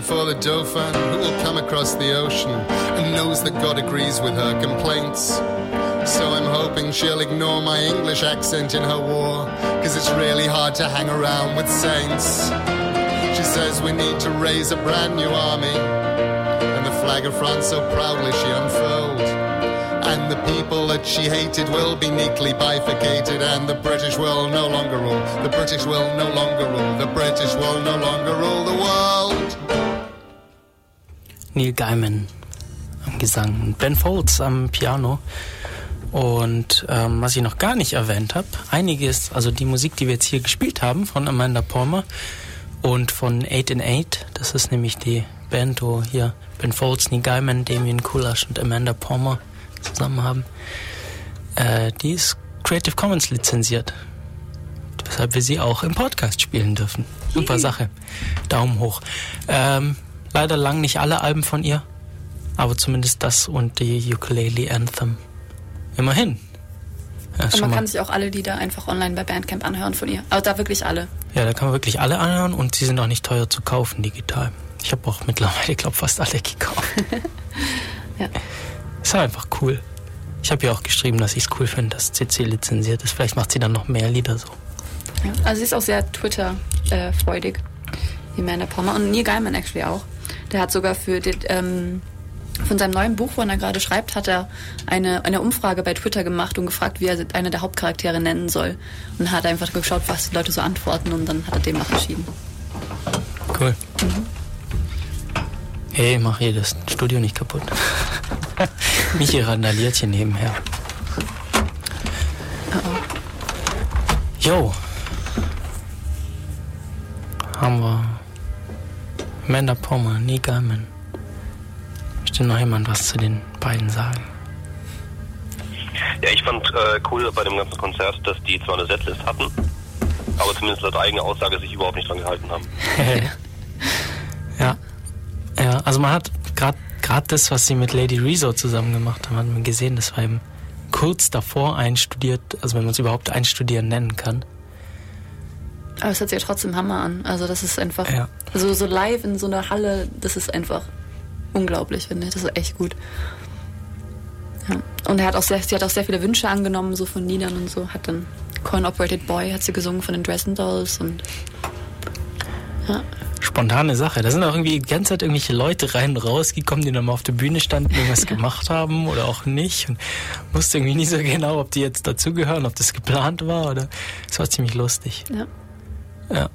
For the Dauphin who will come across the ocean and knows that God agrees with her complaints. So I'm hoping she'll ignore my English accent in her war, cause it's really hard to hang around with saints. She says we need to raise a brand new army, and the flag of France so proudly she unfurled. And the people that she hated will be neatly bifurcated, and the British will no longer rule. The British will no longer rule. The British will no longer rule the world. Neil Gaiman am Gesang und Ben Folds am Piano. Und ähm, was ich noch gar nicht erwähnt habe, einiges, also die Musik, die wir jetzt hier gespielt haben von Amanda Palmer und von Eight in Eight, das ist nämlich die Band, wo hier Ben Folds, Neil Gaiman, Damien Kulasch und Amanda Palmer zusammen haben, äh, die ist Creative Commons lizenziert. Weshalb wir sie auch im Podcast spielen dürfen. Super Sache. Daumen hoch. Ähm, leider lang nicht alle Alben von ihr, aber zumindest das und die Ukulele Anthem. Immerhin. Ja, Und man kann sich auch alle Lieder einfach online bei Bandcamp anhören von ihr. Aber da wirklich alle. ja, da kann man wirklich alle anhören und sie sind auch nicht teuer zu kaufen digital. Ich habe auch mittlerweile, glaube fast alle gekauft. [LAUGHS] Ja. Ist halt einfach cool. Ich habe ja auch geschrieben, dass ich es cool finde, dass CC lizenziert ist. Vielleicht macht sie dann noch mehr Lieder so. Ja. Also sie ist auch sehr Twitter-freudig, die Amanda Palmer. Und Neil Gaiman actually auch. Der hat sogar für den, ähm, von seinem neuen Buch, wo er gerade schreibt, hat er eine, eine Umfrage bei Twitter gemacht und gefragt, wie er eine der Hauptcharaktere nennen soll. Und hat einfach geschaut, was die Leute so antworten und dann hat er dem auch entschieden. Cool. Hey, mach hier das Studio nicht kaputt. [LAUGHS] Michi randaliert hier nebenher. Jo. Haben wir Amanda Pommer, Nie Gaiman. Möchte noch jemand was zu den beiden sagen? Ja, ich fand äh, cool bei dem ganzen Konzert, dass die zwar eine Setlist hatten, aber zumindest laut eigener Aussage sich überhaupt nicht dran gehalten haben. [LAUGHS] ja. Ja, also man hat gerade gerade das, was sie mit Lady Rezo zusammen gemacht haben, hat man gesehen, das war eben kurz davor einstudiert, also wenn man es überhaupt einstudieren nennen kann. Aber es hört sich ja trotzdem Hammer an. Also das ist einfach, Ja. also so live in so einer Halle, das ist einfach unglaublich, finde ich. Das ist echt gut. Ja. Und er hat auch sehr, sie hat auch sehr viele Wünsche angenommen, so von Liedern und so. Hat dann Coin Operated Boy hat sie gesungen von den Dresden Dolls und ja. Spontane Sache. Da sind auch irgendwie die ganze Zeit irgendwelche Leute rein und rausgekommen, die dann mal auf der Bühne standen, irgendwas [LAUGHS] gemacht haben oder auch nicht. Und wusste irgendwie nicht so genau, ob die jetzt dazugehören, ob das geplant war oder. Es war ziemlich lustig. Ja. Ja.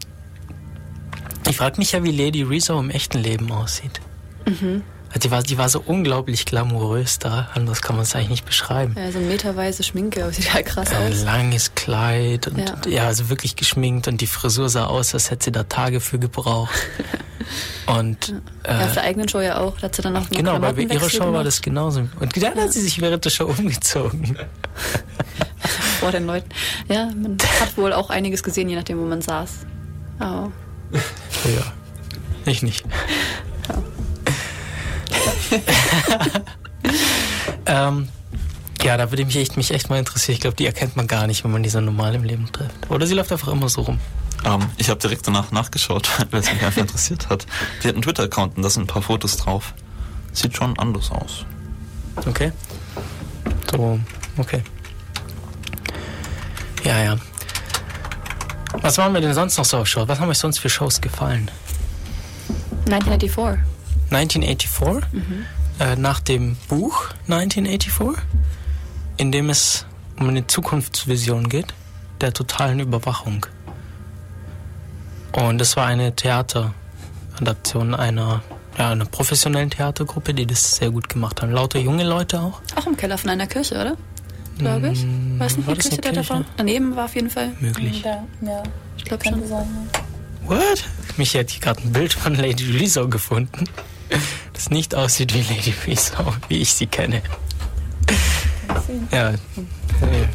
Ich frage mich ja, wie Lady Rezo im echten Leben aussieht. Mhm. Also die war, die war so unglaublich glamourös da, anders kann man es eigentlich nicht beschreiben. ja, so meterweise Schminke, aber sieht halt krass Ein aus. langes Kleid und Ja. ja. also wirklich geschminkt und die Frisur sah aus, als hätte sie da Tage für gebraucht. [LAUGHS] Und Ja, auf äh, der eigenen Show ja auch. Da hat sie dann noch einen genau, bei ihrer Show war gemacht. das genauso. Und dann hat sie sich während der Show umgezogen. [LAUGHS] vor den Leuten. Ja, man hat wohl auch einiges gesehen, je nachdem, wo man saß. Oh. Ja, ich nicht. [LAUGHS] ähm, ja, da würde mich echt, mich echt mal interessieren. Ich glaube, die erkennt man gar nicht, wenn man die so normal im Leben trifft. Oder sie läuft einfach immer so rum. Ähm, ich habe direkt danach nachgeschaut, [LAUGHS] weil es mich einfach interessiert hat. Die hat einen Twitter-Account und da sind ein paar Fotos drauf. Sieht schon anders aus. Okay. So, okay. Ja, ja. Was waren wir denn sonst noch so auf Show? Was haben euch sonst für Shows gefallen? 1984. 1984, Mhm. äh, nach dem Buch 1984, in dem es um eine Zukunftsvision geht, der totalen Überwachung. Und es war eine Theateradaption einer, ja, einer professionellen Theatergruppe, die das sehr gut gemacht haben. Lauter junge Leute auch. Auch im Keller von einer Kirche, oder? Glaube ich. Mm, Weiß nicht, war die das Kirche, Kirche? davon. Daneben war auf jeden Fall. Möglich. Ja, ja. Ich glaube schon. What? Mich hat hier gerade ein Bild von Lady Rezo gefunden, [LAUGHS] das nicht aussieht wie Lady Rezo, wie ich sie kenne. Ja, nee.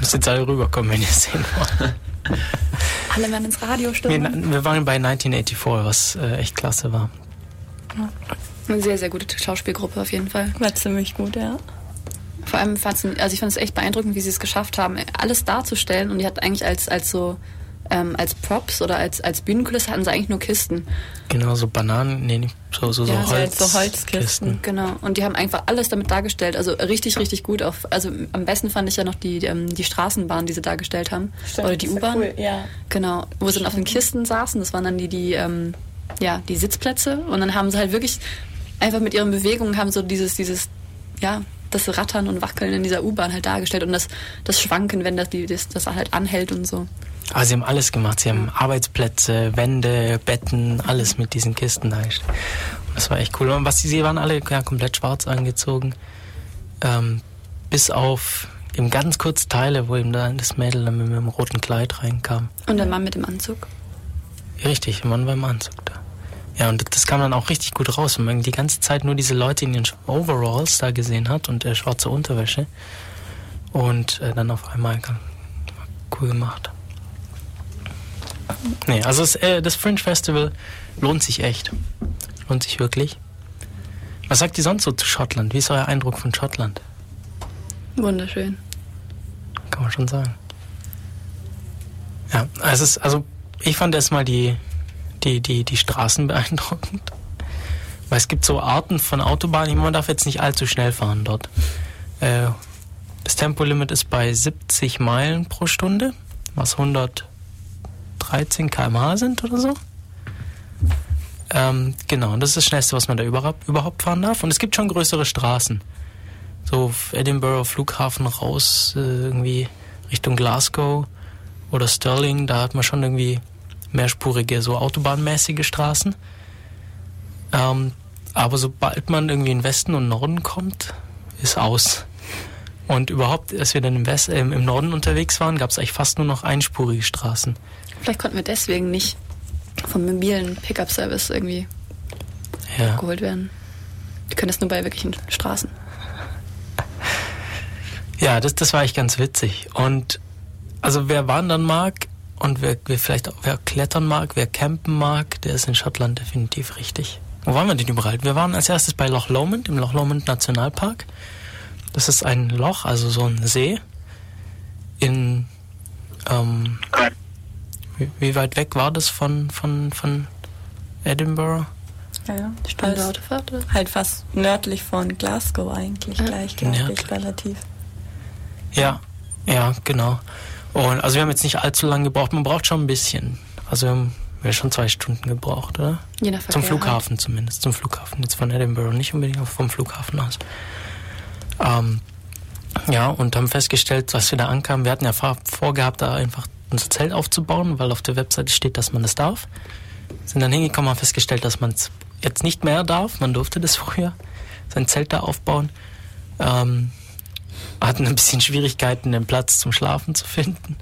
müsst jetzt alle rüberkommen, wenn ihr es sehen wollt. [LAUGHS] Alle werden ins Radio Wir, stürmen. wir waren bei 1984, was äh, echt klasse war. Eine sehr, sehr gute Schauspielgruppe auf jeden Fall. War ziemlich gut, ja. Vor allem fand's, also ich fand es echt beeindruckend, wie sie es geschafft haben, alles darzustellen. Und die hat eigentlich als, als so ähm, als Props oder als, als Bühnenkulisse hatten sie eigentlich nur Kisten. Genau, so Bananen, nee, nicht so, so, so, Ja, so Holz, so Holzkisten. Genau. Und die haben einfach alles damit dargestellt. Also richtig, richtig gut. Auf, also am besten fand ich ja noch die, ähm, die Straßenbahn, die sie dargestellt haben. Stimmt, Oder die U-Bahn. cool, ja. Genau. Wo sie dann auf den Kisten saßen. Das waren dann die, die, ähm, ja, die Sitzplätze. Und dann haben sie halt wirklich einfach mit ihren Bewegungen haben so dieses, dieses, ja, das Rattern und Wackeln in dieser U-Bahn halt dargestellt und das, das Schwanken, wenn das, die, das, das halt anhält und so. Aber sie haben alles gemacht. Sie haben Arbeitsplätze, Wände, Betten, alles mit diesen Kisten. Und Das war echt cool. Und was sie, sie waren alle ja, komplett schwarz angezogen. Ähm, bis auf eben ganz kurz Teile, wo eben da das Mädel dann mit einem roten Kleid reinkam. Und der Mann mit dem Anzug. Richtig, der Mann war im Anzug da. Ja, und das kam dann auch richtig gut raus, wenn man die ganze Zeit nur diese Leute in den Overalls da gesehen hat und äh, schwarze Unterwäsche. Und äh, dann auf einmal cool gemacht. Nee, also das, äh, das Fringe Festival lohnt sich echt. Lohnt sich wirklich. Was sagt ihr sonst so zu Schottland? Wie ist euer Eindruck von Schottland? Wunderschön. Kann man schon sagen. Ja, es ist, also ich fand erstmal die, die, die, die Straßen [LAUGHS] beeindruckend. Weil es gibt so Arten von Autobahnen, man darf jetzt nicht allzu schnell fahren dort. Äh, das Tempolimit ist bei 70 Meilen pro Stunde, was 113 km/h sind oder so. Ähm, genau, und das ist das Schnellste, was man da überhaupt, fahren darf. Und es gibt schon größere Straßen. So Edinburgh Flughafen raus, äh, irgendwie Richtung Glasgow oder Stirling, da hat man schon irgendwie mehrspurige, so autobahnmäßige Straßen. Ähm, aber sobald man irgendwie in Westen und Norden kommt, ist aus. Und überhaupt, als wir dann im, West, äh, im Norden unterwegs waren, gab es eigentlich fast nur noch einspurige Straßen. Vielleicht konnten wir deswegen nicht vom mobilen Pickup-Service irgendwie Ja. geholt werden. Die können das nur bei wirklichen Straßen. Ja, das, das war echt ganz witzig. Und also wer wandern mag und wer, wer vielleicht auch, wer klettern mag, wer campen mag, der ist in Schottland definitiv richtig. Wo waren wir denn überall? Wir waren als erstes bei Loch Lomond, im Loch Lomond Nationalpark. Das ist ein Loch, also so ein See in ähm, wie, wie weit weg war das von, von, von Edinburgh? Ja, ja. Stunde Halt- Autofahrt, oder? Halt fast nördlich von Glasgow eigentlich gleich, glaube ich, relativ. Ja, ja, genau. Und also wir haben jetzt nicht allzu lange gebraucht, man braucht schon ein bisschen. Also wir haben, wir schon zwei Stunden gebraucht, oder? Je nach Zum Verkehr Flughafen zumindest, zum Flughafen. Jetzt von Edinburgh, nicht unbedingt, aber vom Flughafen aus. Ähm, ja, und haben festgestellt, dass wir da ankamen, wir hatten ja vor- vorgehabt, da einfach unser Zelt aufzubauen, weil auf der Webseite steht, dass man das darf. Sind dann hingekommen, haben festgestellt, dass man es jetzt nicht mehr darf. Man durfte das [LAUGHS] früher, sein Zelt da aufbauen. Ähm, hatten ein bisschen Schwierigkeiten, einen Platz zum Schlafen zu finden.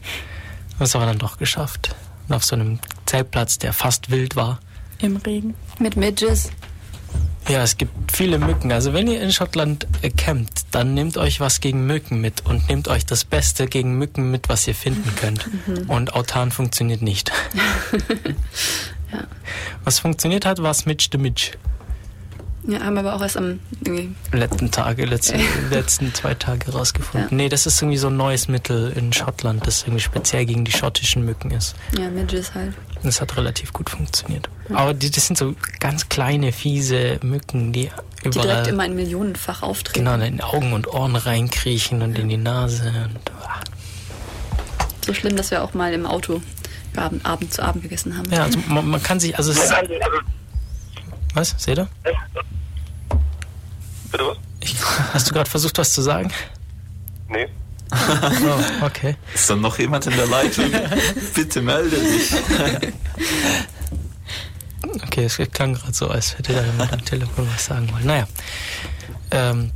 Haben es aber dann doch geschafft. Und auf so einem Zeltplatz, der fast wild war. Im Regen. Mit Midges. Ja, es gibt viele Mücken. Also wenn ihr in Schottland äh, campt, dann nehmt euch was gegen Mücken mit und nehmt euch das Beste gegen Mücken mit, was ihr finden könnt. Mhm. Und autan funktioniert nicht. [LAUGHS] Was funktioniert hat, war Mitch the Mitch. Ja, haben wir aber auch erst am irgendwie Letzten Tage, letzten, [LAUGHS] letzten zwei Tage rausgefunden. Nee, das ist irgendwie so ein neues Mittel in Schottland, das irgendwie speziell gegen die schottischen Mücken ist. ja, Midges halt. Das hat relativ gut funktioniert. Aber die, das sind so ganz kleine, fiese Mücken, die Die überall direkt immer in Millionenfach auftreten. genau in Augen und Ohren reinkriechen und in die Nase. Und, ah. So schlimm, dass wir auch mal im Auto Abend, Abend zu Abend gegessen haben. Ja, also man, man kann sich, also es ist, was, seht ihr? Bitte was? Ich, [LAUGHS] hast du gerade versucht, was zu sagen? Nee. Oh, okay. Ist da noch jemand in der Leitung? [LAUGHS] Bitte melde dich. Okay, es klang gerade so, als hätte da jemand am Telefon was sagen wollen. Naja. Ähm,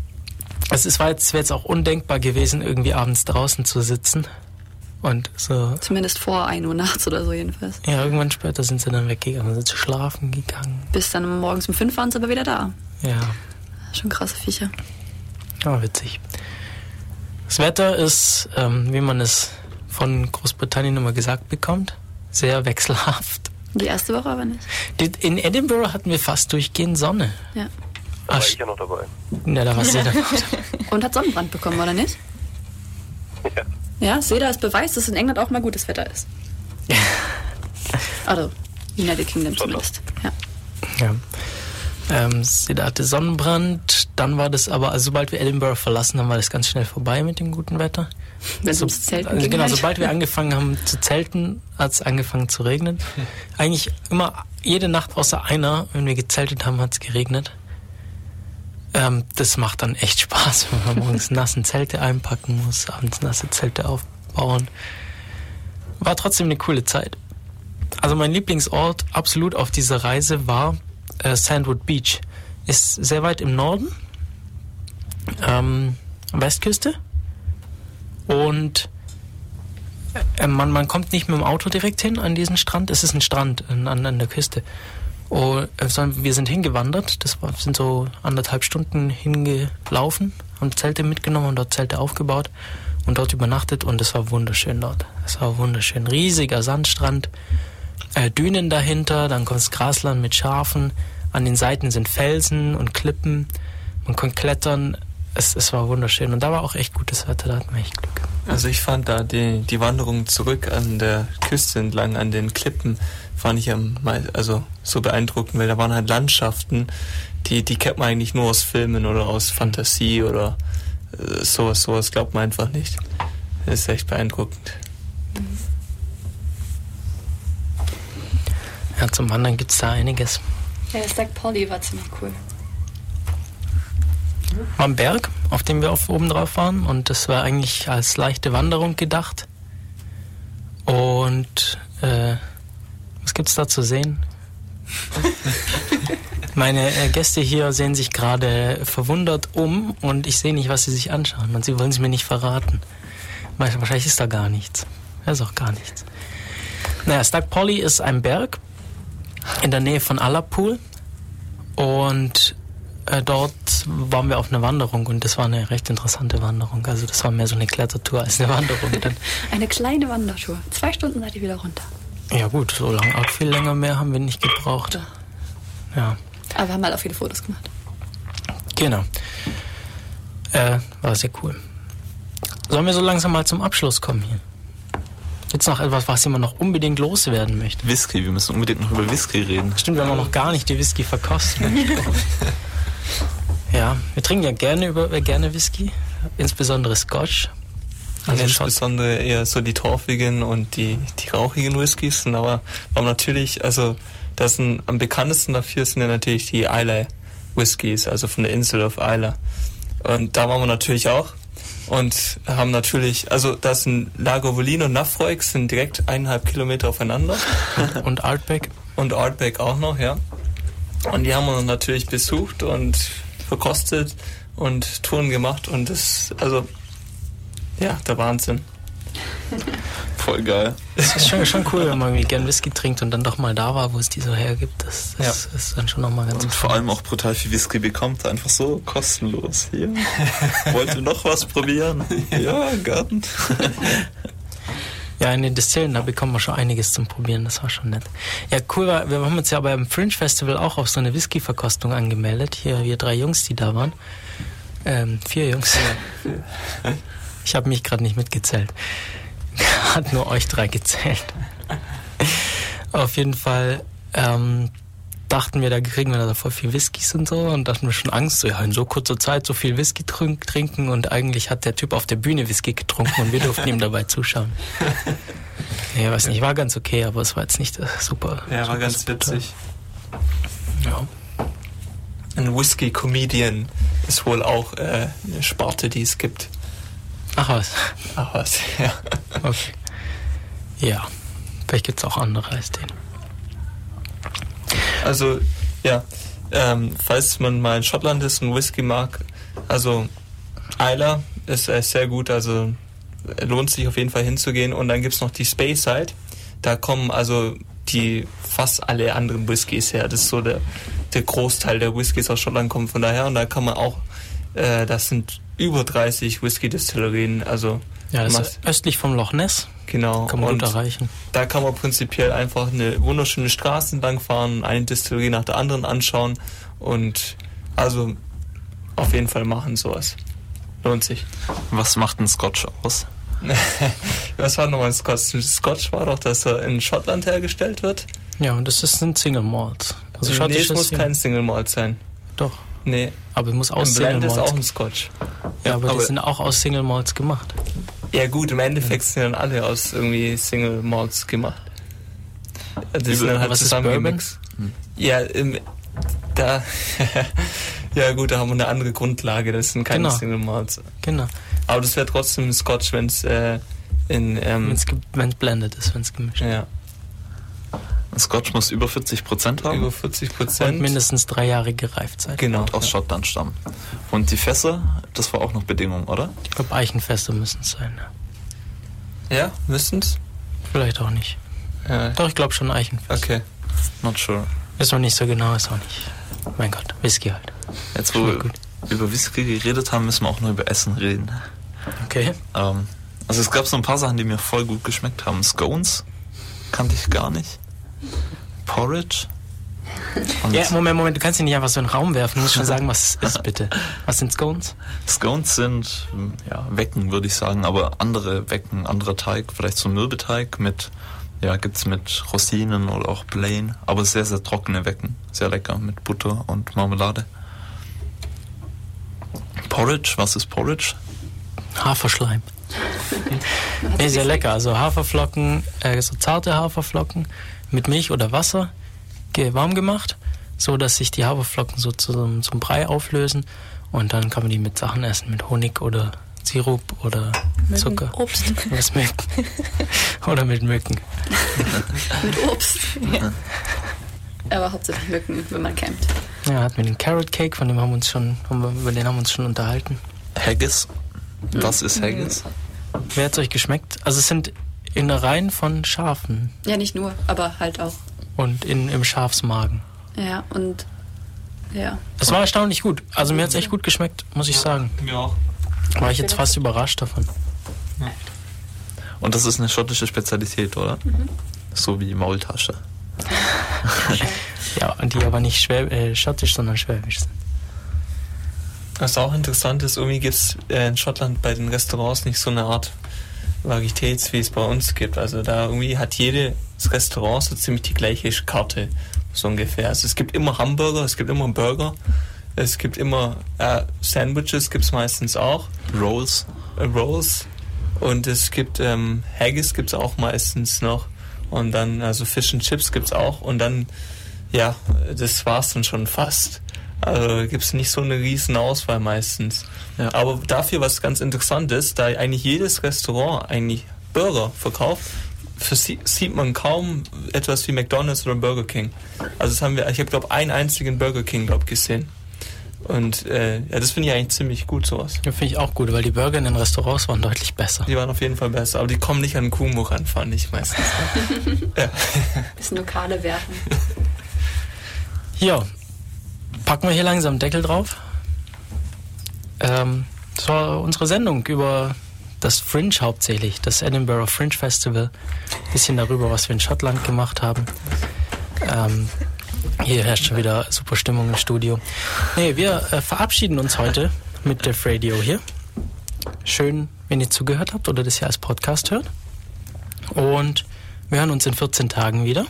es ist, war jetzt, wäre jetzt auch undenkbar gewesen, irgendwie abends draußen zu sitzen. Und so, Zumindest vor 1 Uhr nachts oder so jedenfalls. ja, irgendwann später sind sie dann weggegangen, sind schlafen gegangen. Bis dann morgens um 5 waren sie aber wieder da. Ja, Schon krasse Viecher. aber witzig. Das Wetter ist, ähm, wie man es von Großbritannien immer gesagt bekommt, sehr wechselhaft. Die erste Woche aber nicht. Die- In Edinburgh hatten wir fast durchgehend Sonne. Ja. Da war Ach, ich ja noch dabei. ja, da war sie dann. Und hat Sonnenbrand bekommen, oder nicht? Ja. Ja, sehe da als Beweis, dass in England auch mal gutes Wetter ist. Also, United Kingdom zumindest. Ja. Ja. Ähm, sie hatte Sonnenbrand, dann war das aber, also sobald wir Edinburgh verlassen haben, war das ganz schnell vorbei mit dem guten Wetter. Wenn so, ums Zelten also Genau, sobald wir angefangen haben zu zelten, hat es angefangen zu regnen. [LAUGHS] Eigentlich immer, jede Nacht außer einer, wenn wir gezeltet haben, hat es geregnet. Ähm, das macht dann echt Spaß, [LAUGHS] wenn man morgens nassen Zelte einpacken muss, abends nasse Zelte aufbauen. War trotzdem eine coole Zeit. Also mein Lieblingsort absolut auf dieser Reise war äh, Sandwood Beach. Ist sehr weit im Norden, ähm, Westküste. Und äh, man, man kommt nicht mit dem Auto direkt hin an diesen Strand. Es ist ein Strand an, an, an der Küste. Und, äh, sondern wir sind hingewandert. Das war, sind so anderthalb Stunden hingelaufen, haben Zelte mitgenommen und dort Zelte aufgebaut und dort übernachtet. Und es war wunderschön dort. Es war wunderschön. Riesiger Sandstrand, äh, Dünen dahinter, dann kommt das Grasland mit Schafen. An den Seiten sind Felsen und Klippen. Man konnte klettern. Es, es war wunderschön. Und da war auch echt gutes Wetter, da hatten wir echt Glück. Also ich fand da die, die Wanderung zurück an der Küste entlang, an den Klippen, fand ich am also so beeindruckend, weil da waren halt Landschaften, die, die kennt man eigentlich nur aus Filmen oder aus Fantasie oder äh, sowas, sowas glaubt man einfach nicht. Das ist echt beeindruckend. Ja, zum Wandern gibt es da einiges. Ja, der Stack Polly war ziemlich cool. War ein Berg, auf dem wir auf oben drauf waren und das war eigentlich als leichte Wanderung gedacht. Und äh, was gibt's da zu sehen? [LAUGHS] Meine äh, Gäste hier sehen sich gerade verwundert um und ich sehe nicht, was sie sich anschauen und sie wollen es mir nicht verraten. Wahrscheinlich wahrscheinlich ist da gar nichts. Da ist auch gar nichts. Naja, Stag Polly ist ein Berg in der Nähe von Allapool und äh, dort waren wir auf einer Wanderung und das war eine recht interessante Wanderung. Also das war mehr so eine Klettertour als eine Wanderung. [LAUGHS] Dann, Eine kleine Wandertour. Zwei Stunden seid ihr wieder runter. ja gut, so lange, auch viel länger mehr haben wir nicht gebraucht. Ja, Aber wir haben halt auch viele Fotos gemacht. genau. Äh, war sehr cool. Sollen wir so langsam mal zum Abschluss kommen hier? Jetzt noch etwas, was jemand noch unbedingt loswerden möchte. Whisky, wir müssen unbedingt noch über Whisky reden. Stimmt, wir haben noch gar nicht die Whisky verkostet. [LAUGHS] ja, wir trinken ja gerne über äh, gerne Whisky, insbesondere Scotch. Also insbesondere eher so die torfigen und die, die rauchigen Whiskys sind aber, aber natürlich, also das sind am bekanntesten dafür sind ja natürlich die Islay Whiskys, also von der Insel auf Isla. Und da waren wir natürlich auch und haben natürlich, also das sind Lagavulin und Nafroig sind direkt eineinhalb Kilometer aufeinander. [LAUGHS] und Artback. Und Artback auch noch, ja. Und die haben wir natürlich besucht und verkostet und Touren gemacht und das, also, ja, der Wahnsinn. [LAUGHS] Voll geil. Es ist schon, schon cool, wenn man irgendwie gern Whisky trinkt und dann doch mal da war, wo es die so hergibt. Das, das ist dann schon nochmal ganz Und vor allem auch brutal viel Whisky bekommt, einfach so kostenlos. Hier. [LAUGHS] Wollt ihr noch was probieren? Ja, Garten. [LAUGHS] Ja, in den Distillen, da bekommen wir schon einiges zum Probieren, das war schon nett. Ja, cool war, wir haben uns ja beim Fringe Festival auch auf so eine Whisky-Verkostung angemeldet. Hier, wir drei Jungs, die da waren. Ähm, vier Jungs. Ich habe mich gerade nicht mitgezählt. [LAUGHS] Hat nur euch drei gezählt. [LAUGHS] Auf jeden Fall ähm, dachten wir, da kriegen wir da voll viel Whiskys und so und dachten wir schon Angst, so ja, in so kurzer Zeit so viel Whisky trink, trinken und eigentlich hat der Typ auf der Bühne Whisky getrunken und wir durften ihm dabei zuschauen. [LAUGHS] Ja, weiß nicht, war ganz okay, aber es war jetzt nicht äh, super. Ja, war super, ganz super witzig. Ja. Ein Whisky-Comedian ist wohl auch äh, eine Sparte, die es gibt. Ach was. Ach was, [LAUGHS] ja. Okay. Ja, vielleicht gibt es auch andere als den. Also, ja, ähm, falls man mal in Schottland ist und Whisky mag, also Isla ist äh, sehr gut, also lohnt sich auf jeden Fall hinzugehen. Und dann gibt's noch die Speyside, da kommen also die fast alle anderen Whiskys her. Das ist so der, der Großteil der Whiskys aus Schottland kommt von daher. Und da kann man auch, äh, das sind über 30 Whisky-Destillerien, also Ja, das ist östlich vom Loch Ness. Genau. Kann man und gut erreichen. Da kann man prinzipiell einfach eine wunderschöne Straße entlang fahren, eine Distillerie nach der anderen anschauen und also auf jeden Fall machen sowas. Lohnt sich. Was macht ein Scotch aus? [LAUGHS] Was war nochmal Scotch? Scotch war doch, dass er in Schottland hergestellt wird. Ja, und das ist ein Single Malt. Also nee, es muss Single- kein Single Malt sein. Doch. Nee. Aber es muss aus Ein Single Blend ist auch ein Scotch. Ja, aber, aber- die sind auch aus Single Malts gemacht. Ja gut, im Endeffekt sind dann alle aus irgendwie Single Malts gemacht. Das Über- sind dann halt was ist zusammengemixt. Ja, im, da, [LAUGHS] ja gut, da haben wir eine andere Grundlage, das sind keine Genau. Single Malts. Genau. Aber das wäre trotzdem ein Scotch, wenn es äh, in... Ähm, Wenn es blended ist, wenn es gemischt ist. Ja. Scotch muss über 40 Prozent haben. Über 40 Und Prozent. mindestens drei Jahre gereift sein. Genau. Und aus Schottland stammen. Und die Fässer, das war auch noch Bedingung, oder? Ich glaube, Eichenfeste müssen es sein. Ja. Ja, müssen's? Vielleicht auch nicht. Ja. Doch, ich glaube schon Eichenfest. Okay. Not sure. Ist noch nicht so genau, ist auch nicht. Mein Gott, Whisky halt. Jetzt, wo wir über Whisky geredet haben, müssen wir auch noch über Essen reden. Okay. Ähm, also es gab so ein paar Sachen, die mir voll gut geschmeckt haben. Scones kannte ich gar nicht. Porridge. Und Ja, Moment, Moment, du kannst ihn nicht einfach so in den Raum werfen. Du musst schon sagen, was es ist, bitte. Was sind Scones? Scones sind ja, Wecken, würde ich sagen, aber andere Wecken, anderer Teig, vielleicht so Mürbeteig mit, ja, gibt's mit Rosinen oder auch Plain, aber sehr, sehr trockene Wecken. Sehr lecker mit Butter und Marmelade. Porridge, was ist Porridge? Haferschleim. [LAUGHS] nee, sehr lecker. Also Haferflocken, äh, so zarte Haferflocken mit Milch oder Wasser warm gemacht, so dass sich die Haferflocken so zum, zum Brei auflösen und dann kann man die mit Sachen essen, mit Honig oder Sirup oder Mücken, Zucker. Obst. [LAUGHS] Was Mücken. [LAUGHS] oder mit Mücken. [LAUGHS] Mit Obst. Ja. Aber hauptsächlich Mücken, wenn man campt. Ja, hat mir den Carrot Cake, von dem haben wir uns schon, wir, über den haben wir uns schon unterhalten. Haggis. Was ist Haggis? Wer hat euch geschmeckt? Also es sind Innereien von Schafen Ja, nicht nur, aber halt auch. und in, im Schafsmagen. Ja, und ja. Es war erstaunlich gut. Also mir hat es echt gut geschmeckt, muss ich sagen. Mir auch. War ich jetzt fast überrascht davon. Und das ist eine schottische Spezialität, oder? So wie Maultasche. [LAUGHS] Ja, und die aber nicht schwäb äh, schottisch, sondern schwäbisch sind. Was auch interessant ist, irgendwie gibt es äh, in Schottland bei den Restaurants nicht so eine Art Varietäts, wie es bei uns gibt. Also da irgendwie hat jedes Restaurant so ziemlich die gleiche Karte, so ungefähr. Also es gibt immer Hamburger, es gibt immer Burger, es gibt immer äh, Sandwiches, gibt es meistens auch. Rolls. Äh, Rolls. Und es gibt ähm, Haggis gibt es auch meistens noch. Und dann, also Fish and Chips gibt es auch. Und dann, ja, das war's dann schon fast. Also gibt es nicht so eine riesen Auswahl meistens. Aber dafür, was ganz interessant ist, da eigentlich jedes Restaurant eigentlich Burger verkauft, sie, sieht man kaum etwas wie McDonald's oder Burger King. Also das haben wir, ich habe glaube einen einzigen Burger King glaub gesehen. Und äh, ja, das finde ich eigentlich ziemlich gut sowas. Ja, finde ich auch gut, weil die Burger in den Restaurants waren deutlich besser. Die waren auf jeden Fall besser, aber die kommen nicht an den Kuhmuch ran, fand ich meistens. [LAUGHS] ja. Bisschen Lokale werfen. Ja, packen wir hier langsam einen Deckel drauf. Ähm, das war unsere Sendung über das Fringe hauptsächlich, das Edinburgh Fringe Festival. Bisschen darüber, was wir in Schottland gemacht haben. Ähm, hier herrscht schon wieder super Stimmung im Studio. Nee, wir äh, verabschieden uns heute mit Def Radio hier. Schön, wenn ihr zugehört habt oder das hier als Podcast hört. Und wir hören uns in 14 Tagen wieder.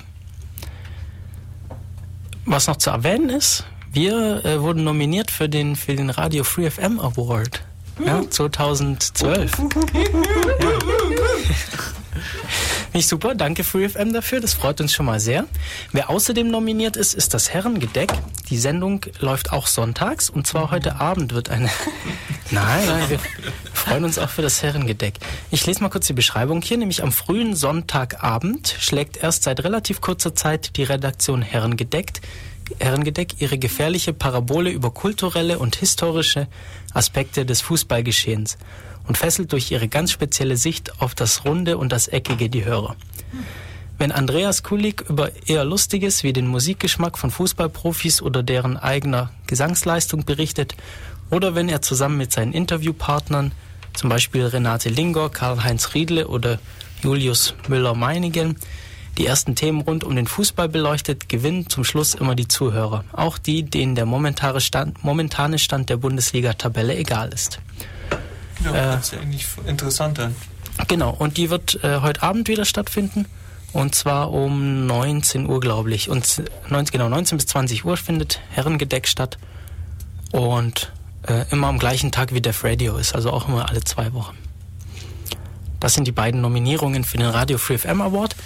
Was noch zu erwähnen ist, wir äh, wurden nominiert für den, für den Radio Free FM Award. Ja, 2012. Nicht super, danke Free FM dafür, das freut uns schon mal sehr. Wer außerdem nominiert ist, ist das Herrengedeck. Die Sendung läuft auch sonntags und zwar heute Abend wird eine. [LAUGHS] Nein, nein, wir freuen uns auch für das Herrengedeck. Ich lese mal kurz die Beschreibung hier, nämlich am frühen Sonntagabend schlägt erst seit relativ kurzer Zeit die Redaktion Herrengedeckt Herrengedeck ihre gefährliche Parabole über kulturelle und historische Aspekte des Fußballgeschehens und fesselt durch ihre ganz spezielle Sicht auf das Runde und das Eckige die Hörer. Wenn Andreas Kulik über eher Lustiges wie den Musikgeschmack von Fußballprofis oder deren eigener Gesangsleistung berichtet, oder wenn er zusammen mit seinen Interviewpartnern, zum Beispiel Renate Lingor, Karl-Heinz Riedle oder Julius Müller-Meinigen, die ersten Themen rund um den Fußball beleuchtet, gewinnen zum Schluss immer die Zuhörer. Auch die, denen der momentane Stand, momentane Stand der Bundesliga-Tabelle egal ist. Ja, Äh, das ist ja eigentlich interessant dann. Genau, und die wird äh, heute Abend wieder stattfinden. Und zwar um 19 Uhr, glaube ich. Und 19, genau, 19 bis 20 Uhr findet Herrengedeck statt. Und äh, immer am gleichen Tag wie Def Radio ist, also auch immer alle zwei Wochen. Das sind die beiden Nominierungen für den Radio Free FM Award,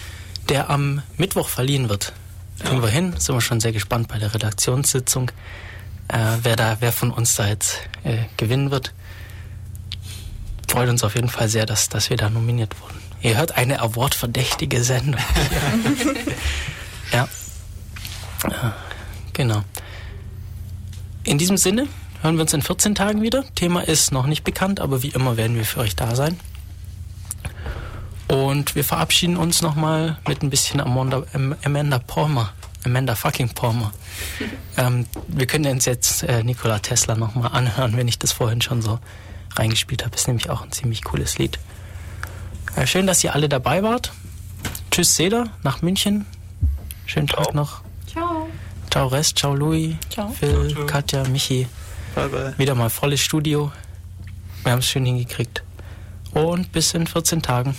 der am Mittwoch verliehen wird. Kriegen wir hin, sind wir schon sehr gespannt bei der Redaktionssitzung, äh, wer da, wer von uns da jetzt äh, gewinnen wird. Freut uns auf jeden Fall sehr, dass, dass wir da nominiert wurden. Ihr hört eine Award-verdächtige Sendung. ja. [LAUGHS] ja. Genau. In diesem Sinne hören wir uns in 14 Tagen wieder. Thema ist noch nicht bekannt, aber wie immer werden wir für euch da sein. Und wir verabschieden uns nochmal mit ein bisschen Amanda, Amanda Palmer. Amanda fucking Palmer. [LAUGHS] ähm, wir können uns jetzt äh, Nikola Tesla nochmal anhören, wenn ich das vorhin schon so reingespielt habe. Ist nämlich auch ein ziemlich cooles Lied. Ja, schön, dass ihr alle dabei wart. Tschüss, Seda, nach München. Schönen Tag noch. Ciao. Ciao Rest, ciao Louis, Ciao. Phil, Ciao, ciao. Katja, Michi. Bye, bye. Wieder mal volles Studio. Wir haben es schön hingekriegt. Und bis in 14 Tagen.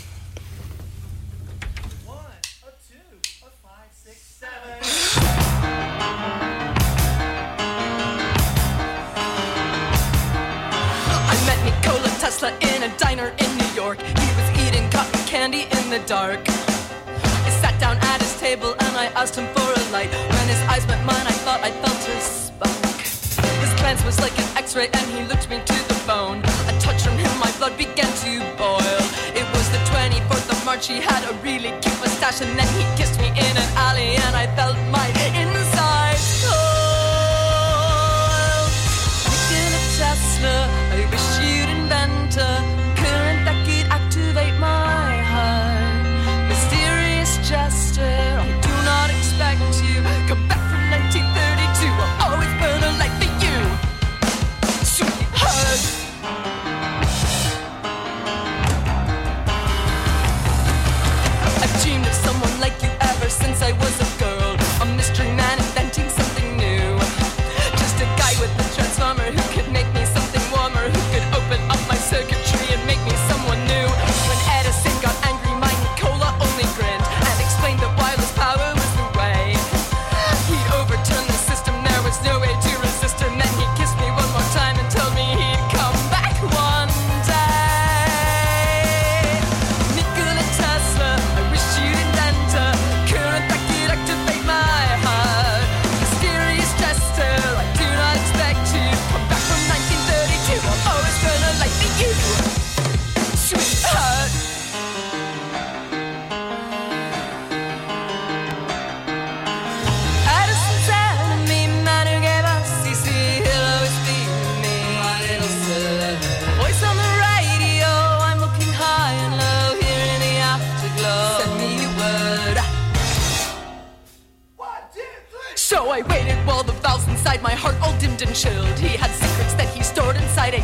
Candy in the dark. I sat down at his table and I asked him for a light. When his eyes met mine, I thought I felt his spark. His glance was like an X-ray and he looked me to the bone. A touch from him, my blood began to boil. It was the 24th of March. He had a really cute mustache and then he kissed me in an alley and I felt my insides cold. Nikola Tesla, I wish you'd invent a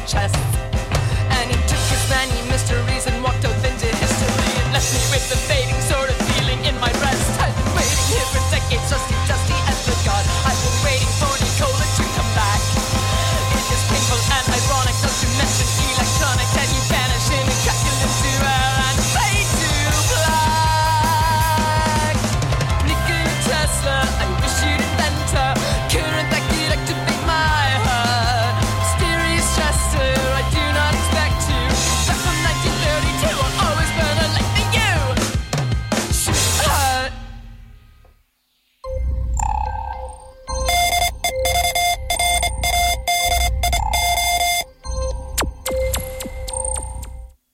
chest.